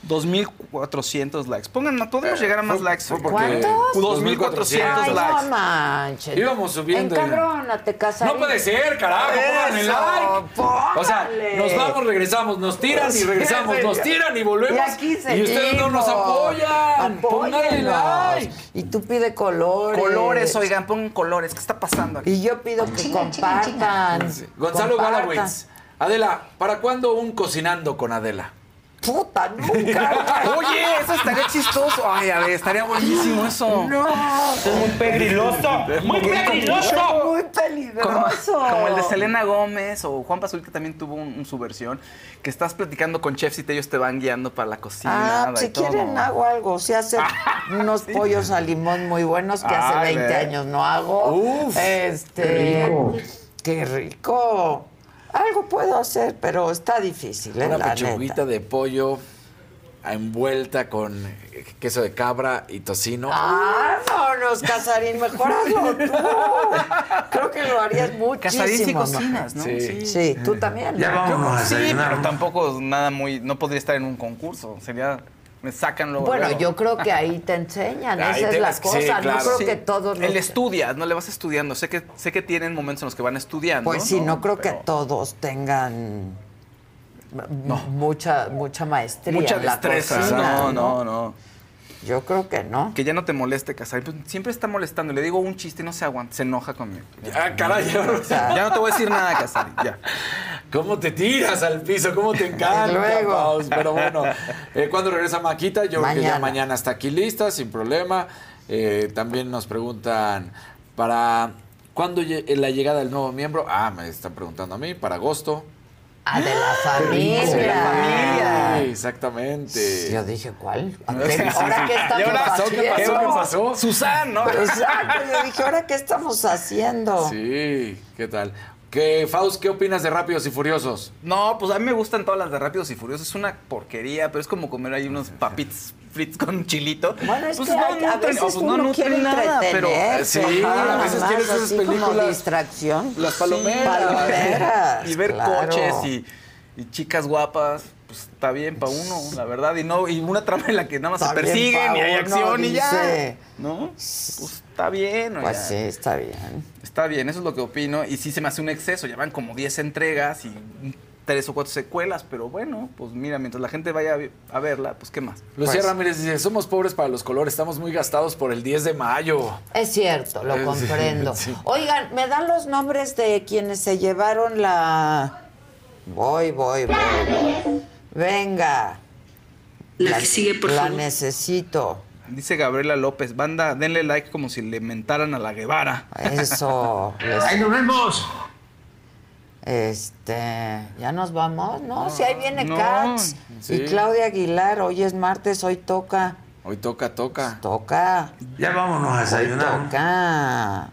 Speaker 4: 2.400 likes. Pongan, podemos llegar a más
Speaker 5: fue-
Speaker 4: likes.
Speaker 1: ¿Cuántos?
Speaker 4: 2.400
Speaker 1: Ay,
Speaker 4: likes.
Speaker 1: no manches.
Speaker 5: Íbamos subiendo.
Speaker 1: Encabrónate, Casarín.
Speaker 5: No puede ser, carajo, pónganle like. O sea, nos vamos, regresamos, nos tiran y regresamos, nos tiran y volvemos.
Speaker 1: Y aquí
Speaker 5: Y ustedes no nos apoyan. Pónganle like.
Speaker 1: Y tú pide colores.
Speaker 4: Colores, oigan, pongan colores. ¿Qué está pasando aquí?
Speaker 1: Y yo pido que compartan.
Speaker 5: Gonzalo. Galawitz. Adela, ¿para cuándo un cocinando con Adela?
Speaker 1: Puta, nunca.
Speaker 4: Oye, eso estaría chistoso. Ay, a ver, estaría buenísimo eso.
Speaker 1: No.
Speaker 4: Es muy pegriloso.
Speaker 16: ¡Muy peligroso!
Speaker 1: Muy peligroso.
Speaker 4: como el de Selena Gómez o Juan Pazurita también tuvo un, un su versión, que estás platicando con chefs y te- ellos te van guiando para la cocina.
Speaker 1: Ah, si
Speaker 4: todo.
Speaker 1: quieren hago algo. Si hace unos pollos a limón muy buenos que hace
Speaker 4: Ay,
Speaker 1: 20
Speaker 4: ve.
Speaker 1: años no hago.
Speaker 5: Uf,
Speaker 1: este,
Speaker 5: qué rico.
Speaker 1: Qué rico. Algo puedo hacer, pero está difícil, ¿eh?
Speaker 5: Una
Speaker 1: la
Speaker 5: pechuguita
Speaker 1: neta.
Speaker 5: de pollo envuelta con queso de cabra y tocino.
Speaker 1: Ah, vámonos, Casarín, mejor hazlo tú. Creo que lo harías muchísimo.
Speaker 4: Casarín sí cocinas, ¿no?
Speaker 5: Sí.
Speaker 1: Sí, tú también.
Speaker 13: Ya
Speaker 1: ¿no?
Speaker 13: vámonos a
Speaker 4: Sí,
Speaker 13: desayunar.
Speaker 4: pero tampoco nada muy. No podría estar en un concurso. Sería. Me sacan luego.
Speaker 1: Bueno,
Speaker 4: luego.
Speaker 1: yo creo que ahí te enseñan,
Speaker 5: Ahí
Speaker 1: esa es la
Speaker 5: sí,
Speaker 1: cosa.
Speaker 5: claro.
Speaker 1: No creo
Speaker 4: Sí.
Speaker 1: que todos los
Speaker 4: Él estudia, no le vas estudiando. Sé que, sé que tienen momentos en los que van estudiando.
Speaker 1: Pues sí, no creo que todos tengan mucha mucha maestría
Speaker 4: Mucha
Speaker 1: en la
Speaker 4: destreza.
Speaker 1: cocina,
Speaker 4: no, no, no.
Speaker 1: Yo creo que no.
Speaker 4: Que ya no te moleste, Casarín. Pues siempre está molestando. Le digo un chiste y no se aguanta. Se enoja conmigo.
Speaker 5: Ah, caray.
Speaker 4: Ya no te voy a decir nada, Casarín. Ya.
Speaker 5: ¿Cómo te tiras al piso? ¿Cómo te encanta?
Speaker 1: Luego.
Speaker 5: Paus? Pero bueno, eh, ¿cuándo regresa Maquita? Yo creo que ya
Speaker 1: Mañana.
Speaker 5: mañana está aquí lista, sin problema. Eh, también nos preguntan para cuándo la llegada del nuevo miembro. Ah, me están preguntando a mí, para agosto.
Speaker 1: Ah, de la familia.
Speaker 5: Sí, familia. Exactamente.
Speaker 1: Yo dije, ¿cuál?
Speaker 4: Sí,
Speaker 1: ¿Ahora
Speaker 4: sí,
Speaker 1: qué
Speaker 4: sí.
Speaker 1: estamos
Speaker 4: ¿Y ahora
Speaker 1: haciendo?
Speaker 5: ¿Qué pasó? ¿Qué pasó?
Speaker 4: Susan, ¿no?
Speaker 1: Exacto, yo dije, ¿ahora qué estamos haciendo?
Speaker 5: Sí, ¿qué tal? ¿Qué, Faust, qué opinas de Rápidos y Furiosos?
Speaker 4: No, pues a mí me gustan todas las de Rápidos y Furiosos. Es una porquería, pero es como comer ahí unos papitos Fritz con chilito.
Speaker 1: Bueno, es
Speaker 4: pues
Speaker 1: que
Speaker 4: no
Speaker 1: hay- a
Speaker 4: nutren-
Speaker 1: veces
Speaker 4: o pues no
Speaker 1: uno quiere
Speaker 4: nada, pero
Speaker 1: entretenerse,
Speaker 5: Sí,
Speaker 1: ajá,
Speaker 5: a veces
Speaker 1: más,
Speaker 5: quieres esas películas-
Speaker 1: distracción.
Speaker 5: Las palomeras.
Speaker 1: Palomeras,
Speaker 4: y ver
Speaker 1: claro.
Speaker 4: coches y, y chicas guapas, pues está bien para uno, la verdad. Y no y una trama en la que nada más
Speaker 1: Está
Speaker 4: se persiguen y hay
Speaker 1: uno,
Speaker 4: acción y ya.
Speaker 1: dice.
Speaker 4: ¿No? Pues está bien.
Speaker 1: Pues sí, está bien.
Speaker 4: Está bien, eso es lo que opino. Y sí se me hace un exceso. Ya van como 10 entregas y tres o cuatro secuelas. Pero bueno, pues mira, mientras la gente vaya a verla, pues qué más.
Speaker 5: Lucía
Speaker 4: Pues,
Speaker 5: Ramírez dice, somos pobres para los colores, estamos muy gastados por el 10 de mayo.
Speaker 1: Es cierto, lo
Speaker 5: sí,
Speaker 1: comprendo.
Speaker 5: sí.
Speaker 1: Oigan, ¿me dan los nombres de quienes se llevaron la... Voy, voy, voy. voy. Venga.
Speaker 24: La que sigue, por
Speaker 1: La
Speaker 24: favor.
Speaker 1: necesito.
Speaker 4: Dice Gabriela López, banda, denle like como si le mentaran a la Guevara.
Speaker 1: Eso. les-
Speaker 4: ¡Ahí nos vemos!
Speaker 1: Este, ¿ya nos vamos? No, si ahí viene
Speaker 5: no,
Speaker 1: Katz.
Speaker 5: sí.
Speaker 1: Y Claudia Aguilar, hoy es martes, hoy toca.
Speaker 5: Hoy toca, toca.
Speaker 1: Toca.
Speaker 4: Ya vámonos a desayunar.
Speaker 1: Hoy toca.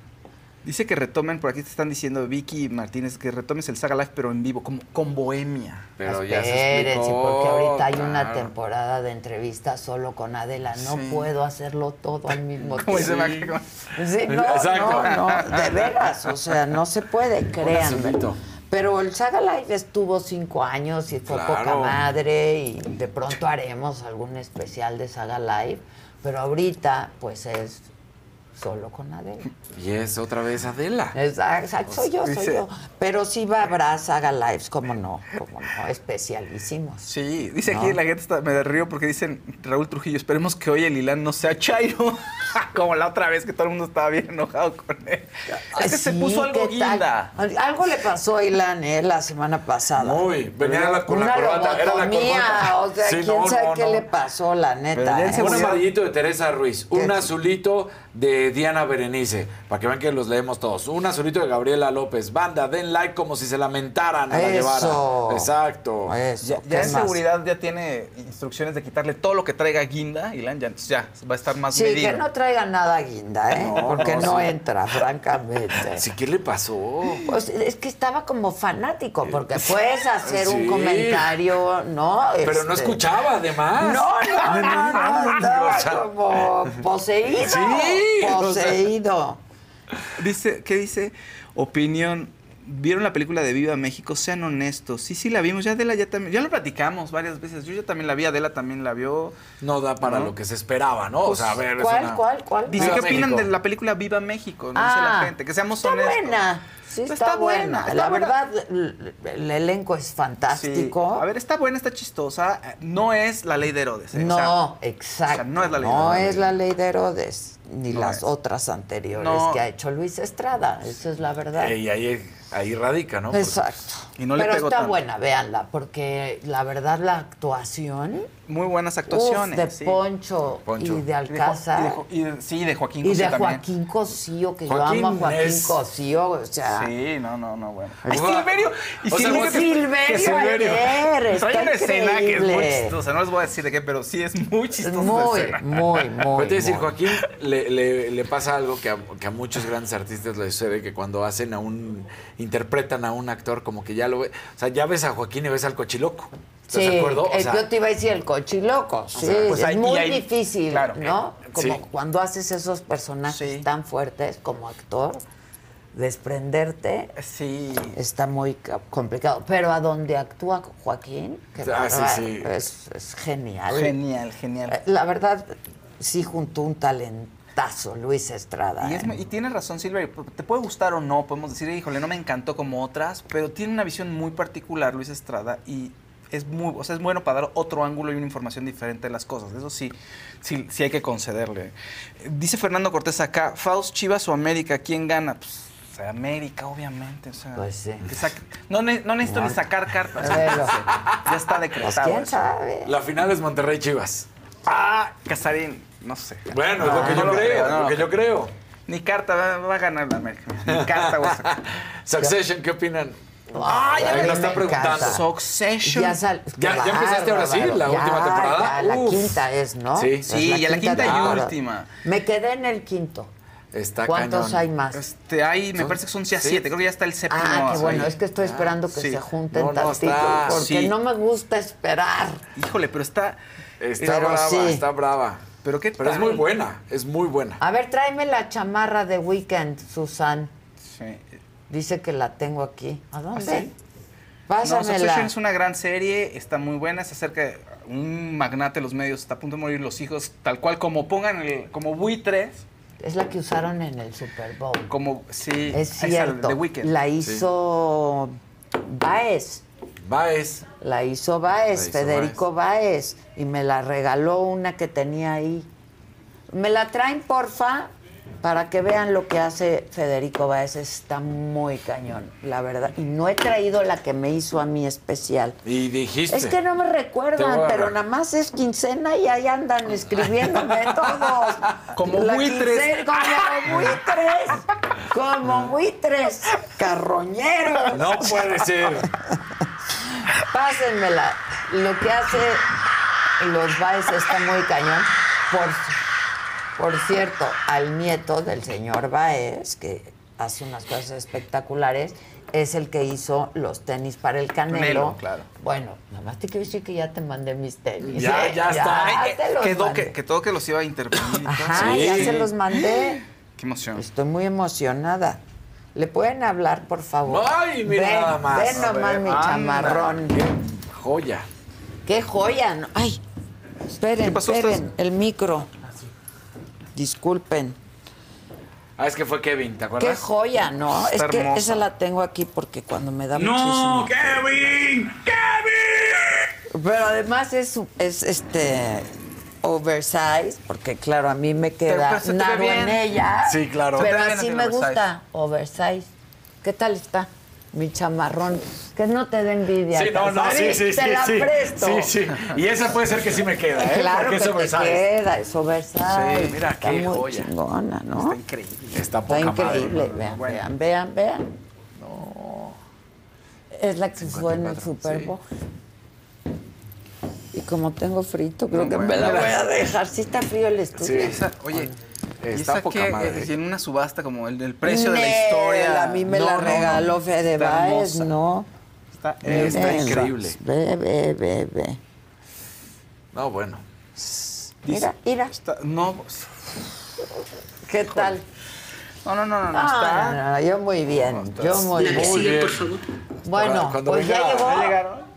Speaker 4: Dice que retomen, por aquí te están diciendo Vicky Martínez, que retomes el Saga Life, pero en vivo, como con Bohemia.
Speaker 5: Pero ya se
Speaker 1: Espérense,
Speaker 5: explicó,
Speaker 1: porque ahorita hay una temporada de entrevistas solo con Adela. No
Speaker 4: Sí.
Speaker 1: puedo hacerlo todo al mismo tiempo.
Speaker 4: Maca,
Speaker 1: Sí, no,
Speaker 5: Exacto.
Speaker 1: no, no, de veras, o sea, no se puede, créanme. Pero el Saga Live estuvo cinco años y fue
Speaker 5: Claro.
Speaker 1: poca madre y de pronto haremos algún especial de Saga Live, pero ahorita pues es solo con Adela.
Speaker 5: Y es otra vez Adela.
Speaker 1: Exacto, exacto, soy yo, soy
Speaker 4: Dice-
Speaker 1: yo. Pero sí va habrá Saga Lives, como no, como no, especialísimos.
Speaker 4: Sí, dice
Speaker 1: No.
Speaker 4: aquí la gente está, me río porque dicen Raúl Trujillo, esperemos que hoy el Ilan no sea Chairo, como la otra vez que todo el mundo estaba bien enojado con él. Es que se puso algo guinda.
Speaker 1: Algo le pasó a Ilan eh, la semana pasada.
Speaker 5: Muy, venía la- con la corbata, era la corbata.
Speaker 1: O sea,
Speaker 5: Sí,
Speaker 1: quién
Speaker 5: no,
Speaker 1: sabe
Speaker 5: no,
Speaker 1: qué
Speaker 5: no.
Speaker 1: le pasó, la neta. Eh?
Speaker 5: Un amarillito de Teresa Ruiz, un azulito de Diana Berenice, para que vean que los leemos todos. Un azulito de Gabriela López. Banda, den like como si se lamentaran a la
Speaker 1: Eso.
Speaker 5: Guevara. Exacto.
Speaker 1: Eso,
Speaker 4: Ya,
Speaker 1: ¿qué
Speaker 4: ya en
Speaker 1: más?
Speaker 4: seguridad ya tiene instrucciones de quitarle todo lo que traiga guinda, Ilan, ya, entonces ya va a estar más
Speaker 1: Sí,
Speaker 4: medido.
Speaker 1: que no traiga nada guinda, ¿eh?
Speaker 5: No,
Speaker 1: Porque
Speaker 5: no,
Speaker 1: no
Speaker 5: sí.
Speaker 1: entra, francamente.
Speaker 5: Sí, ¿qué le pasó?
Speaker 1: Pues es que estaba como fanático, porque puedes hacer un comentario, ¿no?
Speaker 5: Pero no
Speaker 1: Este,
Speaker 5: escuchaba, además.
Speaker 1: No, no, no, no, estaba
Speaker 5: O sea,
Speaker 1: como poseído.
Speaker 5: Sí, o sea.
Speaker 1: Poseído.
Speaker 4: Dice, ¿qué dice? Opinión. ¿Vieron la película de Viva México? Sean honestos. Sí, sí la vimos. Ya Adela ya también. Ya lo platicamos varias veces. Yo ya también la vi. Adela también la vio.
Speaker 5: No da para
Speaker 4: ¿No?
Speaker 5: lo que se esperaba, ¿no? o
Speaker 4: Pues,
Speaker 5: sea, a ver, es
Speaker 1: ¿Cuál,
Speaker 5: una-
Speaker 1: cuál, cuál?
Speaker 4: Dice,
Speaker 5: Viva
Speaker 4: ¿qué opinan de la película Viva México? No
Speaker 1: Ah,
Speaker 4: dice la gente. Que seamos
Speaker 1: está
Speaker 4: honestos.
Speaker 1: buena. Sí, está,
Speaker 4: Está
Speaker 1: buena.
Speaker 4: buena, está
Speaker 1: la
Speaker 4: buena.
Speaker 1: verdad, el, el elenco es
Speaker 4: Sí.
Speaker 1: fantástico.
Speaker 4: A ver, está buena, está chistosa. Eh, No es la ley de Herodes. ¿eh? O
Speaker 1: No,
Speaker 4: sea,
Speaker 1: exacto.
Speaker 4: o sea, no es la ley de
Speaker 1: No
Speaker 4: Herodes.
Speaker 1: es la ley de Herodes, ni
Speaker 4: No
Speaker 1: las
Speaker 4: es.
Speaker 1: otras anteriores
Speaker 4: No.
Speaker 1: que ha hecho Luis Estrada. Esa es la verdad.
Speaker 5: Y ahí, ahí radica, ¿no?
Speaker 1: Exacto.
Speaker 4: Y no le
Speaker 1: Pero está
Speaker 4: tanto.
Speaker 1: buena, véanla, porque la verdad la actuación
Speaker 4: Muy buenas
Speaker 1: uf,
Speaker 4: actuaciones.
Speaker 1: de
Speaker 4: sí.
Speaker 1: Poncho,
Speaker 5: Poncho.
Speaker 1: y de
Speaker 4: Y de Jo-
Speaker 1: Alcázar
Speaker 4: y de Jo- y de- sí, de Joaquín
Speaker 1: y
Speaker 4: José
Speaker 1: de
Speaker 4: también.
Speaker 1: Joaquín Cosío, que
Speaker 5: Joaquín
Speaker 1: yo amo a Joaquín
Speaker 5: es-
Speaker 1: Cosío, o sea,
Speaker 4: Sí, no, no, no, bueno.
Speaker 5: Ay,
Speaker 4: Ay, Silverio. Y
Speaker 5: o sea,
Speaker 4: Silverio,
Speaker 5: que-
Speaker 1: Silverio ayer,
Speaker 4: Trae una escena que es muy chistosa. No les voy a decir de qué, pero sí es muy chistosa.
Speaker 1: muy,
Speaker 4: escena.
Speaker 1: muy, muy.
Speaker 5: Puede decir,
Speaker 1: muy.
Speaker 5: Joaquín, le, le- le pasa algo que a, que a muchos grandes artistas les sucede, que cuando hacen a un, interpretan a un actor, como que ya lo ve, o sea, ya ves a Joaquín y ves al cochiloco. ¿Estás
Speaker 1: Sí,
Speaker 5: de acuerdo? O sea,
Speaker 1: yo te iba a decir el cochiloco, sí,
Speaker 4: sea, pues
Speaker 1: es muy difícil,
Speaker 4: claro,
Speaker 1: ¿no?
Speaker 4: eh,
Speaker 1: Como
Speaker 5: sí.
Speaker 1: cuando haces esos personajes
Speaker 4: Sí.
Speaker 1: tan fuertes como actor, desprenderte
Speaker 4: Sí.
Speaker 1: está muy ca- complicado. Pero a donde actúa Joaquín, que
Speaker 5: Ah, sí,
Speaker 1: verdad
Speaker 5: sí.
Speaker 1: Es, es genial.
Speaker 4: Genial, genial.
Speaker 1: Eh, La verdad, sí juntó un talentazo Luis Estrada.
Speaker 4: Y, es
Speaker 1: ¿eh?
Speaker 4: y tiene razón, Silverio. Te puede gustar o no, podemos decir, híjole, no me encantó como otras, pero tiene una visión muy particular, Luis Estrada, y es muy, o sea, es bueno para dar otro ángulo y una información diferente de las cosas. Eso sí, sí, sí hay que concederle. Dice Fernando Cortés acá, Faust, Chivas o América, ¿quién gana? Pues, América, obviamente. O sea,
Speaker 1: Pues sí.
Speaker 4: que saque- no, ne- no necesito ni sacar cartas. Ya está
Speaker 1: Pues
Speaker 4: decretado.
Speaker 1: quién
Speaker 4: eso.
Speaker 1: sabe.
Speaker 5: la final es Monterrey Chivas.
Speaker 4: Ah, Casarín, no sé.
Speaker 5: Bueno, es lo que
Speaker 4: No
Speaker 5: yo
Speaker 4: lo
Speaker 5: creo, lo que yo creo.
Speaker 4: Ni carta, va, va a ganar la América. Ni carta va a sacar.
Speaker 5: Succession, ¿qué opinan?
Speaker 1: Ay,
Speaker 5: Ahí
Speaker 1: a mí
Speaker 5: nos
Speaker 1: me
Speaker 5: está preguntando.
Speaker 1: encanta.
Speaker 4: Succession.
Speaker 1: Ya, sal-
Speaker 5: ¿Ya- ya empezaste ahora sí, la
Speaker 1: Ya,
Speaker 5: última temporada?
Speaker 1: ya, la
Speaker 5: Uf.
Speaker 1: quinta es, ¿no?
Speaker 5: Sí.
Speaker 4: Sí, ya la quinta y última.
Speaker 1: Me quedé en el quinto.
Speaker 5: Está
Speaker 1: ¿Cuántos
Speaker 5: cañón.
Speaker 1: hay más?
Speaker 4: Este, hay, me parece que son ya
Speaker 5: sí.
Speaker 4: siete, creo que ya está el séptimo.
Speaker 1: Ah, qué bueno,
Speaker 4: ahí.
Speaker 1: es que estoy esperando que
Speaker 4: sí.
Speaker 1: se junten
Speaker 5: No, no,
Speaker 1: tantito,
Speaker 5: está-
Speaker 1: porque
Speaker 4: sí.
Speaker 1: no me gusta esperar.
Speaker 4: Híjole, pero está...
Speaker 5: Está
Speaker 1: Pero
Speaker 5: brava,
Speaker 1: sí.
Speaker 5: está brava.
Speaker 4: Pero qué
Speaker 5: Pero es muy buena, es muy buena.
Speaker 1: A ver, tráeme la chamarra de Weekend, Susan.
Speaker 4: Sí.
Speaker 1: Dice que la tengo aquí. ¿A dónde?
Speaker 4: ¿Ah, sí? No. Succession es una gran serie, está muy buena, es acerca de un magnate de los medios, está a punto de morir los hijos, tal cual como pongan el, como buitres,
Speaker 1: Es la que usaron en el Super Bowl.
Speaker 4: como sí,
Speaker 1: Es
Speaker 4: está,
Speaker 1: cierto.
Speaker 4: The Weeknd.
Speaker 1: La hizo Baez.
Speaker 5: Baez.
Speaker 1: La hizo Baez,
Speaker 5: La hizo
Speaker 1: Federico Baez. Y me la regaló una que tenía ahí. Me la traen, porfa, para que vean lo que hace Federico Baez. Está muy cañón, la verdad. Y no he traído la que me hizo a mí especial.
Speaker 5: Y dijiste.
Speaker 1: Es que no me recuerdan, pero nada más es quincena y ahí andan escribiéndome todos.
Speaker 4: Como
Speaker 1: La
Speaker 4: buitres.
Speaker 1: quincena- Como buitres. Como buitres. Carroñeros.
Speaker 5: No puede ser.
Speaker 1: Pásenmela. Lo que hace los Baez está muy cañón. Por, por cierto, al nieto del señor Baez, que hace unas cosas espectaculares, es el que hizo los tenis para el Canelo.
Speaker 4: Canelo, claro.
Speaker 1: Bueno, nada más te quiero decir que ya te mandé mis tenis.
Speaker 4: Ya,
Speaker 1: ¿eh?
Speaker 4: ya está. Quedó, que, que todo que los iba a intervenir.
Speaker 1: Ajá, ya se los mandé.
Speaker 4: Qué emoción.
Speaker 1: Estoy muy emocionada. ¿Le pueden hablar, por favor?
Speaker 5: Ay, mira
Speaker 1: ven,
Speaker 5: nada más.
Speaker 1: Ven nomás
Speaker 5: ver,
Speaker 1: mi
Speaker 5: anda.
Speaker 1: chamarrón.
Speaker 5: Joya.
Speaker 1: ¡Qué joya! ¡Ay! Esperen,
Speaker 4: ¿Qué pasó?
Speaker 1: esperen. El micro. Disculpen.
Speaker 5: Ah, es que fue Kevin, ¿te
Speaker 1: ¡Qué
Speaker 5: acuerdas?
Speaker 1: joya, no!
Speaker 4: Está
Speaker 1: es que
Speaker 4: hermosa.
Speaker 1: esa la tengo aquí porque cuando me da
Speaker 23: ¡No,
Speaker 1: muchísimo...
Speaker 23: Kevin! ¡Kevin!
Speaker 1: Pero además es, es este oversize, porque claro, a mí me queda nado en
Speaker 4: bien.
Speaker 1: ella.
Speaker 5: Sí, claro.
Speaker 1: Pero así me
Speaker 4: oversize.
Speaker 1: gusta, oversize. ¿Qué tal está? Mi chamarrón. Que no te dé envidia.
Speaker 5: Sí, no, no, sí, sí, sí.
Speaker 1: Te la
Speaker 5: sí.
Speaker 1: presto.
Speaker 5: Sí, sí. Y esa puede ser que sí me queda, ¿eh?
Speaker 1: Claro
Speaker 5: Porque
Speaker 1: que
Speaker 5: es oversize.
Speaker 1: queda, es oversize.
Speaker 5: Sí, mira,
Speaker 1: está
Speaker 5: qué
Speaker 1: muy
Speaker 5: joya.
Speaker 1: chingona, ¿no?
Speaker 4: Está increíble.
Speaker 5: Está poca
Speaker 1: Está
Speaker 5: madre.
Speaker 1: increíble. Vean,
Speaker 4: Bueno.
Speaker 1: vean, vean, vean. Es la que usó en el Super
Speaker 5: sí.
Speaker 1: Y como tengo frito, creo
Speaker 4: No,
Speaker 1: que me la voy a dejar. Sí está frío el estudio.
Speaker 5: Sí.
Speaker 4: Esa- oye, ¿y
Speaker 5: Está
Speaker 4: esa
Speaker 5: poca
Speaker 4: qué?
Speaker 5: madre.
Speaker 4: Eh, en una subasta como el precio de la historia.
Speaker 1: A mí me
Speaker 4: No,
Speaker 1: la
Speaker 4: no, no.
Speaker 1: regaló Fede
Speaker 4: hermosa.
Speaker 1: ¿no?
Speaker 4: Está,
Speaker 5: increíble.
Speaker 1: Ve, ve, ve, ve.
Speaker 5: No, bueno.
Speaker 1: Mira, mira.
Speaker 4: está- no, pues,
Speaker 1: ¿Qué tal?
Speaker 4: no, no, no, no, no, está.
Speaker 1: no, no, yo muy bien. Yo muy bien.
Speaker 24: sigue,
Speaker 5: bien.
Speaker 24: por favor.
Speaker 1: Bueno,
Speaker 5: Cuando
Speaker 1: pues ya llegó.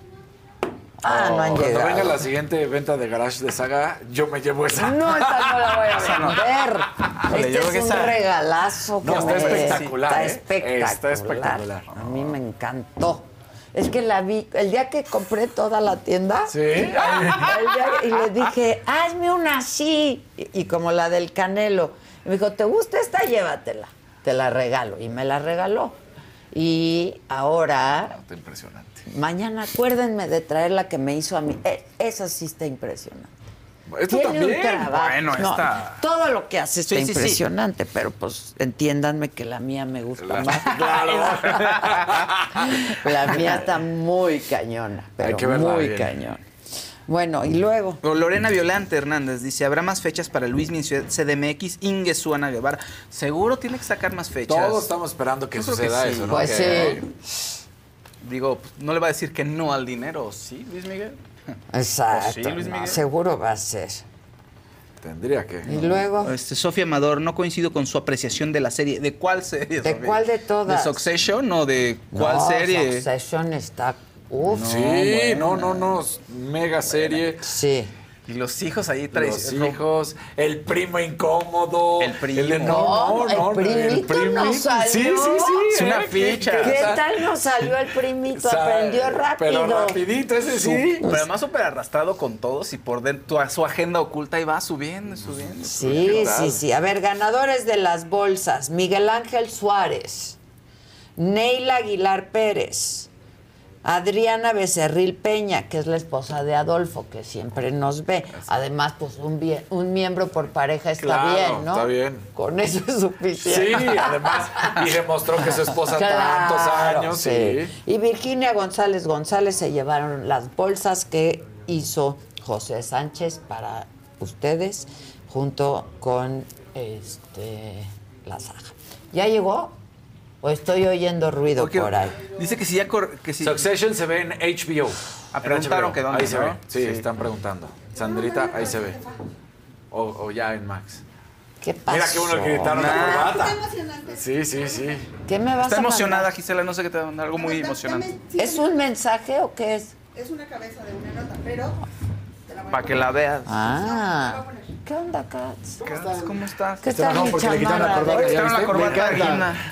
Speaker 1: Ah, no han
Speaker 5: Cuando
Speaker 1: llegado.
Speaker 5: venga la siguiente venta de garage de saga, yo me llevo esa.
Speaker 1: No, esta no la voy a
Speaker 4: Esa no.
Speaker 1: vender. Este es un
Speaker 4: esa-
Speaker 1: regalazo que
Speaker 5: No, está
Speaker 1: me-
Speaker 5: espectacular,
Speaker 1: Está
Speaker 5: ¿eh?
Speaker 1: espectacular.
Speaker 5: Está espectacular.
Speaker 1: A mí me encantó. Es que la vi, el día que compré toda la tienda,
Speaker 5: Sí.
Speaker 1: el día- y le dije, hazme una así. Y, y como la del Canelo. Y me dijo, ¿te gusta esta? Llévatela. Te la regalo. Y me la regaló. Y ahora
Speaker 5: Está impresionante.
Speaker 1: Mañana acuérdenme de traer la que me hizo a mí. Eh, esa sí está impresionante.
Speaker 5: Esto
Speaker 1: Tiene
Speaker 5: también.
Speaker 1: un trabajo.
Speaker 4: Bueno,
Speaker 1: No,
Speaker 4: esta-
Speaker 1: todo lo que hace está
Speaker 4: Sí, sí, sí.
Speaker 1: impresionante, pero pues entiéndanme que la mía me gusta
Speaker 5: La-
Speaker 1: más. la mía está muy cañona, pero
Speaker 5: Hay que verla
Speaker 1: muy
Speaker 5: bien.
Speaker 1: cañona. Bueno, y luego.
Speaker 4: Lorena Violante Hernández dice, ¿habrá más fechas para Luis Ciudad CDMX? Inge Suana Guevara. Seguro tiene que sacar más fechas.
Speaker 5: Todos estamos esperando que
Speaker 4: Yo creo que
Speaker 5: suceda
Speaker 4: sí.
Speaker 5: eso, ¿no?
Speaker 1: Pues
Speaker 5: Que-
Speaker 1: sí.
Speaker 4: Digo, pues, no le va a decir que no al dinero, ¿sí, Luis Miguel?
Speaker 1: Exacto.
Speaker 4: sí, Luis
Speaker 1: no,
Speaker 4: Miguel?
Speaker 1: seguro va a ser.
Speaker 5: Tendría que.
Speaker 1: Y luego.
Speaker 4: Este, Sofía Amador, no coincido con su apreciación de la serie. ¿De cuál serie?
Speaker 1: ¿De
Speaker 4: Sofía?
Speaker 1: cuál de todas?
Speaker 4: ¿De Succession o de cuál
Speaker 1: no,
Speaker 4: serie?
Speaker 1: Succession está. Uf.
Speaker 5: sí, no, no, no. Mega serie.
Speaker 1: Sí.
Speaker 4: Y los hijos ahí
Speaker 5: Los
Speaker 4: traen.
Speaker 5: hijos, el primo incómodo.
Speaker 4: El primo.
Speaker 5: de-
Speaker 1: No, el primito nos salió.
Speaker 5: Sí, sí, sí.
Speaker 4: Es una
Speaker 5: ¿eh? ¿Qué-
Speaker 4: ficha.
Speaker 5: qué-
Speaker 1: ¿Qué
Speaker 5: o sea,
Speaker 1: tal nos salió el primito? Aprendió rápido.
Speaker 5: Pero rapidito, ese sí.
Speaker 4: Pero además súper arrastrado con todos y por dentro a su agenda oculta y va subiendo subiendo.
Speaker 1: Sí, sí, sí. A ver, ganadores de las bolsas. Miguel Ángel Suárez, Neila Aguilar Pérez, Adriana Becerril Peña, que es la esposa de Adolfo, que siempre nos ve. Además, pues un, bien- un miembro por pareja está
Speaker 5: Claro,
Speaker 1: bien, ¿no?
Speaker 5: está bien.
Speaker 1: Con eso es
Speaker 5: Sí,
Speaker 1: suficiente.
Speaker 5: además, y demostró que su esposa tantos años, sí.
Speaker 1: Y Virginia González González se llevaron las bolsas que hizo José Sánchez para ustedes, junto con este la Saja. ¿Ya llegó? ¿O estoy oyendo ruido
Speaker 4: Porque
Speaker 1: por ahí?
Speaker 4: Dice que si ya cor- que si
Speaker 5: Succession se ve en HBO.
Speaker 4: Ah, preguntaron
Speaker 5: HBO.
Speaker 4: que dónde,
Speaker 5: Ahí se
Speaker 4: ¿no?
Speaker 5: ve. Sí,
Speaker 4: Sí.
Speaker 5: están preguntando. Sandrita, ahí se ve. O, o ya en Max.
Speaker 1: ¿Qué pasó?
Speaker 5: Mira qué bueno que gritaron la corbata. Sí, sí, sí.
Speaker 1: ¿Qué me vas
Speaker 4: Está
Speaker 1: a
Speaker 4: emocionada
Speaker 1: mandar?
Speaker 4: Gisela, no sé qué te va a mandar, algo muy emocionante.
Speaker 1: ¿Es un mensaje o qué es?
Speaker 25: Es una cabeza de una nota, pero
Speaker 4: Para que la veas.
Speaker 1: Ah. ¿Qué onda, Katz?
Speaker 4: ¿Cómo estás?
Speaker 1: ¿Qué
Speaker 5: Está
Speaker 1: tal
Speaker 5: enojado
Speaker 1: mi
Speaker 5: porque le quitaron la corbata.
Speaker 4: Le
Speaker 5: ¿ya
Speaker 4: quitaron la corbata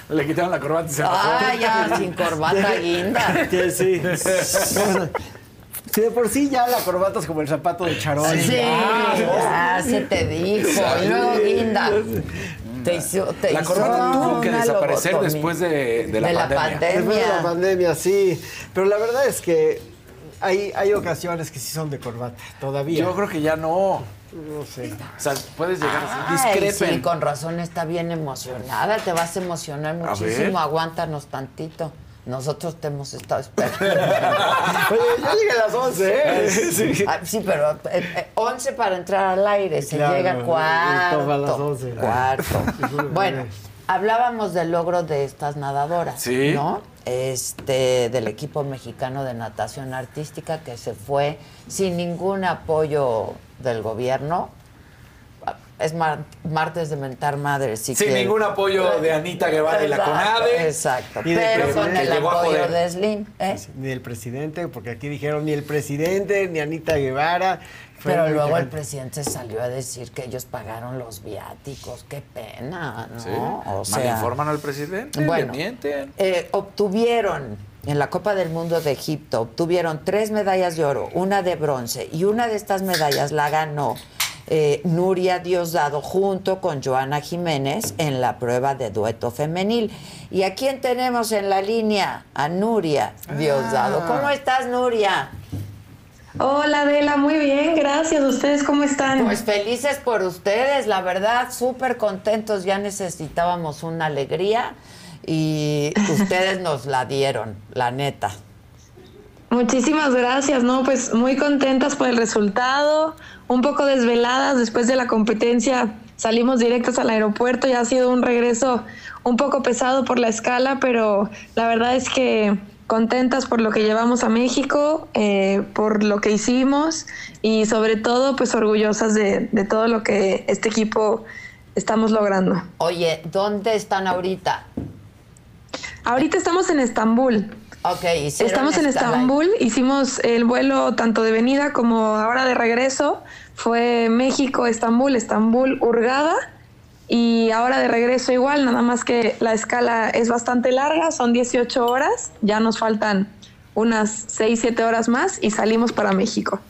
Speaker 4: a.
Speaker 5: Le quitaron la corbata y se.
Speaker 1: Ah, ya, sin corbata guinda.
Speaker 12: Que sí. Sí, de por sí ya la corbata es como el zapato de charol.
Speaker 1: Sí,
Speaker 12: Ah,
Speaker 1: ya se te dijo. Y luego guinda. Te hizo, te
Speaker 5: La
Speaker 1: hizo
Speaker 5: corbata tuvo que desaparecer
Speaker 1: lobotomía.
Speaker 5: después de, de la pandemia.
Speaker 12: Después de la pandemia, sí. Pero la verdad es que hay, hay ocasiones que sí son de corbata, todavía.
Speaker 5: Yo creo que ya no.
Speaker 12: No sé.
Speaker 5: O sea, puedes llegar a
Speaker 1: Ay,
Speaker 5: ser
Speaker 1: sí,
Speaker 5: discrepen.
Speaker 1: con razón está bien emocionada. Te vas a emocionar muchísimo. Aguántanos tantito. Nosotros te hemos estado esperando.
Speaker 12: Oye, ya llegué a las 11, ¿eh? Sí.
Speaker 1: Ah, sí, pero eh, eh, 11 para entrar al aire. Se
Speaker 12: Claro,
Speaker 1: llega cuarto.
Speaker 12: toma las 11.
Speaker 1: Cuarto. bueno, hablábamos del logro de estas nadadoras.
Speaker 5: Sí.
Speaker 1: ¿No? Este, del equipo mexicano de natación artística que se fue sin ningún apoyo del gobierno. Es mar- martes de mentar madres. Si
Speaker 5: Sin ningún apoyo de Anita Guevara y la
Speaker 1: Exacto,
Speaker 5: CONADE.
Speaker 1: Exacto.
Speaker 12: Y de
Speaker 1: Pero
Speaker 12: que-
Speaker 1: con el apoyo de Slim. ¿eh?
Speaker 12: Ni el presidente, porque aquí dijeron ni el presidente, ni Anita Guevara.
Speaker 1: Pero luego el presidente salió a decir que ellos pagaron los viáticos. Qué pena, ¿no?
Speaker 5: Sí.
Speaker 1: O sea,
Speaker 5: Malinforman al presidente,
Speaker 1: Bueno.
Speaker 5: le mienten.
Speaker 1: eh, obtuvieron en la Copa del Mundo de Egipto, obtuvieron tres medallas de oro, una de bronce, y una de estas medallas la ganó eh, Nuria Diosdado junto con Joana Jiménez en la prueba de dueto femenil. ¿Y a quién tenemos en la línea? A Nuria Diosdado.
Speaker 4: Ah.
Speaker 1: ¿Cómo estás, Nuria?
Speaker 26: Hola Adela, muy bien, gracias. ¿Ustedes cómo están?
Speaker 1: Pues felices por ustedes, la verdad, súper contentos. Ya necesitábamos una alegría y ustedes nos la dieron, la neta.
Speaker 26: Muchísimas gracias, ¿no? Pues muy contentas por el resultado, un poco desveladas después de la competencia. Salimos directos al aeropuerto, ya ha sido un regreso un poco pesado por la escala, pero la verdad es que contentas por lo que llevamos a México, eh, por lo que hicimos y sobre todo pues orgullosas de, de todo lo que este equipo estamos logrando.
Speaker 1: Oye, ¿dónde están ahorita?
Speaker 26: Ahorita estamos en Estambul.
Speaker 1: Ok, hicieron
Speaker 26: Estamos en. Estambul, hicimos el vuelo tanto de venida como ahora de regreso. Fue México, Estambul, Estambul, Hurgada. Y ahora de regreso igual, nada más que la escala es bastante larga, son 18 horas. Ya nos faltan unas 6, 7 horas más y salimos para México.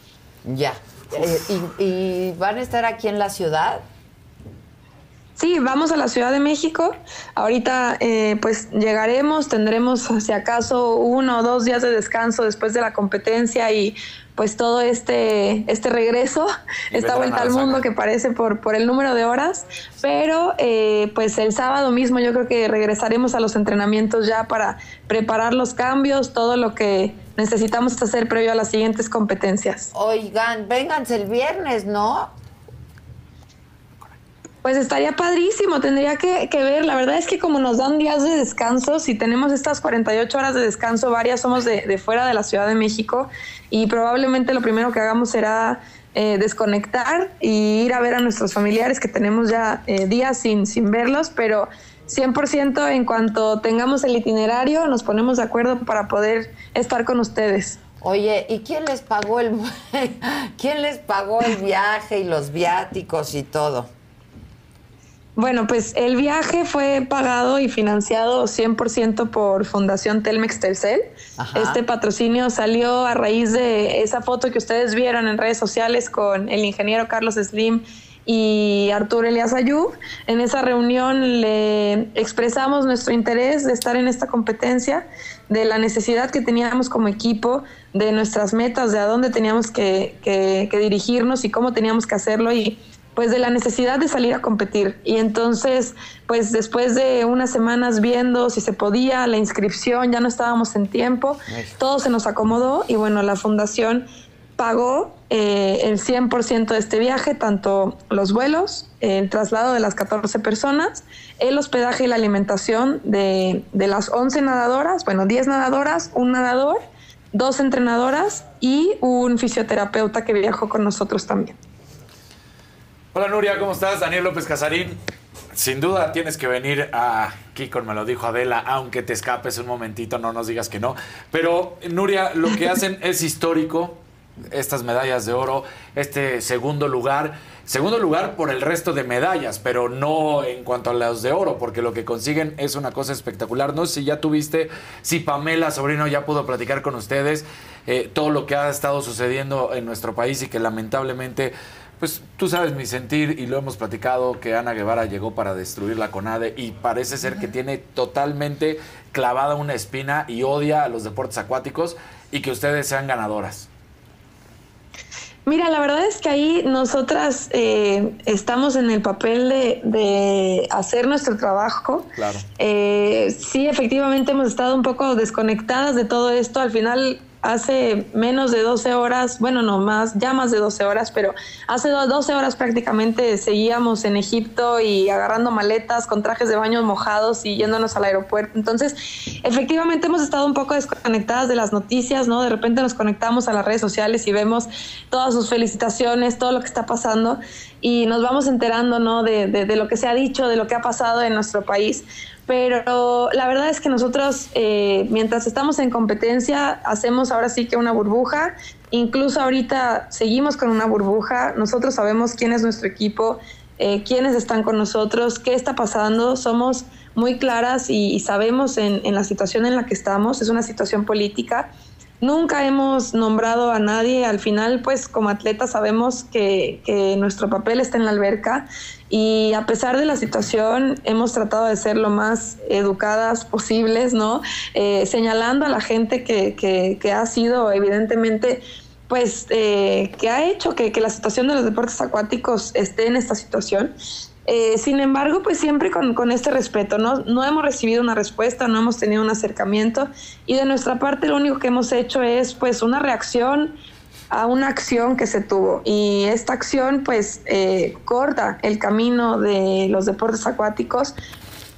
Speaker 1: Ya. Eh, y, y van a estar aquí en la ciudad?
Speaker 26: Sí, vamos a la Ciudad de México. Ahorita eh, pues llegaremos, tendremos si acaso uno o dos días de descanso después de la competencia y pues todo este, este regreso,
Speaker 5: Y
Speaker 26: esta vuelta al mundo que parece por, por el número de horas, pero eh, pues el sábado mismo yo creo que regresaremos a los entrenamientos ya para preparar los cambios, todo lo que necesitamos hacer previo a las siguientes competencias.
Speaker 1: Oigan, vénganse el viernes, ¿no?
Speaker 26: Pues estaría padrísimo, tendría que, que ver. La verdad es que como nos dan días de descanso, si tenemos estas 48 horas de descanso, varias somos de, de fuera de la Ciudad de México y probablemente lo primero que hagamos será eh, desconectar y ir a ver a nuestros familiares que tenemos ya eh, días sin, sin verlos, pero 100% en cuanto tengamos el itinerario nos ponemos de acuerdo para poder estar con ustedes.
Speaker 1: Oye, ¿y quién les pagó el quién les pagó el viaje y los viáticos y todo?
Speaker 26: Bueno, pues el viaje fue pagado y financiado 100% por Fundación Telmex Telcel.
Speaker 1: Ajá.
Speaker 26: Este patrocinio salió a raíz de esa foto que ustedes vieron en redes sociales con el ingeniero Carlos Slim y Arturo Elias Ayub. En esa reunión le expresamos nuestro interés de estar en esta competencia, de la necesidad que teníamos como equipo, de nuestras metas, de a dónde teníamos que, que- que dirigirnos y cómo teníamos que hacerlo y pues de la necesidad de salir a competir. Y entonces, pues después de unas semanas viendo si se podía, la inscripción, ya no estábamos en tiempo, todo se nos acomodó y bueno, la fundación pagó eh, el 100% de este viaje, tanto los vuelos, el traslado de las 14 personas, el hospedaje y la alimentación de, de las 11 nadadoras, bueno, 10 nadadoras, un nadador, dos entrenadoras y un fisioterapeuta que viajó con nosotros también.
Speaker 5: Hola Nuria, ¿cómo estás? Daniel López Casarín. Sin duda tienes que venir aquí con Me lo dijo Adela, aunque te escapes un momentito, no nos digas que no. Pero Nuria, lo que hacen es histórico, estas medallas de oro, este segundo lugar. Segundo lugar por el resto de medallas, pero no en cuanto a las de oro, porque lo que consiguen es una cosa espectacular. No sé si ya tuviste, si Pamela Sobrino ya pudo platicar con ustedes eh, todo lo que ha estado sucediendo en nuestro país y que lamentablemente pues tú sabes mi sentir y lo hemos platicado que Ana Guevara llegó para destruir la CONADE y parece ser que tiene totalmente clavada una espina y odia a los deportes acuáticos y que ustedes sean ganadoras.
Speaker 26: Mira, la verdad es que ahí nosotras eh, estamos en el papel de, hacer nuestro trabajo.
Speaker 5: Claro.
Speaker 26: Eh, sí, efectivamente hemos estado un poco desconectadas de todo esto. Al final hace menos de 12 horas, bueno, no más, ya más de 12 horas, pero hace 12 horas prácticamente seguíamos en Egipto y agarrando maletas con trajes de baño mojados y yéndonos al aeropuerto. Entonces, efectivamente hemos estado un poco desconectadas de las noticias, ¿no? De repente nos conectamos a las redes sociales y vemos todas sus felicitaciones, todo lo que está pasando y nos vamos enterando, ¿no? De, de lo que se ha dicho, de lo que ha pasado en nuestro país pero la verdad es que nosotros, eh, mientras estamos en competencia, hacemos ahora sí que una burbuja. Incluso ahorita seguimos con una burbuja. Nosotros sabemos quién es nuestro equipo, eh, quiénes están con nosotros, qué está pasando. Somos muy claras y, sabemos en, en la situación en la que estamos. Es una situación política Nunca hemos nombrado a nadie. Al final, pues como atletas sabemos que, nuestro papel está en la alberca y a pesar de la situación hemos tratado de ser lo más educadas posibles, ¿no? Eh, señalando a la gente que, ha sido evidentemente pues eh, que ha hecho que, que, la situación de los deportes acuáticos esté en esta situación eh, sin embargo, pues siempre con, este respeto, ¿no? no hemos recibido una respuesta, no hemos tenido un acercamiento y de nuestra parte lo único que hemos hecho es pues una reacción a una acción que se tuvo y esta acción pues eh, corta el camino de los deportes acuáticos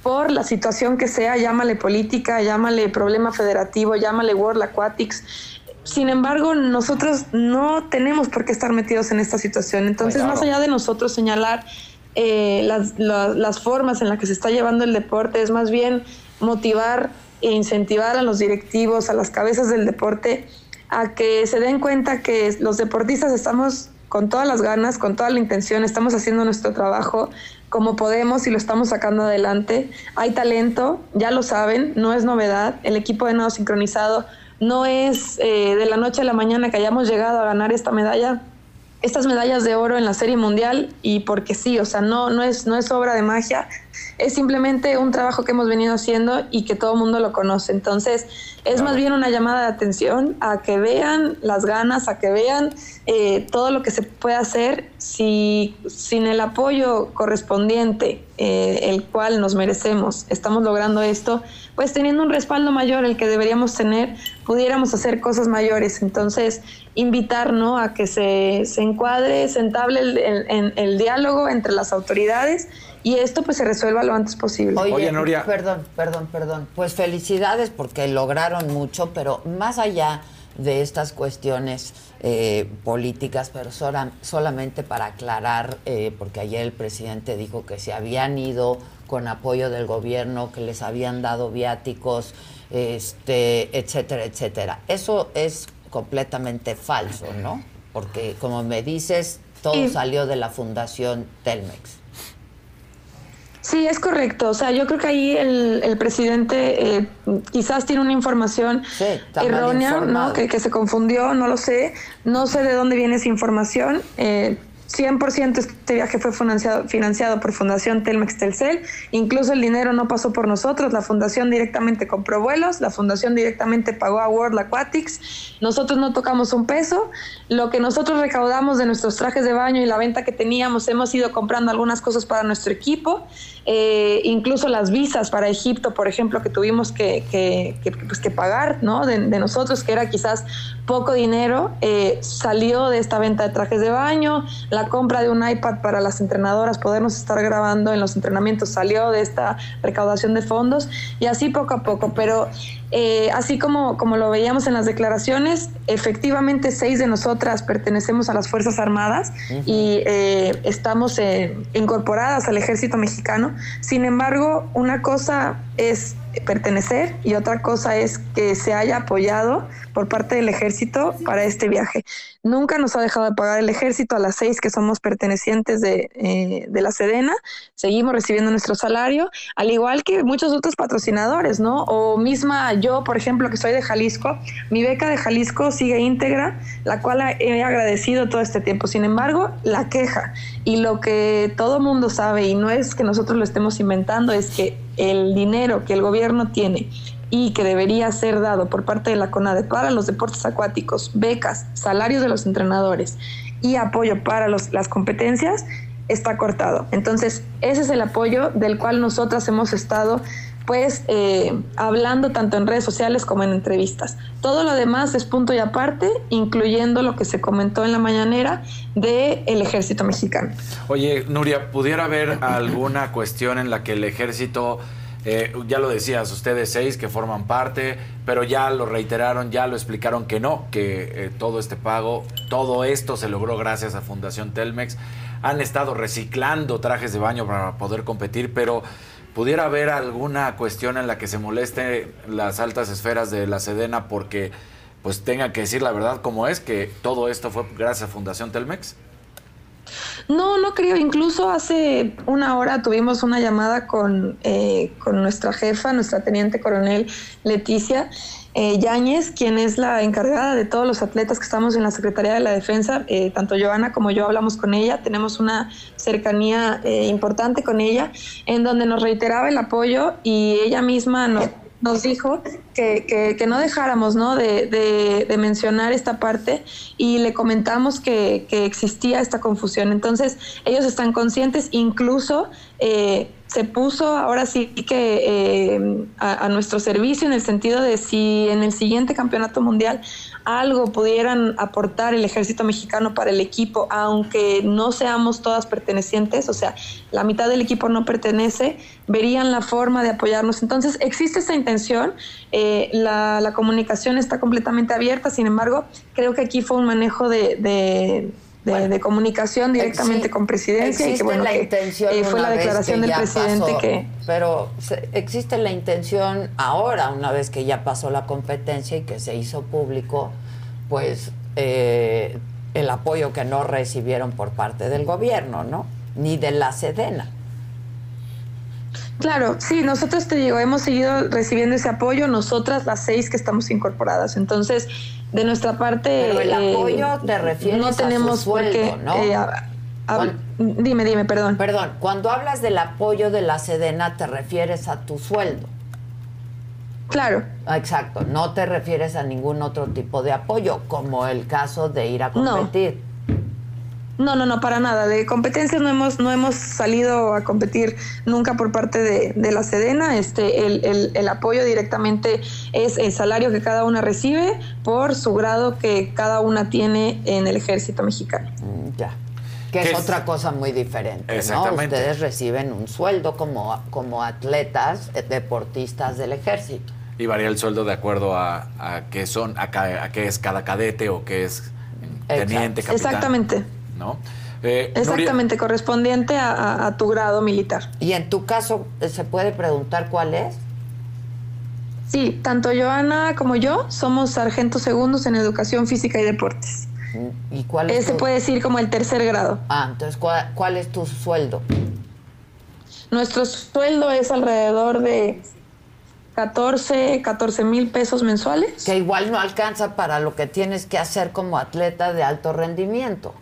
Speaker 26: por la situación que sea, llámale política, llámale problema federativo, llámale World Aquatics. Sin embargo, nosotros no tenemos por qué estar metidos en esta situación. Entonces, más allá de nosotros señalar eh, las, formas en las que se está llevando el deporte, es más bien motivar e incentivar a los directivos, a las cabezas del deporte, a que se den cuenta que los deportistas estamos con todas las ganas, con toda la intención, estamos haciendo nuestro trabajo como podemos y lo estamos sacando adelante. Hay talento, ya lo saben, no es novedad. El equipo de nado sincronizado no es eh, de la noche a la mañana que hayamos llegado a ganar esta medalla estas medallas de oro en la Serie Mundial y porque sí, o sea, no, no, es, no es obra de magia, es simplemente un trabajo que hemos venido haciendo y que todo el mundo lo conoce. Entonces, es más bien una llamada de atención a que vean las ganas, a que vean eh, todo lo que se puede hacer si sin el apoyo correspondiente, eh, el cual nos merecemos, estamos logrando esto, pues teniendo un respaldo mayor, el que deberíamos tener, pudiéramos hacer cosas mayores. Entonces, invitar ¿no? a que se, se encuadre, se entable el, el diálogo entre las autoridades y esto pues se resuelva lo antes posible.
Speaker 1: Oye, Perdón, perdón, perdón. Pues felicidades porque lograron mucho, pero más allá de estas cuestiones eh, políticas, pero solamente para aclarar, eh, porque ayer el presidente dijo que se habían ido con apoyo del gobierno, que les habían dado viáticos, este, etcétera, etcétera. Eso es completamente falso, ¿no? Porque como me dices, todo salió de la Fundación Telmex.
Speaker 26: Sí, es correcto. O sea, yo creo que ahí el, presidente eh, quizás tiene una información errónea, ¿no? Que, se confundió, no lo sé. No sé de dónde viene esa información. Eh, 100% este viaje fue financiado, financiado por Fundación Telmex Telcel, incluso el dinero no pasó por nosotros, la fundación directamente compró vuelos, la fundación directamente pagó a World Aquatics, nosotros no tocamos un peso, lo que nosotros recaudamos de nuestros trajes de baño y la venta que teníamos, hemos ido comprando algunas cosas para nuestro equipo, eh, incluso las visas para Egipto, por ejemplo, que tuvimos que, pues, que pagar ¿no? de, de, nosotros, que era quizás poco dinero, eh, salió de esta venta de trajes de baño, la compra de un iPad para las entrenadoras, podernos estar grabando en los entrenamientos, salió de esta recaudación de fondos y así poco a poco, pero eh, así como, como lo veíamos en las declaraciones, efectivamente seis de nosotras pertenecemos a las Fuerzas Armadas uh -huh. y eh, estamos eh, incorporadas al ejército mexicano. Sin embargo, una cosa es pertenecer y otra cosa es que se haya apoyado por parte del ejército para este viaje. Nunca nos ha dejado de pagar el ejército a las seis que somos pertenecientes de, eh, de la Sedena. Seguimos recibiendo nuestro salario, al igual que muchos otros patrocinadores, ¿no? O misma yo, por ejemplo, que soy de Jalisco, mi beca de Jalisco sigue íntegra, la cual he agradecido todo este tiempo. Sin embargo, la queja y lo que todo mundo sabe, y no es que nosotros lo estemos inventando, es que el dinero que el gobierno tiene y que debería ser dado por parte de la CONADE para los deportes acuáticos, becas, salarios de los entrenadores y apoyo para los, las competencias, está cortado. Entonces, ese es el apoyo del cual nosotras hemos estado pues eh, hablando tanto en redes sociales como en entrevistas. Todo lo demás es punto y aparte, incluyendo lo que se comentó en la mañanera del el ejército mexicano.
Speaker 5: Oye, Nuria, ¿pudiera haber alguna cuestión en la que el ejército, eh, ya lo decías, ustedes seis que forman parte, pero ya lo reiteraron, ya lo explicaron que no, que eh, todo este pago, todo esto se logró gracias a Fundación Telmex, han estado reciclando trajes de baño para poder competir, pero ¿Pudiera haber alguna cuestión en la que se moleste las altas esferas de la Sedena porque pues tenga que decir la verdad como es, que todo esto fue gracias a Fundación Telmex?
Speaker 26: No, no creo. Incluso hace una hora tuvimos una llamada con, eh, con nuestra jefa, nuestra teniente coronel Leticia eh, Yáñez, quien es la encargada de todos los atletas que estamos en la Secretaría de la Defensa. Eh, tanto Joana como yo hablamos con ella, tenemos una cercanía eh, importante con ella, en donde nos reiteraba el apoyo y ella misma nos, dijo que, que, no dejáramos ¿no? De, de, de, mencionar esta parte y le comentamos que, que, existía esta confusión. Entonces, ellos están conscientes, incluso eh, se puso ahora sí que eh, a, a, nuestro servicio en el sentido de si en el siguiente campeonato mundial algo pudieran aportar el ejército mexicano para el equipo, aunque no seamos todas pertenecientes, o sea, la mitad del equipo no pertenece, verían la forma de apoyarnos. Entonces, existe esta intención, eh, la, la, comunicación está completamente abierta, sin embargo, creo que aquí fue un manejo de, de de, bueno, de, comunicación directamente con presidencia y que bueno
Speaker 1: la
Speaker 26: que,
Speaker 1: intención
Speaker 26: eh, fue la declaración del presidente
Speaker 1: pasó,
Speaker 26: que
Speaker 1: pero existe la intención ahora una vez que ya pasó la competencia y que se hizo público pues eh, el apoyo que no recibieron por parte del gobierno no ni de la Sedena
Speaker 26: Claro, sí, nosotros te digo, hemos seguido recibiendo ese apoyo, nosotras las seis que estamos incorporadas. Entonces, de nuestra parte.
Speaker 1: Pero el apoyo te refieres
Speaker 26: no tenemos
Speaker 1: a su sueldo, ¿no?
Speaker 26: Eh, a, a, cuando, dime, dime, perdón.
Speaker 1: Perdón, cuando hablas del apoyo de la Sedena, te refieres a tu sueldo.
Speaker 26: Claro.
Speaker 1: Exacto, no te refieres a ningún otro tipo de apoyo, como el caso de ir a competir.
Speaker 26: No. No, no, no, para nada. De competencias no hemos, no hemos salido a competir nunca por parte de, de la Sedena. Este, el, el, el, apoyo directamente es el salario que cada una recibe por su grado que cada una tiene en el ejército mexicano.
Speaker 1: Mm, ya. Que es, es, otra cosa muy diferente, ¿no? Ustedes reciben un sueldo como, como atletas, eh, deportistas del ejército.
Speaker 5: Y varía el sueldo de acuerdo a, a qué son, a, a qué es cada cadete o qué es teniente,
Speaker 26: Exacto.
Speaker 5: capitán.
Speaker 26: Exactamente.
Speaker 5: ¿No?
Speaker 26: Eh, Exactamente, Nuria... correspondiente a, a, a, tu grado militar.
Speaker 1: ¿Y en tu caso se puede preguntar cuál es?
Speaker 26: Sí, tanto Joana como yo somos sargentos segundos en educación física y deportes.
Speaker 1: ¿Y cuál es
Speaker 26: Ese
Speaker 1: tu...
Speaker 26: puede decir como el tercer grado.
Speaker 1: Ah, entonces, ¿cuál, cuál es tu sueldo?
Speaker 26: Nuestro sueldo es alrededor de 14, 14 mil pesos mensuales.
Speaker 1: Que igual no alcanza para lo que tienes que hacer como atleta de alto rendimiento.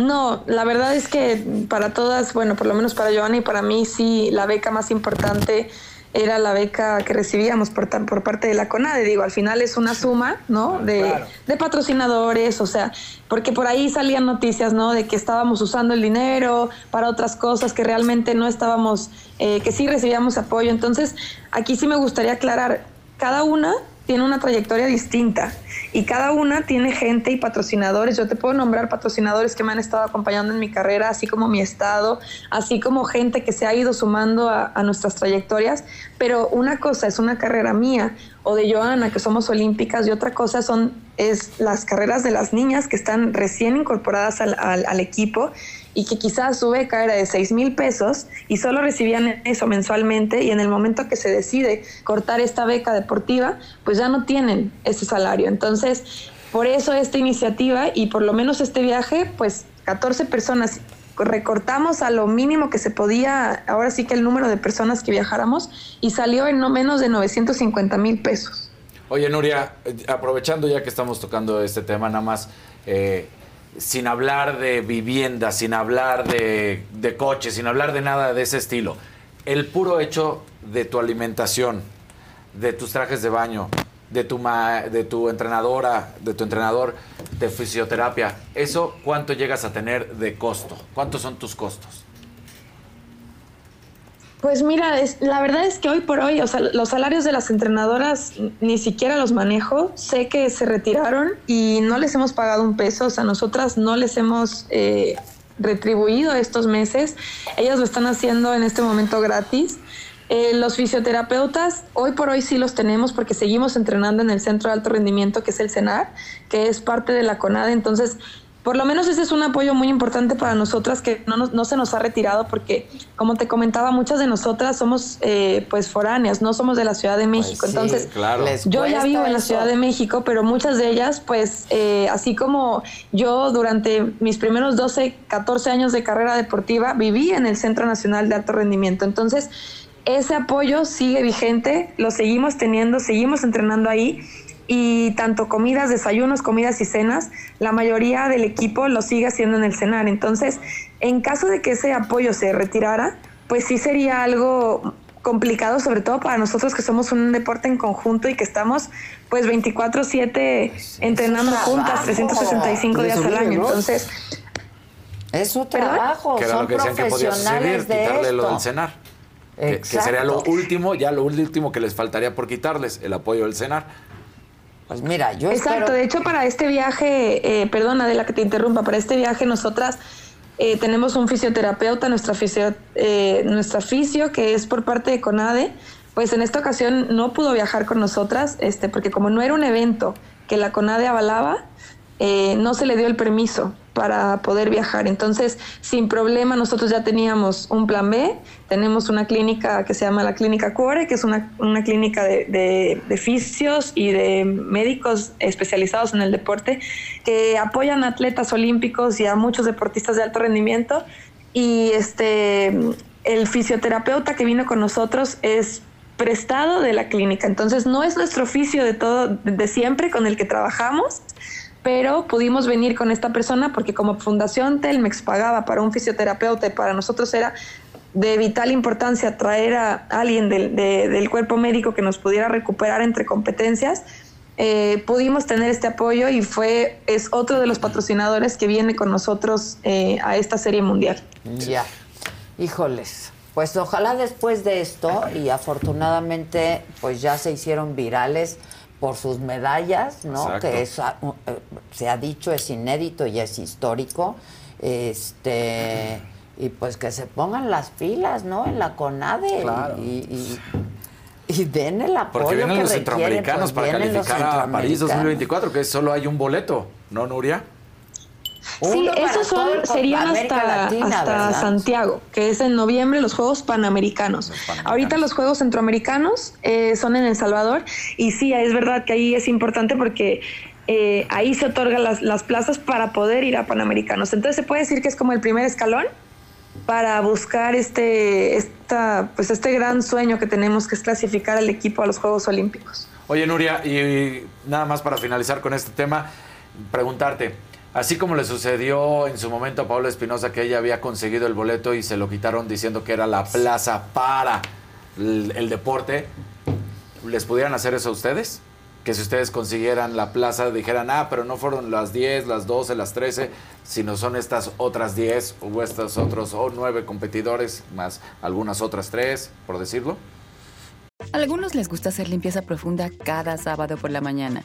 Speaker 26: No, la verdad es que para todas, bueno, por lo menos para Joana y para mí, sí, la beca más importante era la beca que recibíamos por, por parte de la CONADE. Digo, al final es una suma, ¿no? De, de patrocinadores, o sea, porque por ahí salían noticias, ¿no? De que estábamos usando el dinero para otras cosas que realmente no estábamos, eh, que sí recibíamos apoyo. Entonces, aquí sí me gustaría aclarar, cada una tiene una trayectoria distinta y cada una tiene gente y patrocinadores. Yo te puedo nombrar patrocinadores que me han estado acompañando en mi carrera, así como mi estado, así como gente que se ha ido sumando a, nuestras trayectorias. Pero una cosa es una carrera mía o de Joana, que somos olímpicas, y otra cosa son es las carreras de las niñas que están recién incorporadas al equipo y que quizás su beca era de 6 mil pesos y solo recibían eso mensualmente y en el momento que se decide cortar esta beca deportiva, pues ya no tienen ese salario. Entonces, por eso esta iniciativa y por lo menos este viaje, pues 14 personas recortamos a lo mínimo que se podía, ahora sí que el número de personas que viajáramos y salió en no menos de 950 mil pesos.
Speaker 5: Oye, Nuria, eh, aprovechando ya que estamos tocando este tema, nada más, eh, sin hablar de vivienda, sin hablar de, coches, sin hablar de nada de ese estilo, el puro hecho de tu alimentación, de tus trajes de baño, de tu, ma- de tu entrenadora, de tu entrenador de fisioterapia, ¿eso cuánto llegas a tener de costo? ¿Cuántos son tus costos?
Speaker 26: Pues mira, la verdad es que hoy por hoy, o sea, los salarios de las entrenadoras ni siquiera los manejo. Sé que se retiraron y no les hemos pagado un peso. O sea, nosotras no les hemos eh, retribuido estos meses. Ellas lo están haciendo en este momento gratis. Eh, los fisioterapeutas, hoy por hoy sí los tenemos porque seguimos entrenando en el Centro de Alto Rendimiento, que es el CENAR, que es parte de la CONADE. Entonces, por lo menos ese es un apoyo muy importante para nosotras que no, nos- no se nos ha retirado porque, como te comentaba, muchas de nosotras somos eh, pues foráneas, no somos de la Ciudad de México.
Speaker 1: sí,
Speaker 26: Entonces,
Speaker 5: claro.
Speaker 26: yo ya vivo en la. Ciudad de México, pero muchas de ellas, pues, eh, así como yo durante mis primeros 12, 14 años de carrera deportiva, viví en el Centro Nacional de Alto Rendimiento. Entonces, ese apoyo sigue vigente, lo seguimos teniendo, seguimos entrenando ahí y tanto comidas, desayunos, comidas y cenas, la mayoría del equipo lo sigue haciendo en el cenar. Entonces, en caso de que ese apoyo se retirara, pues sí sería algo complicado, sobre todo para nosotros que somos un deporte en conjunto y que estamos pues 24/7 entrenando juntas 365
Speaker 1: De
Speaker 26: días al año. Entonces,
Speaker 1: Es su trabajo,
Speaker 5: que era
Speaker 1: son
Speaker 5: lo que decían que podía suceder,
Speaker 1: profesionales de
Speaker 5: quitarle lo del cenar. Que, que sería lo último, ya lo último que les faltaría por quitarles, el apoyo del cenar.
Speaker 1: Pues mira, yo
Speaker 26: Exacto,
Speaker 1: espero-
Speaker 26: de hecho para este viaje, eh, perdona de la que te interrumpa, para este viaje nosotras eh, tenemos un fisioterapeuta, nuestra fisio, eh, nuestra fisio, que es por parte de CONADE, pues en esta ocasión no pudo viajar con nosotras, este, porque como no era un evento que la CONADE avalaba, eh, no se le dio el permiso para poder viajar. Entonces, sin problema, nosotros ya teníamos un plan B. Tenemos una clínica que se llama la Clínica Cuore, que es una, una clínica de, de, de fisios y de médicos especializados en el deporte que apoyan a atletas olímpicos y a muchos deportistas de alto rendimiento. Y este, el fisioterapeuta que vino con nosotros es prestado de la clínica. Entonces, no es nuestro oficio de todo, de siempre con el que trabajamos, pero pudimos venir con esta persona porque como Fundación Telmex pagaba para un fisioterapeuta y para nosotros era de vital importancia traer a alguien del, de- del cuerpo médico que nos pudiera recuperar entre competencias, eh, pudimos tener este apoyo y fue es otro de los patrocinadores que viene con nosotros eh, a esta serie mundial.
Speaker 1: Ya. Híjoles. Pues ojalá después de esto, y afortunadamente, pues ya se hicieron virales por sus medallas, ¿no?
Speaker 5: Exacto.
Speaker 1: Que es, eh, se ha dicho es inédito y es histórico. Este y pues que se pongan las pilas, ¿no? En la CONADE
Speaker 5: Claro.
Speaker 1: y, y, y den el apoyo
Speaker 5: Porque vienen
Speaker 1: que
Speaker 5: los
Speaker 1: requieren,
Speaker 5: centroamericanos
Speaker 1: pues
Speaker 5: para
Speaker 1: vienen los
Speaker 5: calificar a París
Speaker 1: centroamericanos.
Speaker 5: 2024, que solo hay un boleto, ¿no, Nuria?
Speaker 26: Sí, esos son, serían hasta,
Speaker 1: Latina,
Speaker 26: hasta
Speaker 1: ¿verdad?
Speaker 26: Santiago, que es en noviembre los Juegos Panamericanos. Ahorita los Juegos Centroamericanos eh, son en El Salvador y sí, es verdad que ahí es importante porque eh, ahí se otorgan las, las plazas para poder ir a Panamericanos. Entonces se puede decir que es como el primer escalón para buscar este, esta, pues este gran sueño que tenemos, que es clasificar al equipo a los Juegos Olímpicos.
Speaker 5: Oye, Nuria, y, y nada más para finalizar con este tema, preguntarte, Así como le sucedió en su momento a Pablo Espinosa que ella había conseguido el boleto y se lo quitaron diciendo que era la plaza para el, deporte, ¿les pudieran hacer eso a ustedes? Que si ustedes consiguieran la plaza dijeran, ah, pero no fueron las 10, las 12, las 13, sino son estas otras 10 o estos otros o 9 competidores más algunas otras 3, por decirlo.
Speaker 17: A algunos les gusta hacer limpieza profunda cada sábado por la mañana.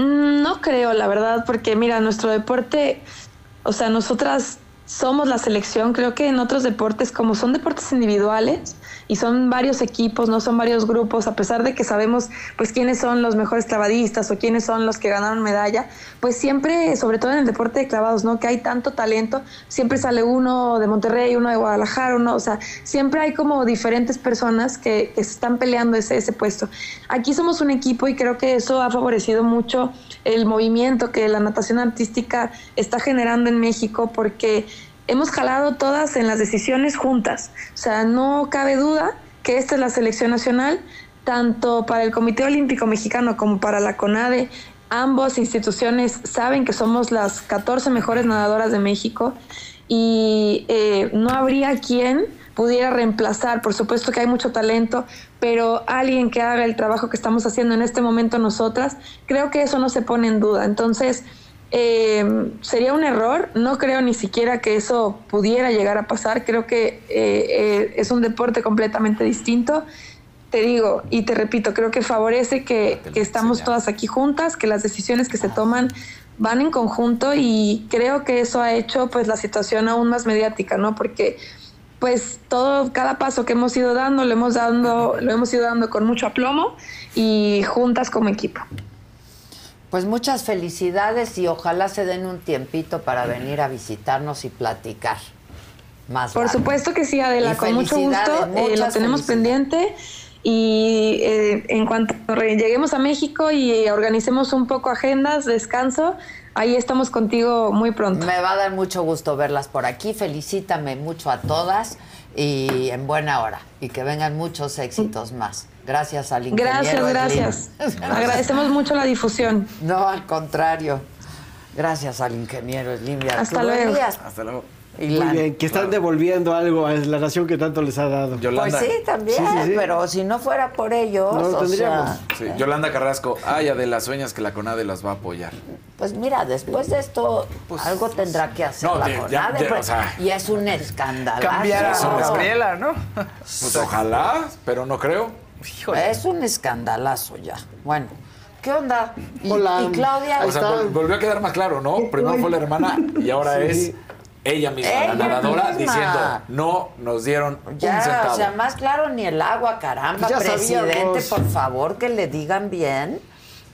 Speaker 26: Mm, No creo, la verdad, porque mira, nuestro deporte, o sea, nosotras somos la selección, creo que en otros deportes, como son deportes individuales y son varios equipos, no son varios grupos, a pesar de que sabemos pues quiénes son los mejores clavadistas o quiénes son los que ganaron medalla, pues siempre, sobre todo en el deporte de clavados, ¿no? Que hay tanto talento, siempre sale uno de Monterrey, uno de Guadalajara, uno, o sea, siempre hay como diferentes personas que, que están peleando ese, ese puesto. Aquí somos un equipo y creo que eso ha favorecido mucho el movimiento que la natación artística está generando en México porque hemos jalado todas en las decisiones juntas. O sea, no cabe duda que esta es la selección nacional, tanto para el Comité Olímpico Mexicano como para la CONADE. Ambas instituciones saben que somos las 14 mejores nadadoras de México y eh, no habría quien pudiera reemplazar. Por supuesto que hay mucho talento, pero alguien que haga el trabajo que estamos haciendo en este momento nosotras, creo que eso no se pone en duda. Entonces, eh, sería un error, no creo ni siquiera que eso pudiera llegar a pasar, creo que eh, eh, es un deporte completamente distinto. Te digo y te repito, creo que favorece que, que estamos todas aquí juntas, que las decisiones que se toman van en conjunto y creo que eso ha hecho pues la situación aún más mediática, ¿no? Porque pues todo, cada paso que hemos ido dando, lo hemos dando, lo hemos ido dando con mucho aplomo y juntas como equipo.
Speaker 1: Pues muchas felicidades y ojalá se den un tiempito para venir a visitarnos y platicar. Más
Speaker 26: Por
Speaker 1: largo.
Speaker 26: supuesto que sí, Adela,
Speaker 1: Y
Speaker 26: con mucho gusto. eh, lo tenemos pendiente y eh, en cuanto lleguemos a México y organicemos un poco agendas, descanso, ahí estamos contigo muy pronto.
Speaker 1: Me va a dar mucho gusto verlas por aquí. Felicítame mucho a todas y en buena hora. Y que vengan muchos éxitos más. Gracias al ingeniero.
Speaker 26: Gracias,
Speaker 1: Slim.
Speaker 26: gracias. Agradecemos mucho la difusión.
Speaker 1: No, al contrario. Gracias al ingeniero Slim.
Speaker 26: Hasta luego.
Speaker 1: Elías.
Speaker 4: Hasta luego.
Speaker 12: Muy bien, que están devolviendo algo a la nación que tanto les ha dado.
Speaker 1: Pues sí, también,
Speaker 12: Sí, sí, sí.
Speaker 1: pero si no fuera por ellos,
Speaker 12: No lo
Speaker 1: o
Speaker 12: tendríamos.
Speaker 1: sea,
Speaker 5: Sí, Yolanda Carrasco, ay, Adela, sueñas que la CONADE las va a apoyar.
Speaker 1: pues mira, después de esto, algo tendrá que hacer
Speaker 5: no,
Speaker 1: la
Speaker 5: ya-
Speaker 1: CONADE,
Speaker 5: ya- ya,
Speaker 1: pues,
Speaker 5: o sea,
Speaker 1: y es un escándalo.
Speaker 4: Cambiar Gabriela, ¿no?
Speaker 5: Pues ojalá, pero no creo.
Speaker 1: Es un escandalazo ya. Bueno, ¿qué onda? Y,
Speaker 12: Hola.
Speaker 1: y Claudia,
Speaker 5: O sea, vol- volvió a quedar más claro, ¿no? Primero fue la hermana y ahora
Speaker 12: Sí.
Speaker 5: es ella misma,
Speaker 1: Ella
Speaker 5: la nadadora,
Speaker 1: misma.
Speaker 5: diciendo, no nos dieron un
Speaker 1: ya,
Speaker 5: centavo.
Speaker 1: o sea, más claro ni el agua, caramba,
Speaker 12: Pues ya
Speaker 1: presidente,
Speaker 12: sabíamos.
Speaker 1: por favor, que le digan bien.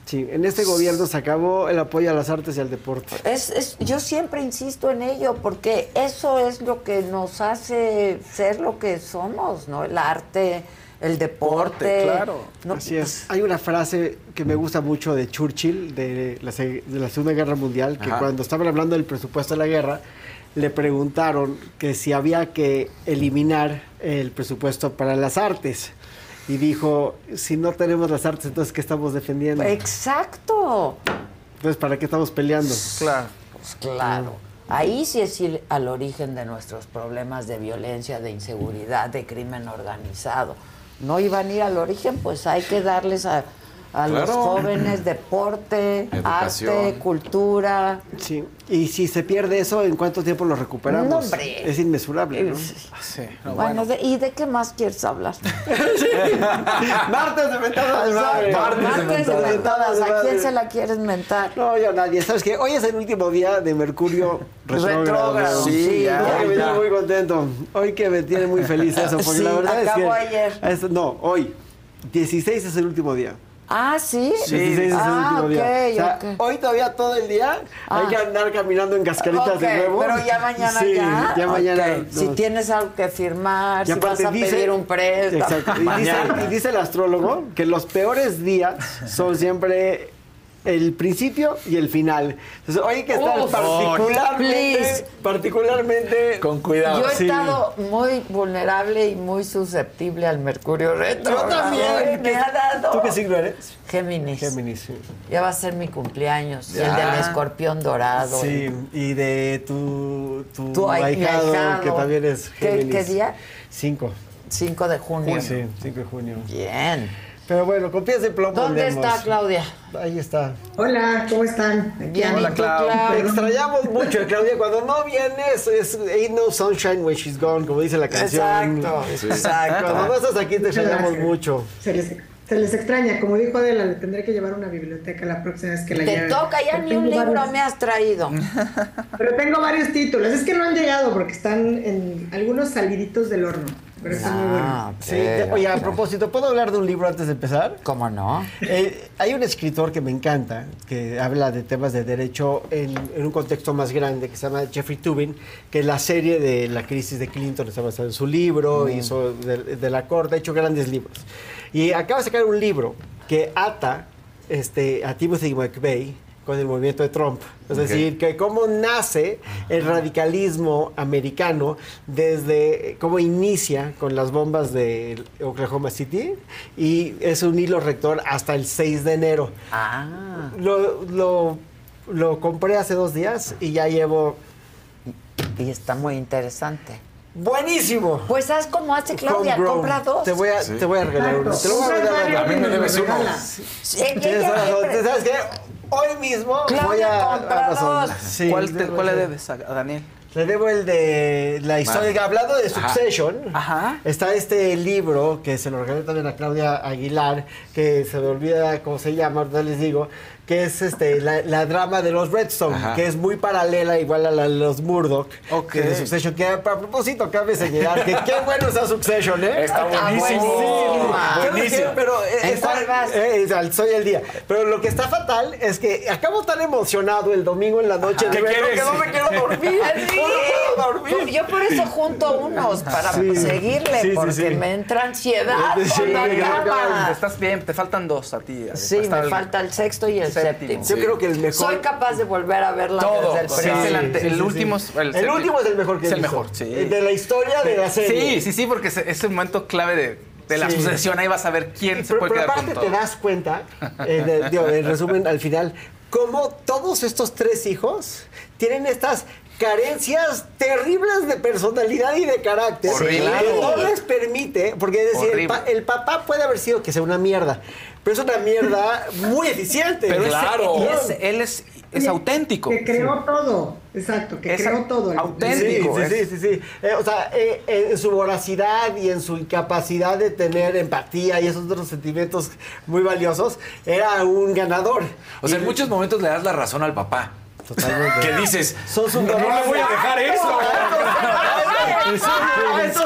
Speaker 12: Sí, en este gobierno se acabó el apoyo a las artes y al deporte.
Speaker 1: Es, es, yo siempre insisto en ello, porque eso es lo que nos hace ser lo que somos, ¿no? El arte, el deporte.
Speaker 4: claro.
Speaker 1: No,
Speaker 12: Así es. Hay una frase que me gusta mucho de Churchill de la, de la Segunda Guerra Mundial, que
Speaker 5: Ajá.
Speaker 12: cuando estaban hablando del presupuesto de la guerra, le preguntaron que si había que eliminar el presupuesto para las artes. Y dijo, si no tenemos las artes, entonces ¿qué estamos defendiendo?
Speaker 1: Exacto.
Speaker 12: Entonces, ¿para qué estamos peleando?
Speaker 4: Claro.
Speaker 1: Pues claro. Ahí sí es ir al origen de nuestros problemas de violencia, de inseguridad, de crimen organizado. No iban a ir al origen, pues hay que darles a, a los jóvenes, deporte,
Speaker 12: Educación.
Speaker 1: arte, cultura.
Speaker 12: Sí. Y si se pierde eso, ¿en cuánto tiempo lo recuperamos?
Speaker 1: No, hombre.
Speaker 12: Es inmesurable, ¿no?
Speaker 4: Sí.
Speaker 1: bueno, de- ¿y de qué más quieres hablar?
Speaker 12: Martes de mentadas de madre.
Speaker 1: Martes de mentadas. ¿A quién se la quieres mentar?
Speaker 12: No, yo a nadie. ¿Sabes qué? Hoy es el último día de Mercurio retrógrado.
Speaker 1: Retrógrado, sí, ya,
Speaker 12: Hoy me
Speaker 1: ya.
Speaker 12: tiene muy contento. Hoy que me tiene muy feliz eso, porque
Speaker 1: Sí,
Speaker 12: la verdad es que...
Speaker 1: acabó ayer.
Speaker 12: es- no, hoy. 16 es el último día.
Speaker 1: Ah, ¿sí?
Speaker 12: 16 es el
Speaker 1: ah,
Speaker 12: último
Speaker 1: ok,
Speaker 12: día. O sea,
Speaker 1: ok.
Speaker 12: hoy todavía todo el día hay
Speaker 1: Ah.
Speaker 12: que andar caminando en cascaritas de nuevo.
Speaker 1: Pero ya mañana
Speaker 12: Sí,
Speaker 1: ya.
Speaker 12: ya mañana.
Speaker 1: Ok, Si
Speaker 12: no.
Speaker 1: tienes algo que firmar,
Speaker 12: Y
Speaker 1: si vas a
Speaker 12: dice-
Speaker 1: pedir un préstamo.
Speaker 12: Exacto. Y dice, y dice el astrólogo que los peores días son siempre el principio y el final. Entonces, hoy hay que estar
Speaker 1: Uf,
Speaker 12: particularmente,
Speaker 1: please.
Speaker 12: particularmente
Speaker 5: con cuidado.
Speaker 1: Yo he
Speaker 12: Sí.
Speaker 1: estado muy vulnerable y muy susceptible al mercurio retro.
Speaker 12: Yo también.
Speaker 1: Me ha dado.
Speaker 12: ¿Tú qué signo eres?
Speaker 1: Géminis.
Speaker 12: Géminis, sí.
Speaker 1: Ya va a ser mi cumpleaños. Y el del escorpión dorado.
Speaker 12: Sí, y de tu, tu,
Speaker 1: Tu
Speaker 12: ahijado,
Speaker 1: ahijado.
Speaker 12: que también es
Speaker 1: ¿Qué-
Speaker 12: Géminis.
Speaker 1: qué día?
Speaker 12: 5.
Speaker 1: 5 de junio.
Speaker 12: Sí, 5 de junio.
Speaker 1: Bien.
Speaker 12: Pero bueno, con pies de plomo
Speaker 1: ¿Dónde
Speaker 12: andemos.
Speaker 1: está Claudia?
Speaker 12: Ahí está.
Speaker 25: Hola, ¿cómo están?
Speaker 1: Bien,
Speaker 12: Hola,
Speaker 1: ¿y tú,
Speaker 12: Clau.
Speaker 1: Clau?
Speaker 12: Te extrañamos mucho, Claudia. Cuando no vienes, es Ain't no sunshine when she's gone, como dice la canción.
Speaker 1: Exacto,
Speaker 12: Sí.
Speaker 1: exacto.
Speaker 12: Cuando no estás aquí, te extrañamos
Speaker 25: gracias.
Speaker 12: mucho.
Speaker 25: Se les, se les extraña, como dijo Adela, le tendré que llevar una biblioteca la próxima vez que la
Speaker 1: Te
Speaker 25: lleve.
Speaker 1: toca, ya ni un libro
Speaker 25: varios-
Speaker 1: me has traído.
Speaker 25: Pero tengo varios títulos. Es que no han llegado porque están en algunos saliditos del horno. Pero muy buenos.
Speaker 1: Ah,
Speaker 12: Sí, oye, a propósito, ¿puedo hablar de un libro antes de empezar?
Speaker 1: ¿Cómo no?
Speaker 12: Eh, hay un escritor que me encanta, que habla de temas de derecho en, en un contexto más grande, que se llama Jeffrey Tubin, que la serie de la crisis de Clinton está basada en su libro, hizo de, de la corte, ha hecho grandes libros. Y acaba de sacar un libro que ata este, a Timothy McVeigh con el movimiento de Trump. Es decir, que cómo nace el radicalismo americano desde cómo inicia con las bombas de Oklahoma City y es un hilo rector hasta el 6 de enero.
Speaker 1: Ah.
Speaker 12: Lo, lo, lo compré hace dos días y ya llevo...
Speaker 1: Y está muy interesante.
Speaker 12: ¡Buenísimo!
Speaker 1: Pues ¿sabes cómo hace Claudia?
Speaker 12: Homegrown.
Speaker 1: Compra dos.
Speaker 12: Te voy a, te voy a regalar uno. Te lo voy a regalar.
Speaker 5: A mí me debes uno.
Speaker 1: Sí, siempre-
Speaker 12: ¿Sabes qué? Hoy mismo
Speaker 1: Claudia,
Speaker 12: voy a
Speaker 1: compra
Speaker 12: Amazon. Sí,
Speaker 4: ¿Cuál, te- cuál le debes a, a Daniel?
Speaker 12: Le debo el de la historia. Hablando de
Speaker 5: Ajá.
Speaker 12: Succession,
Speaker 4: Ajá.
Speaker 12: está este libro que se lo regalé también a Claudia Aguilar, que se me olvida cómo se llama, ahorita les digo, que es este la, la drama de los Redstone,
Speaker 5: Ajá.
Speaker 12: que es muy paralela igual a la de los Murdoch,
Speaker 4: Ok.
Speaker 12: que de Succession, que a propósito cabe señalar que qué bueno está Succession, ¿eh?
Speaker 5: Está buenísimo.
Speaker 12: ¿Sabes qué?
Speaker 5: Buenísimo.
Speaker 12: Pero eh,
Speaker 1: ¿En
Speaker 12: está-
Speaker 1: cuál vas?
Speaker 12: eh, es soy el día. Pero lo que está fatal es que acabo tan emocionado el domingo en la noche de
Speaker 5: ¿Qué
Speaker 12: verlo que no me quiero dormir.
Speaker 1: Sí.
Speaker 12: No, no puedo dormir.
Speaker 1: Yo por eso junto unos para
Speaker 12: Sí.
Speaker 1: seguirle,
Speaker 12: Sí, sí,
Speaker 1: porque
Speaker 12: sí.
Speaker 1: me entra ansiedad
Speaker 12: Sí,
Speaker 1: con la
Speaker 12: sí,
Speaker 1: cama.
Speaker 4: Estás bien, te faltan dos a ti.
Speaker 1: Sí, me
Speaker 4: el-
Speaker 1: falta el sexto y el
Speaker 4: Séptimo.
Speaker 12: Yo creo que el mejor.
Speaker 1: Soy capaz de volver a verla
Speaker 4: Todo.
Speaker 1: desde el
Speaker 4: el, el último. el
Speaker 12: último es el mejor que
Speaker 4: Es el mejor, sí.
Speaker 12: De la historia de la serie.
Speaker 4: Sí, sí, sí, porque es, es el momento clave de, de la
Speaker 12: Sí.
Speaker 4: sucesión. Ahí vas a ver quién se
Speaker 12: Pero,
Speaker 4: puede
Speaker 12: pero
Speaker 4: quedar
Speaker 12: aparte
Speaker 4: con
Speaker 12: te das cuenta, eh, de- digo, en resumen, al final, cómo todos estos tres hijos tienen estas carencias terribles de personalidad y de carácter
Speaker 4: Horrible.
Speaker 12: que no les permite, porque es decir, el,
Speaker 4: Horrible.
Speaker 12: pa- el papá puede haber sido que sea una mierda, pero es una mierda muy eficiente.
Speaker 4: Pero es-
Speaker 5: Claro.
Speaker 4: y es- él es, es auténtico.
Speaker 25: Que creó todo. Exacto, que
Speaker 4: Es
Speaker 25: creó todo.
Speaker 4: auténtico.
Speaker 12: Sí, sí,
Speaker 4: es-
Speaker 12: sí, sí, sí. Eh, o sea, eh, eh, en su voracidad y en su incapacidad de tener empatía y esos otros sentimientos muy valiosos, era un ganador.
Speaker 5: O sea, en muchos momentos le das la razón al papá.
Speaker 12: Totalmente.
Speaker 5: Que dices,
Speaker 12: Son
Speaker 5: no le
Speaker 12: subnormales.
Speaker 5: voy a dejar eso.
Speaker 12: Subnormales.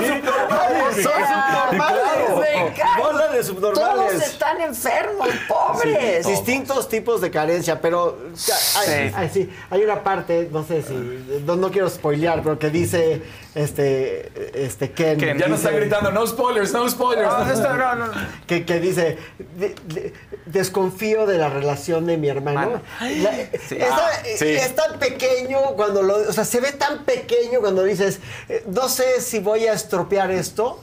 Speaker 12: Bola de
Speaker 1: Todos
Speaker 12: subnormales.
Speaker 1: están enfermos, pobres.
Speaker 12: Distintos tipos de carencia, pero hay,
Speaker 4: Sí.
Speaker 12: hay- sí, hay una parte, no sé si, no, no quiero spoilear, pero que dice este, este Ken.
Speaker 4: Ken.
Speaker 5: Ya nos
Speaker 12: dice-
Speaker 5: está gritando, no spoilers, no spoilers.
Speaker 4: No, esto- no, no, no.
Speaker 12: que, que dice, "De- de- desconfío de la relación de mi hermano.
Speaker 4: Mano.
Speaker 12: La-
Speaker 4: Sí.
Speaker 12: esa-
Speaker 5: Ah, sí.
Speaker 12: Es tan pequeño cuando lo, o sea, se ve tan pequeño cuando dices, eh, no sé si voy a estropear esto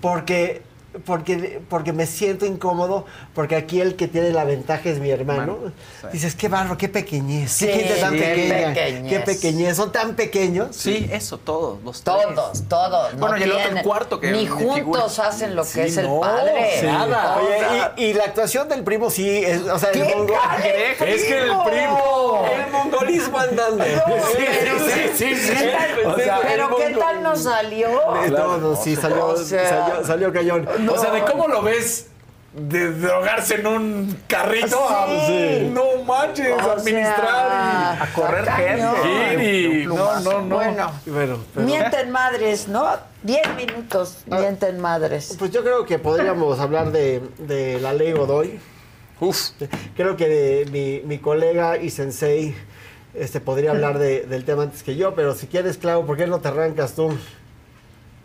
Speaker 12: porque porque, porque me siento incómodo, porque aquí el que tiene la ventaja es mi hermano.
Speaker 4: Hermano, sí.
Speaker 12: Dices, qué barro, qué pequeñez,
Speaker 1: Sí,
Speaker 12: qué gente tan pequeña,
Speaker 1: pequeñez.
Speaker 12: qué pequeñez, son tan pequeños.
Speaker 4: Sí, eso, todos, los
Speaker 1: Todos, todos. no
Speaker 4: Bueno, y el otro, el cuarto que
Speaker 1: Ni
Speaker 4: ni
Speaker 1: juntos
Speaker 4: figura.
Speaker 1: hacen lo que
Speaker 12: Sí,
Speaker 1: es el
Speaker 12: no,
Speaker 1: padre.
Speaker 12: sí.
Speaker 1: Nada.
Speaker 12: Oye, y, y la actuación del primo sí, es, o sea, el
Speaker 1: ¡Qué
Speaker 12: mongo-
Speaker 1: canijo!
Speaker 12: es que el primo, el mongolismo andando.
Speaker 1: Sí, sí, sí, sí.
Speaker 12: O sea,
Speaker 1: Pero ¿qué tal nos salió?
Speaker 12: De todo, sí, salió,
Speaker 1: O sea,
Speaker 12: salió, salió cañón.
Speaker 5: O sea, de cómo lo ves de drogarse en un carrito a
Speaker 1: Sí.
Speaker 5: no manches,
Speaker 1: O
Speaker 5: administrar
Speaker 1: sea,
Speaker 5: y a correr gente. Y, no, no, no.
Speaker 1: Bueno,
Speaker 12: Bueno, pero-
Speaker 1: mienten madres, ¿no? Diez minutos mienten madres.
Speaker 12: Pues yo creo que podríamos hablar de, de la ley Godoy.
Speaker 4: Uf.
Speaker 12: Creo que de mi, mi colega y sensei este, podría hablar de- del tema antes que yo, pero si quieres, Clau, ¿por qué no te arrancas tú?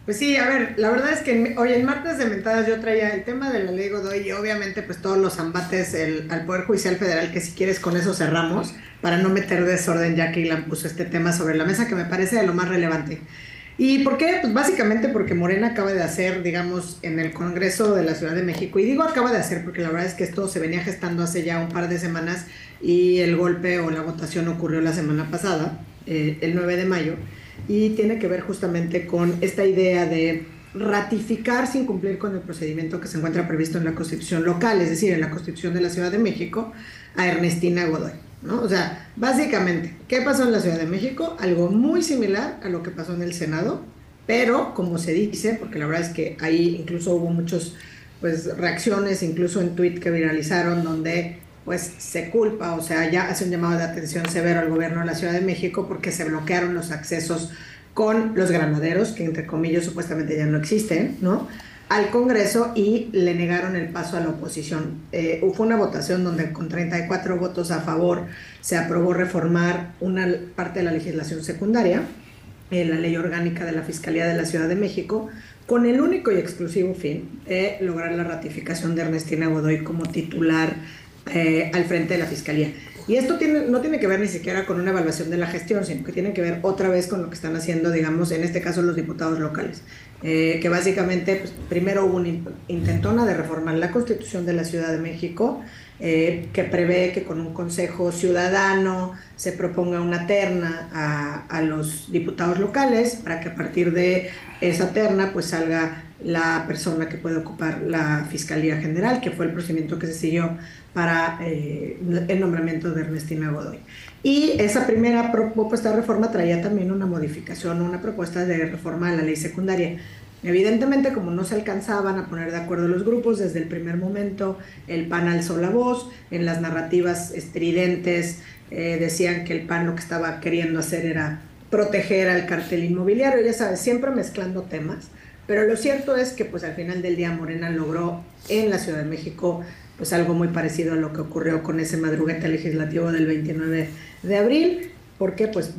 Speaker 25: Pues sí, a ver, la verdad es que hoy en martes de mentadas yo traía el tema de la ley Godoy y obviamente pues todos los ambates el- al Poder Judicial Federal, que si quieres con eso cerramos, para no meter desorden ya que Ilan puso este tema sobre la mesa que me parece de lo más relevante. ¿Y por qué? Pues básicamente porque Morena acaba de hacer, digamos, en el Congreso de la Ciudad de México, y digo acaba de hacer porque la verdad es que esto se venía gestando hace ya un par de semanas y el golpe o la votación ocurrió la semana pasada, eh, el 9 de mayo, y tiene que ver justamente con esta idea de ratificar sin cumplir con el procedimiento que se encuentra previsto en la Constitución local, es decir, en la Constitución de la Ciudad de México, a Ernestina Godoy. ¿no? O sea, básicamente, ¿qué pasó en la Ciudad de México? Algo muy similar a lo que pasó en el Senado, pero como se dice, porque la verdad es que ahí incluso hubo muchos pues reacciones, incluso en tweet que viralizaron, donde pues se culpa, o sea, ya hace un llamado de atención severo al gobierno de la Ciudad de México porque se bloquearon los accesos con los granaderos, que entre comillas supuestamente ya no existen, ¿no? Al Congreso y le negaron el paso a la oposición. Eh, fue una votación donde con 34 votos a favor se aprobó reformar una parte de la legislación secundaria, eh, la ley orgánica de la Fiscalía de la Ciudad de México, con el único y exclusivo fin de lograr la ratificación de Ernestina Godoy como titular eh, al frente de la Fiscalía. Y esto tiene, no tiene que ver ni siquiera con una evaluación de la gestión, sino que tiene que ver otra vez con lo que están haciendo, digamos, en este caso los diputados locales. Eh, que básicamente, pues, primero hubo una in- intentona de reformar la Constitución de la Ciudad de México, eh, que prevé que con un consejo ciudadano se proponga una terna a los diputados locales para que a partir de esa terna pues salga la persona que puede ocupar la Fiscalía General, que fue el procedimiento que se siguió para eh, el nombramiento de Ernestina Godoy. Y esa primera propuesta de reforma traía también una modificación, una propuesta de reforma a la ley secundaria. Evidentemente, como no se alcanzaban a poner de acuerdo los grupos, desde el primer momento el PAN alzó la voz, en las narrativas estridentes eh, decían que el PAN lo que estaba queriendo hacer era proteger al cartel inmobiliario, ya sabes, siempre mezclando temas, pero lo cierto es que pues al final del día Morena logró en la Ciudad de México pues algo muy parecido a lo que ocurrió con ese madruguete legislativo del 29 de abril, porque pues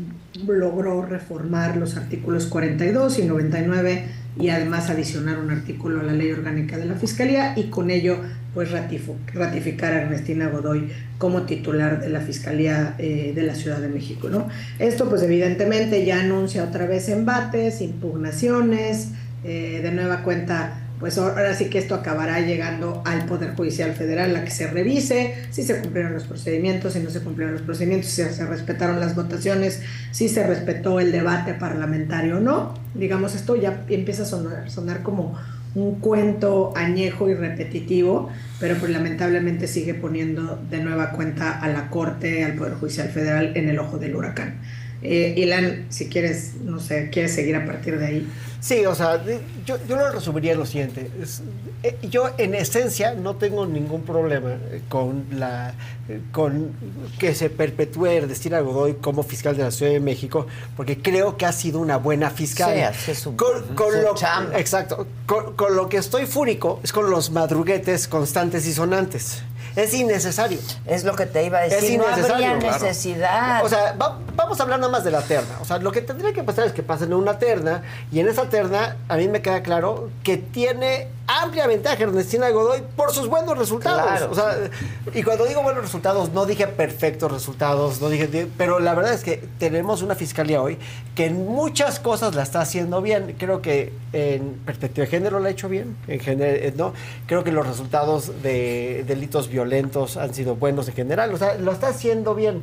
Speaker 25: logró reformar los artículos 42 y 99 y además adicionar un artículo a la ley orgánica de la Fiscalía y con ello pues ratificar a Ernestina Godoy como titular de la Fiscalía eh, de la Ciudad de México. ¿no? Esto pues evidentemente ya anuncia otra vez embates, impugnaciones, eh, de nueva cuenta pues ahora sí que esto acabará llegando al Poder Judicial Federal a que se revise si se cumplieron los procedimientos, si no se cumplieron los procedimientos, si se respetaron las votaciones, si se respetó el debate parlamentario o no. Digamos, esto ya empieza a sonar, sonar como un cuento añejo y repetitivo, pero pues lamentablemente sigue poniendo de nueva cuenta a la Corte, al Poder Judicial Federal en el ojo del huracán. Eh, Ilan, si quieres, no sé, quieres seguir a partir de ahí.
Speaker 12: Sí, o sea, yo, yo lo resumiría en lo siguiente. Es- eh, yo, en esencia, no tengo ningún problema eh, con la eh, con que se perpetúe Ernestina Godoy como fiscal de la Ciudad de México, porque creo que ha sido una buena fiscal.
Speaker 1: Sí, hace su-
Speaker 12: con, con
Speaker 1: su
Speaker 12: lo,
Speaker 1: chamba.
Speaker 12: Exacto. Con, con lo que estoy fúrico es con los madruguetes constantes y sonantes. Es innecesario.
Speaker 1: Es lo que te iba a
Speaker 12: Es
Speaker 1: decir, no
Speaker 12: innecesario.
Speaker 1: habría
Speaker 12: Claro.
Speaker 1: necesidad.
Speaker 12: O sea, va- vamos a hablar nada más de la terna. O sea, lo que tendría que pasar es que pasen una terna y en esa terna a mí me queda claro que tiene amplia ventaja Ernestina Godoy por sus buenos resultados.
Speaker 1: Claro.
Speaker 12: O sea, y cuando digo buenos resultados, no dije perfectos resultados, no dije, pero la verdad es que tenemos una fiscalía hoy que en muchas cosas la está haciendo bien. Creo que en perspectiva de género la ha hecho bien, en general, no. Creo que los resultados de delitos violentos han sido buenos en general, o sea, lo está haciendo bien.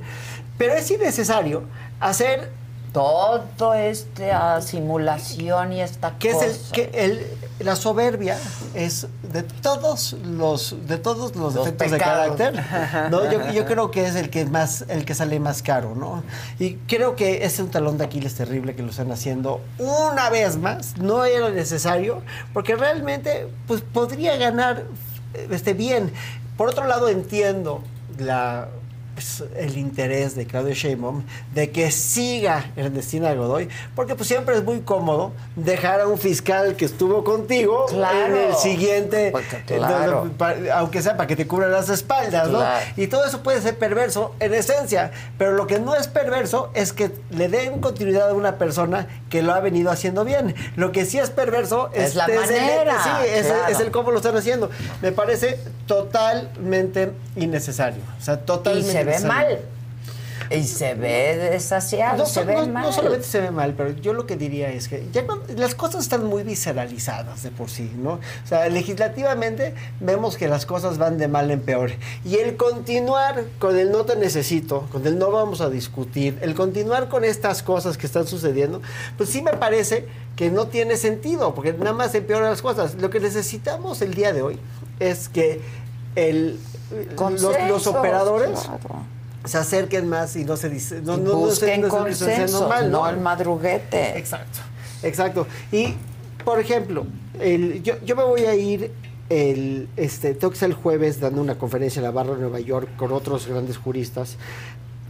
Speaker 12: Pero es innecesario hacer
Speaker 1: todo esta simulación y esta
Speaker 12: que
Speaker 1: cosa.
Speaker 12: es el que el, la soberbia es de todos los de todos los,
Speaker 1: Los
Speaker 12: defectos
Speaker 1: pecados.
Speaker 12: de carácter no yo, yo creo que es el que más el que sale más caro no y creo que es un talón de Aquiles terrible que lo están haciendo una vez más no era necesario porque realmente pues podría ganar este bien por otro lado entiendo la pues, el interés de Claudio Sheinbaum de que siga Ernestina Godoy, porque pues siempre es muy cómodo dejar a un fiscal que estuvo contigo
Speaker 1: Claro.
Speaker 12: en el siguiente,
Speaker 1: Porque, claro.
Speaker 12: entonces, pa- aunque sea para que te cubra las espaldas, ¿no?
Speaker 1: Claro.
Speaker 12: Y todo eso puede ser perverso en esencia, pero lo que no es perverso es que le den continuidad a una persona que lo ha venido haciendo bien. Lo que sí es perverso
Speaker 1: Es la
Speaker 12: el-
Speaker 1: manera,
Speaker 12: sí, es,
Speaker 1: claro.
Speaker 12: es el cómo lo están haciendo. Me parece totalmente innecesario. O sea, totalmente
Speaker 1: ve mal. Y se ve desasiado,
Speaker 12: No,
Speaker 1: se
Speaker 12: no-
Speaker 1: ve
Speaker 12: no-
Speaker 1: mal.
Speaker 12: no solamente se ve mal, pero yo lo que diría es que ya cuando- las cosas están muy visceralizadas de por sí, ¿no? O sea, legislativamente vemos que las cosas van de mal en peor. Y el continuar con el no te necesito, con el no vamos a discutir, el continuar con estas cosas que están sucediendo, pues sí me parece que no tiene sentido, porque nada más empeoran las cosas. Lo que necesitamos el día de hoy es que el, los, los operadores
Speaker 1: claro.
Speaker 12: se acerquen más y no se dice no, no,
Speaker 1: busquen
Speaker 12: no se normal,
Speaker 1: no el madruguete.
Speaker 12: Exacto, exacto. Y, por ejemplo, el, yo, yo me voy a ir el, este, tengo que estar el jueves dando una conferencia en la barra de Nueva York con otros grandes juristas.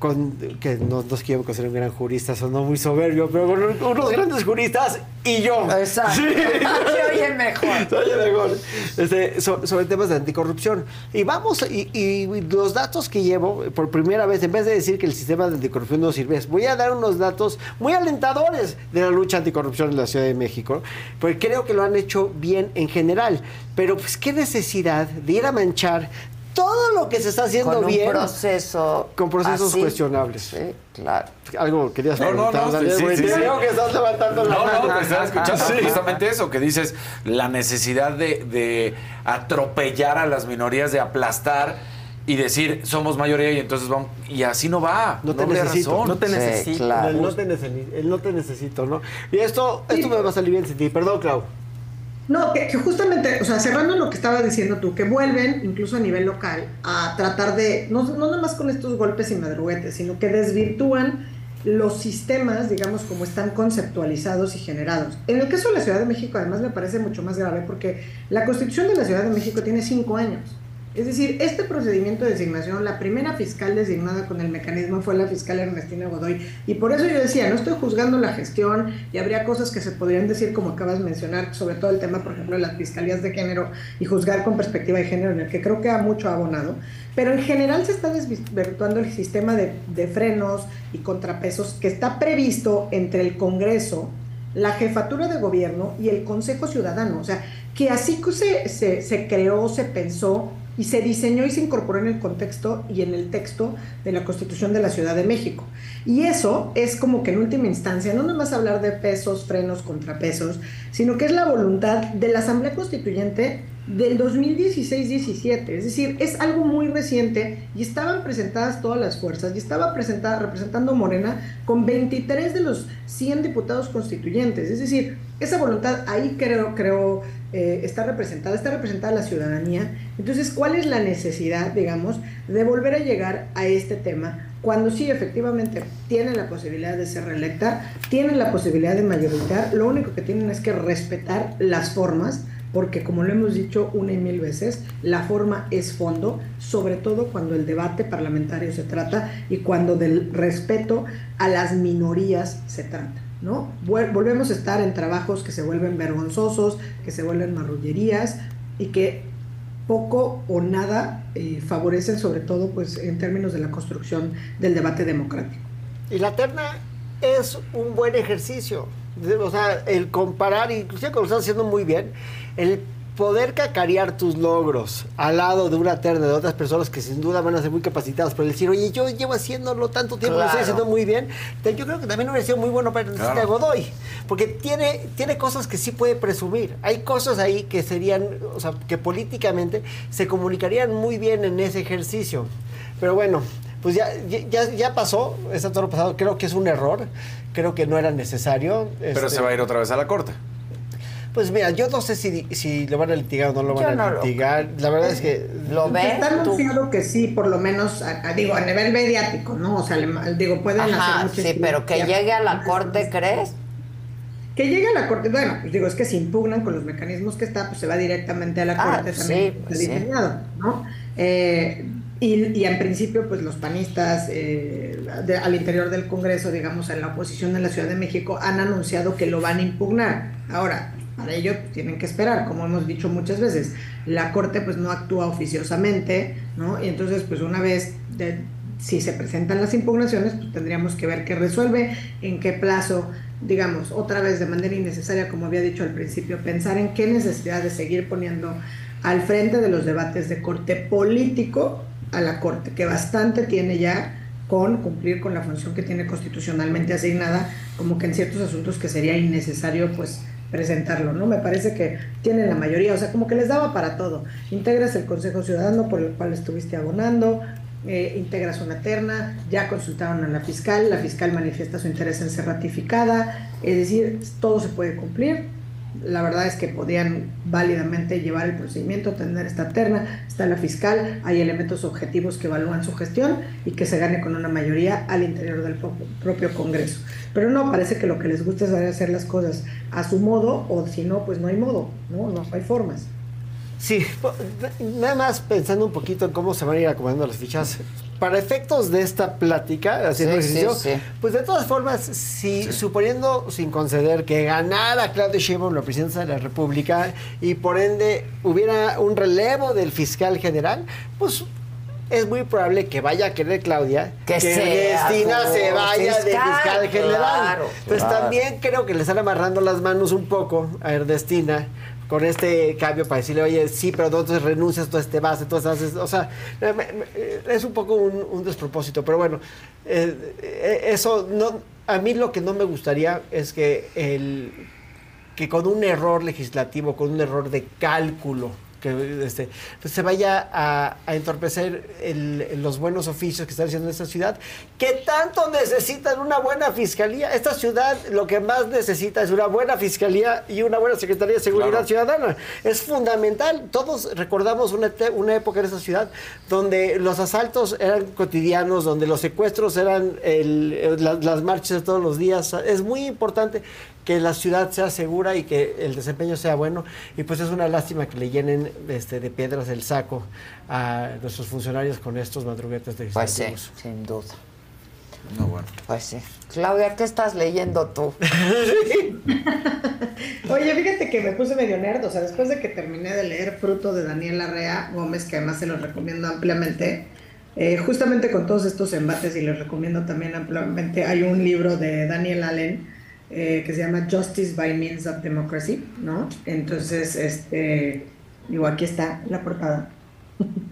Speaker 12: Con, que no nos quiero considerar un gran jurista, sonó muy soberbio, pero con un- unos grandes juristas y yo.
Speaker 1: Exacto.
Speaker 12: Sí.
Speaker 1: Se oye mejor.
Speaker 12: Se oye mejor. Este, so- sobre temas de anticorrupción. Y vamos, y, y los datos que llevo, por primera vez, en vez de decir que el sistema de anticorrupción no sirve, voy a dar unos datos muy alentadores de la lucha anticorrupción en la Ciudad de México, porque creo que lo han hecho bien en general. Pero, pues, ¿qué necesidad de ir a manchar todo lo que se está haciendo
Speaker 1: Con un
Speaker 12: bien
Speaker 1: proceso
Speaker 12: con procesos
Speaker 1: así.
Speaker 12: cuestionables?
Speaker 1: Sí, claro.
Speaker 12: Algo querías
Speaker 5: No, no,
Speaker 12: preguntar,
Speaker 5: no,
Speaker 12: Daniel,
Speaker 5: sí, sí,
Speaker 12: creo que estás levantando la
Speaker 5: No,
Speaker 12: mano.
Speaker 5: no, te estaba escuchando
Speaker 12: Sí.
Speaker 5: justamente eso, que dices la necesidad de, de atropellar a las minorías, de aplastar y decir somos mayoría y entonces vamos. Y así no va.
Speaker 12: No te necesito.
Speaker 5: razón.
Speaker 12: No te necesito. El no te necesito. El no te necesito, ¿no? Y esto, esto me va a salir bien sin ti. Perdón, Clau.
Speaker 25: No, que, justamente, o sea, cerrando lo que estabas diciendo tú, que vuelven, incluso a nivel local, a tratar de, no, no nada más con estos golpes y madruguetes, sino que desvirtúan los sistemas, digamos, como están conceptualizados y generados. En el caso de la Ciudad de México, además, me parece mucho más grave porque la Constitución de la Ciudad de México tiene cinco años. Es decir, este procedimiento de designación, la primera fiscal designada con el mecanismo fue la fiscal Ernestina Godoy. Y por eso yo decía, no estoy juzgando la gestión y habría cosas que se podrían decir, como acabas de mencionar, sobre todo el tema, por ejemplo, de las fiscalías de género y juzgar con perspectiva de género, en el que creo que ha mucho abonado. Pero en general se está desvirtuando el sistema de, de frenos y contrapesos que está previsto entre el Congreso, la jefatura de gobierno y el Consejo Ciudadano. O sea, que así se, se, se creó, se pensó y se diseñó y se incorporó en el contexto y en el texto de la Constitución de la Ciudad de México. Y eso es como que en última instancia, no nomás hablar de pesos, frenos, contrapesos, sino que es la voluntad de la Asamblea Constituyente del 2016-17. Es decir, es algo muy reciente y estaban presentadas todas las fuerzas y estaba presentada, representando Morena con 23 de los 100 diputados constituyentes. Es decir, esa voluntad ahí creo, eh, está representada, está representada la ciudadanía. Entonces, ¿cuál es la necesidad, digamos, de volver a llegar a este tema? Cuando sí, efectivamente, tienen la posibilidad de ser reelecta, tienen la posibilidad de mayoritarizar, lo único que tienen es que respetar las formas, porque como lo hemos dicho una y mil veces, la forma es fondo, sobre todo cuando el debate parlamentario se trata y cuando del respeto a las minorías se trata. ¿No? Volvemos a estar en trabajos que se vuelven vergonzosos, que se vuelven marrullerías y que poco o nada eh, favorecen sobre todo pues en términos de la construcción del debate democrático.
Speaker 12: Y la terna es un buen ejercicio. O sea, el comparar, inclusive cuando lo están haciendo muy bien, el poder cacarear tus logros al lado de una terna de otras personas que sin duda van a ser muy capacitadas, pero decir, oye, yo llevo haciéndolo tanto tiempo, lo estoy
Speaker 1: Claro.
Speaker 12: haciendo muy bien, yo creo que también hubiera sido muy bueno para Ernestina
Speaker 1: Claro.
Speaker 12: Godoy, porque tiene, tiene cosas que sí puede presumir. Hay cosas ahí que serían, o sea, que políticamente se comunicarían muy bien en ese ejercicio. Pero bueno, pues ya, ya, ya pasó, está todo lo pasado, creo que es un error, creo que no era necesario.
Speaker 5: Pero
Speaker 12: este,
Speaker 5: se va a ir otra vez a la corte.
Speaker 12: Pues mira, yo no sé si, si lo van a litigar o no lo van
Speaker 1: Yo
Speaker 12: a
Speaker 1: no lo
Speaker 12: litigar. La verdad es que...
Speaker 1: ¿Lo
Speaker 25: Está anunciado que sí, por lo menos, a, a- digo, a nivel mediático, ¿no? O sea, le- digo, pueden
Speaker 1: Ajá,
Speaker 25: hacer muchas
Speaker 1: sí, pero que llegue a la corte, ¿crees?
Speaker 25: Que llegue a la corte, bueno, pues digo, es que si impugnan con los mecanismos que está, pues se va directamente a la
Speaker 1: Ah,
Speaker 25: corte
Speaker 1: sí,
Speaker 25: también
Speaker 1: pues
Speaker 25: está
Speaker 1: sí.
Speaker 25: ¿no? Eh, y, y en principio, pues los panistas eh, de- al interior del Congreso, digamos, en la oposición en la Ciudad de México, han anunciado que lo van a impugnar. Ahora, para ello tienen que esperar, como hemos dicho muchas veces. La Corte pues no actúa oficiosamente, ¿no? Y entonces, pues una vez, de- si se presentan las impugnaciones, pues tendríamos que ver qué resuelve, en qué plazo, digamos, otra vez de manera innecesaria, como había dicho al principio, pensar en qué necesidad de seguir poniendo al frente de los debates de corte político a la Corte, que bastante tiene ya con cumplir con la función que tiene constitucionalmente asignada, como que en ciertos asuntos que sería innecesario pues presentarlo, ¿no? Me parece que tienen la mayoría, o sea, como que les daba para todo. Integras el Consejo Ciudadano por el cual estuviste abonando, eh, integras una terna, ya consultaron a la fiscal, la fiscal manifiesta su interés en ser ratificada, es decir, todo se puede cumplir. La verdad es que podían válidamente llevar el procedimiento, tener esta terna, está la fiscal, hay elementos objetivos que evalúan su gestión y que se gane con una mayoría al interior del propio, Congreso. Pero no, parece que lo que les gusta es hacer las cosas a su modo o si no, pues no hay modo, no, no hay formas.
Speaker 12: Sí, nada más pensando un poquito en cómo se van a ir acomodando las fichas. Para efectos de esta plática, haciendo
Speaker 1: Sí,
Speaker 12: ejercicio,
Speaker 1: sí, sí.
Speaker 12: pues de todas formas, si suponiendo sin conceder que ganara Claudio Sheinbaum la presidencia de la República y por ende hubiera un relevo del fiscal general, pues es muy probable que vaya a querer Claudia
Speaker 1: Que sea
Speaker 12: Ernestina
Speaker 1: su
Speaker 12: se vaya de
Speaker 1: fiscal,
Speaker 12: fiscal general.
Speaker 1: claro,
Speaker 12: pues
Speaker 1: claro.
Speaker 12: también creo que le están amarrando las manos un poco a Ernestina con este cambio para decirle, oye, sí, pero entonces renuncias, tú este vas, entonces haces, o sea, es un poco un, un despropósito, pero bueno, eh, eh, eso no, a mí lo que no me gustaría es que el que con un error legislativo, con un error de cálculo, que este, pues se vaya a, a entorpecer el- los buenos oficios que están haciendo en esta ciudad, que tanto necesitan una buena fiscalía. Esta ciudad lo que más necesita es una buena fiscalía y una buena Secretaría de Seguridad
Speaker 5: Claro.
Speaker 12: Ciudadana. Es fundamental. Todos recordamos una, una época en esta ciudad donde los asaltos eran cotidianos, donde los secuestros eran el- eh, la- las marchas de todos los días. Es muy importante que la ciudad sea segura y que el desempeño sea bueno. Y pues es una lástima que le llenen este, de piedras el saco a nuestros funcionarios con estos madruguetes
Speaker 1: Pues sí, sin duda.
Speaker 5: No, bueno.
Speaker 1: Pues sí. Claudia, ¿qué estás leyendo tú?
Speaker 25: Oye, fíjate que me puse medio nerd, o sea, después de que terminé de leer Fruto de Daniel Larrea Gómez, que además se los recomiendo ampliamente, eh, justamente con todos estos embates, y les recomiendo también ampliamente, hay un libro de Daniel Allen eh, que se llama Justice by Means of Democracy, ¿no? Entonces, este, digo, aquí está la portada.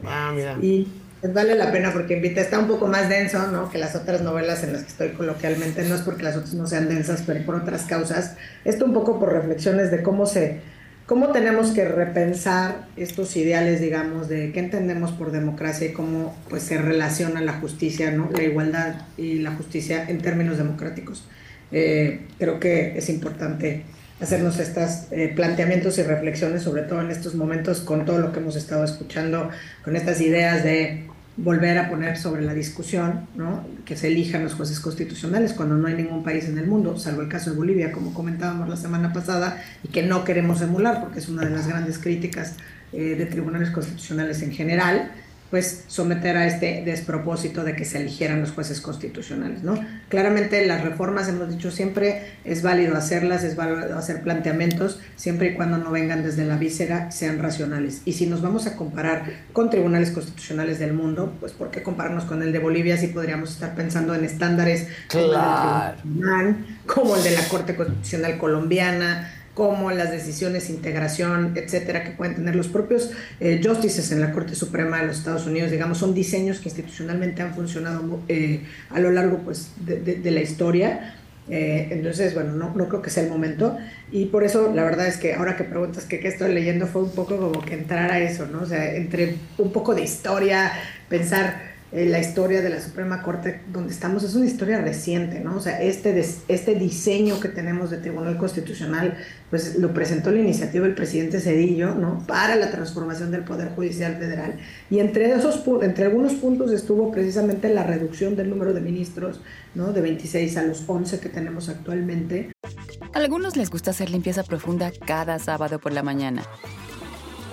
Speaker 12: Ah, mira.
Speaker 25: Y pues, vale la pena porque invita, está un poco más denso, ¿no? Que las otras novelas en las que estoy coloquialmente, no es porque las otras no sean densas, pero por otras causas. Esto un poco por reflexiones de cómo se, cómo tenemos que repensar estos ideales, digamos, de qué entendemos por democracia y cómo pues se relaciona la justicia, ¿no? La igualdad y la justicia en términos democráticos. Eh, creo que es importante hacernos estos planteamientos y reflexiones, sobre todo en estos momentos, con todo lo que hemos estado escuchando, con estas ideas de volver a poner sobre la discusión, ¿no? que se elijan los jueces constitucionales cuando no hay ningún país en el mundo, salvo el caso de Bolivia, como comentábamos la semana pasada, y que no queremos emular, porque es una de las grandes críticas eh, de tribunales constitucionales en general, pues someter a este despropósito de que se eligieran los jueces constitucionales, ¿no? Claramente las reformas, hemos dicho siempre, es válido hacerlas, es válido hacer planteamientos, siempre y cuando no vengan desde la víscera, sean racionales. Y si nos vamos a comparar con tribunales constitucionales del mundo, pues ¿por qué compararnos con el de Bolivia si podríamos estar pensando en estándares como el como de la Corte Constitucional Colombiana, como las decisiones, integración, etcétera, que pueden tener los propios eh, justices en la Corte Suprema de los Estados Unidos, digamos, son diseños que institucionalmente han funcionado eh, a lo largo pues, de, de la historia. Eh, entonces, bueno, no, no, creo que sea el momento. Y por eso, la verdad es que ahora que preguntas que qué estoy leyendo, fue un poco como que entrar a eso, ¿no? O sea, entre un poco de historia, pensar eh, la historia de la Suprema Corte donde estamos es una historia reciente, ¿no? O sea, este, este diseño que tenemos de Tribunal Constitucional, pues lo presentó la iniciativa del presidente Cedillo, ¿no? Para la transformación del Poder Judicial Federal. Y entre, esos, entre algunos puntos estuvo precisamente la reducción del número de ministros, ¿no? De 26 a los 11 que tenemos actualmente.
Speaker 17: A algunos les gusta hacer limpieza profunda cada sábado por la mañana.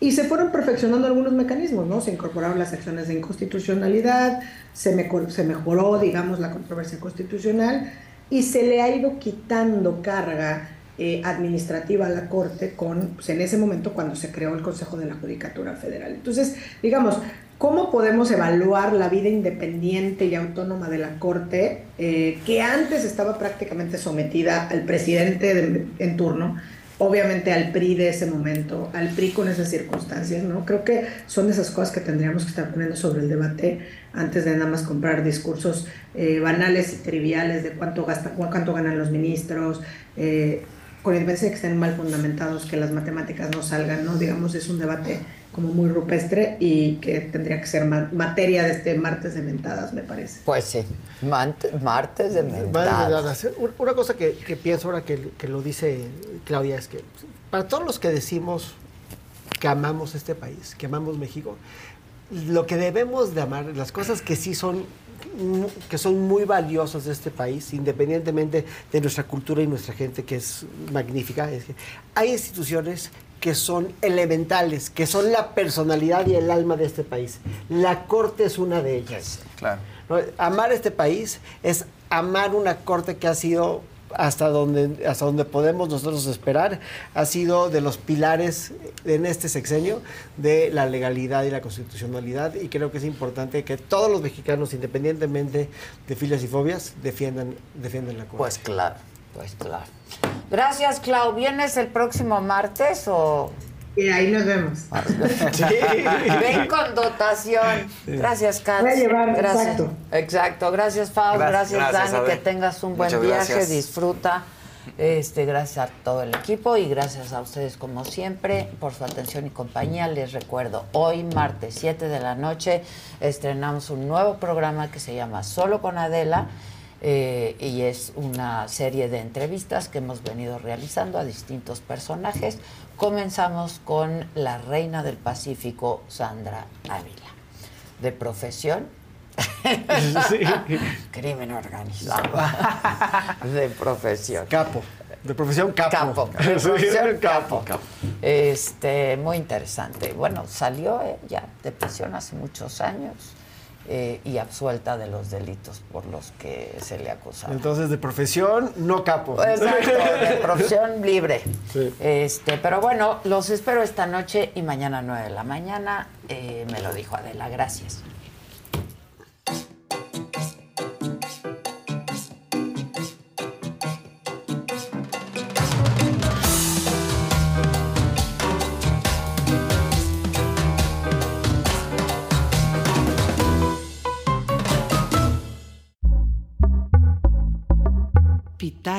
Speaker 25: Y se fueron perfeccionando algunos mecanismos, ¿no? Se incorporaron las acciones de inconstitucionalidad, se, mejoró, digamos, la controversia constitucional y se le ha ido quitando carga eh, administrativa a la Corte con, pues, en ese momento cuando se creó el Consejo de la Judicatura Federal. Entonces, digamos, ¿cómo podemos evaluar la vida independiente y autónoma de la Corte, eh, que antes estaba prácticamente sometida al presidente en turno? Obviamente al PRI de ese momento, al PRI con esas circunstancias, ¿no? Creo que son esas cosas que tendríamos que estar poniendo sobre el debate antes de nada más comprar discursos eh, banales y triviales de cuánto, gasta, cuánto ganan los ministros, eh, con independencia de que estén mal fundamentados, que las matemáticas no salgan, ¿no? Digamos, es un debate como muy rupestre y que tendría que ser materia de este martes de mentadas, me parece.
Speaker 1: Pues sí, martes de mentadas.
Speaker 12: Una cosa que, pienso ahora que, que, lo dice Claudia es que para todos los que decimos que amamos este país, que amamos México, lo que debemos de amar, las cosas que sí son que son muy valiosos de este país, independientemente de nuestra cultura y nuestra gente, que es magnífica. Es que hay instituciones que son elementales, que son la personalidad y el alma de este país. La corte es una de ellas.
Speaker 4: Claro.
Speaker 12: Amar este país es amar una corte que ha sido hasta donde, hasta donde podemos nosotros esperar, ha sido de los pilares en este sexenio de la legalidad y la constitucionalidad y creo que es importante que todos los mexicanos, independientemente de filias y fobias, defiendan, defiendan la corte.
Speaker 1: Pues claro, pues claro. Gracias, Clau. ¿Vienes el próximo martes o...?
Speaker 25: Y ahí nos vemos.
Speaker 1: Ven con dotación. Gracias, Kat.
Speaker 25: Voy a llevar,
Speaker 1: gracias.
Speaker 25: exacto.
Speaker 1: Exacto. Gracias, Fau. Gracias, Dani. Que tengas un buen viaje. Disfruta. Este, gracias a todo el equipo y gracias a ustedes como siempre por su atención y compañía. Les recuerdo, hoy martes 7 de la noche estrenamos un nuevo programa que se llama Solo con Adela eh, y es una serie de entrevistas que hemos venido realizando a distintos personajes. Comenzamos con la reina del Pacífico, Sandra Ávila. De profesión, crimen organizado. de profesión.
Speaker 12: Capo. De profesión capo.
Speaker 1: Capo. De profesión capo. Este, muy interesante. Bueno, salió eh, ya de prisión hace muchos años. Eh, y absuelta de los delitos por los que se le acusa.
Speaker 12: Entonces, de profesión, no capo.
Speaker 1: Exacto, de profesión libre. Este, pero bueno, los espero esta noche y mañana 9 de la mañana. Eh, me lo dijo Adela, gracias.